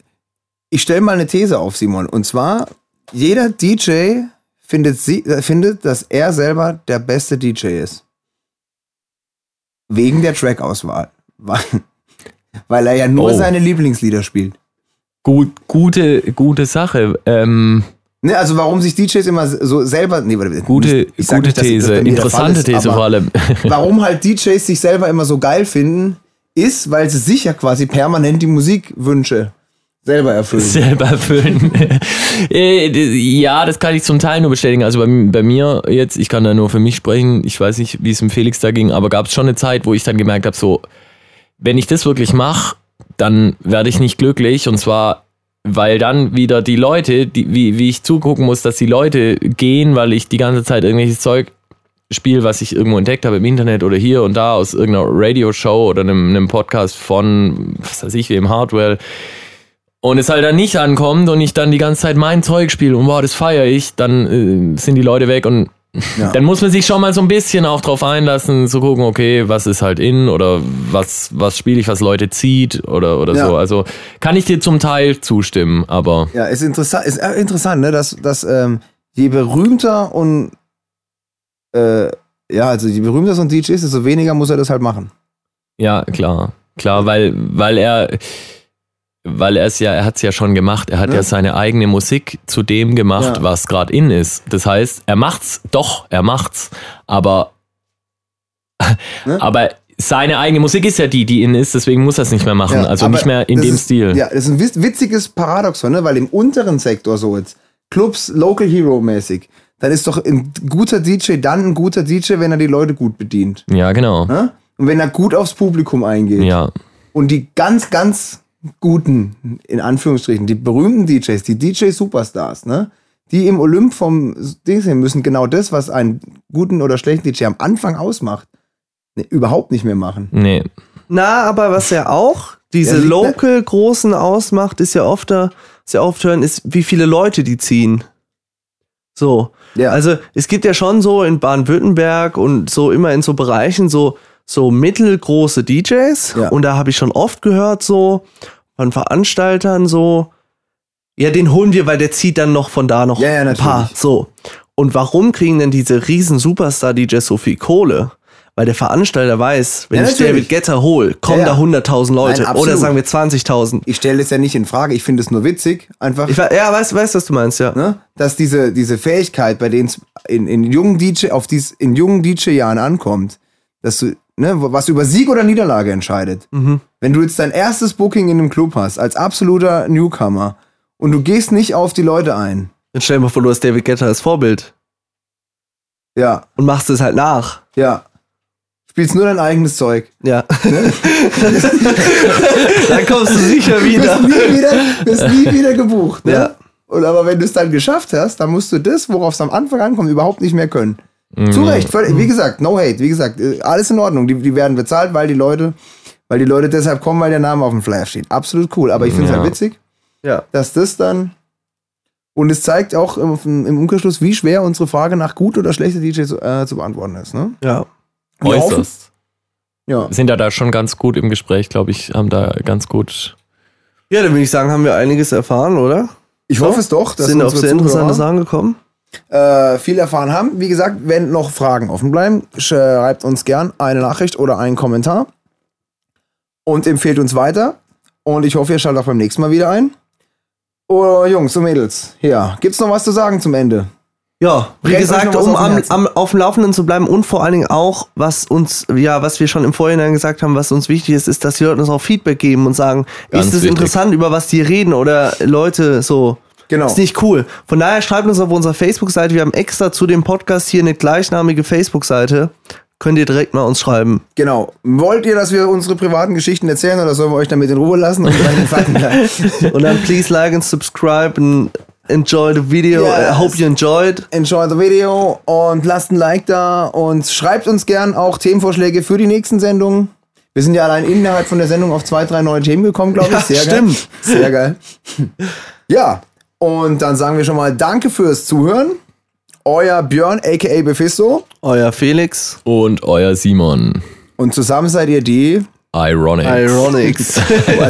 ich stelle mal eine These auf, Simon. Und zwar, jeder DJ findet, sie, findet, dass er selber der beste DJ ist. Wegen der Trackauswahl. Weil, er ja nur oh. seine Lieblingslieder spielt. Gut, gute, gute Sache. Ähm, ne, also warum sich DJs immer so selber. Nee, gute ich, ich gute nicht, These, interessante ist, These vor allem. warum halt DJs sich selber immer so geil finden, ist, weil sie sich ja quasi permanent die Musikwünsche selber erfüllen. Selber erfüllen. Äh, ja, das kann ich zum Teil nur bestätigen. Also bei, bei, mir jetzt, ich kann da nur für mich sprechen, ich weiß nicht, wie es mit Felix da ging, aber gab es schon eine Zeit, wo ich dann gemerkt habe, so, wenn ich das wirklich mache, dann werde ich nicht glücklich. Und zwar, weil dann wieder die Leute, die, wie, wie ich zugucken muss, dass die Leute gehen, weil ich die ganze Zeit irgendwelches Zeug Spiel, was ich irgendwo entdeckt habe im Internet oder hier und da aus irgendeiner Radioshow oder einem, einem Podcast von, was weiß ich, wie im Hardware und es halt dann nicht ankommt und ich dann die ganze Zeit mein Zeug spiele und wow, das feiere ich, dann äh, sind die Leute weg und ja. dann muss man sich schon mal so ein bisschen auch drauf einlassen, zu gucken, okay, was ist halt in oder was, was spiele ich, was Leute zieht oder, oder ja. so. Also kann ich dir zum Teil zustimmen, aber. Ja, ist interessant, ist interessant, ne, dass, dass ähm, je berühmter und äh, ja, also je berühmter so ein DJ ist, desto weniger muss er das halt machen. Ja, klar. Klar, weil, weil er, weil er es ja, er hat es ja schon gemacht. Er hat ja. ja seine eigene Musik zu dem gemacht, ja. was gerade in ist. Das heißt, er macht's, doch, er macht's, aber, ne? aber seine eigene Musik ist ja die, die in ist, deswegen muss er es nicht mehr machen. Ja, also nicht mehr in dem ist, Stil. Ja, das ist ein witziges Paradoxon, ne? weil im unteren Sektor so jetzt, Clubs Local Hero mäßig, dann ist doch ein guter DJ dann ein guter DJ, wenn er die Leute gut bedient. Ja, genau. Und wenn er gut aufs Publikum eingeht. Ja. Und die ganz, ganz guten, in Anführungsstrichen, die berühmten DJs, die DJ-Superstars, ne? Die im Olymp vom Ding sind, müssen genau das, was einen guten oder schlechten DJ am Anfang ausmacht, ne, überhaupt nicht mehr machen. Nee. Na, aber was ja auch diese ja, local großen ausmacht, ist ja oft, sehr oft hören, ist, wie viele Leute die ziehen. So. Ja. Also es gibt ja schon so in Baden-Württemberg und so immer in so Bereichen so, so mittelgroße DJs. Ja. Und da habe ich schon oft gehört, so von Veranstaltern so, ja, den holen wir, weil der zieht dann noch von da noch ja, ja, ein paar. So. Und warum kriegen denn diese riesen Superstar-DJs so viel Kohle? Weil der Veranstalter weiß, wenn ja, ich David Getter hole, kommen ja, ja. da 100.000 Leute. Nein, oder sagen wir 20.000. Ich stelle es ja nicht in Frage. Ich finde es nur witzig. Einfach. Ich, ja, weißt, weißt, was du meinst, ja. Ne? Dass diese, diese Fähigkeit, bei denen es in, in jungen DJ, auf dies, in jungen DJ-Jahren ankommt, dass du, ne, was über Sieg oder Niederlage entscheidet. Mhm. Wenn du jetzt dein erstes Booking in einem Club hast, als absoluter Newcomer, und du gehst nicht auf die Leute ein. Dann stell dir mal vor, du hast David Getter als Vorbild. Ja. Und machst es halt nach. Ja. Spielst nur dein eigenes Zeug. Ja. Ne? dann kommst du sicher wieder. Bist nie wieder, bist nie wieder gebucht. Ne? Ja. Und aber wenn du es dann geschafft hast, dann musst du das, worauf es am Anfang ankommt, überhaupt nicht mehr können. Mhm. Zu Recht. Wie gesagt, no hate. Wie gesagt, äh, alles in Ordnung. Die, die werden bezahlt, weil die Leute, weil die Leute deshalb kommen, weil der Name auf dem Flyer steht. Absolut cool. Aber ich finde es halt ja. halt witzig, ja. dass das dann und es zeigt auch im, im, Umkehrschluss, wie schwer unsere Frage nach gut oder schlechter DJ zu, äh, zu beantworten ist. Ne? Ja. Äußerst. Ja. Sind ja da schon ganz gut im Gespräch, glaube ich, haben da ganz gut. Ja, dann würde ich sagen, haben wir einiges erfahren, oder? Ich so? hoffe es doch. Dass Sind auf sehr interessante Sachen gekommen. Äh, viel erfahren haben. Wie gesagt, wenn noch Fragen offen bleiben, schreibt uns gern eine Nachricht oder einen Kommentar und empfehlt uns weiter. Und ich hoffe, ihr schaltet auch beim nächsten Mal wieder ein. Oh, Jungs und Mädels, ja, gibt's noch was zu sagen zum Ende? Ja, wie Brennt gesagt, um am, am, auf dem Laufenden zu bleiben und vor allen Dingen auch, was uns, ja, was wir schon im Vorhinein gesagt haben, was uns wichtig ist, ist, dass die Leute uns auch Feedback geben und sagen, Ganz ist es interessant, über was die reden oder Leute so. Genau. Ist nicht cool. Von daher schreibt uns auf unserer Facebook-Seite. Wir haben extra zu dem Podcast hier eine gleichnamige Facebook-Seite. Könnt ihr direkt mal uns schreiben. Genau. Wollt ihr, dass wir unsere privaten Geschichten erzählen oder sollen wir euch damit in Ruhe lassen? Und dann, und dann please like and subscribe and enjoy the video. Yes. I hope you enjoyed. Enjoy the video und lasst ein Like da und schreibt uns gern auch Themenvorschläge für die nächsten Sendungen. Wir sind ja allein innerhalb von der Sendung auf zwei, drei neue Themen gekommen, glaube ich. Ja, Sehr stimmt. geil. Sehr geil. Ja, und dann sagen wir schon mal Danke fürs Zuhören. Euer Björn, aka Befisto. Euer Felix. Und euer Simon. Und zusammen seid ihr die Ironics. Ironics.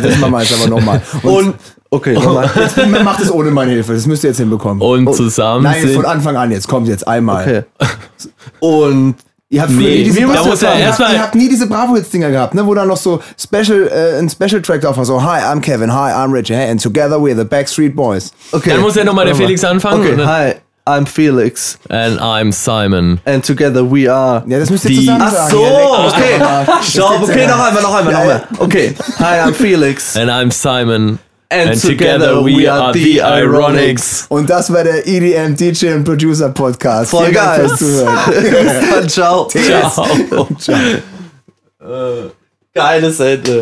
das machen wir jetzt aber nochmal. Und, und okay, nochmal. Jetzt macht es ohne meine Hilfe. Das müsst ihr jetzt hinbekommen. Und, und zusammen. Nein, von Anfang an jetzt. Kommt jetzt einmal. Okay. Und Ihr habt, nee, diese, da muss ja habt, ihr habt nie diese Bravo-Hits-Dinger gehabt, ne? wo dann noch so Special, äh, ein Special-Track drauf war, so Hi, I'm Kevin, Hi, I'm Richie, hey, and together we're the Backstreet Boys. Okay. Dann muss ja nochmal der Felix anfangen. Okay, Hi, I'm Felix. And I'm Simon. And together we are. Ja, das müsst ihr zusammen Ach so, okay. Stopp, okay, noch einmal, noch einmal, noch einmal. Okay. Hi, I'm Felix. And I'm Simon. And, and together, together, we are the Ironics. Und das war der EDM DJ und Producer Podcast. Voll geil. Ciao. Ciao. Ciao. Ciao. Geiles Ende.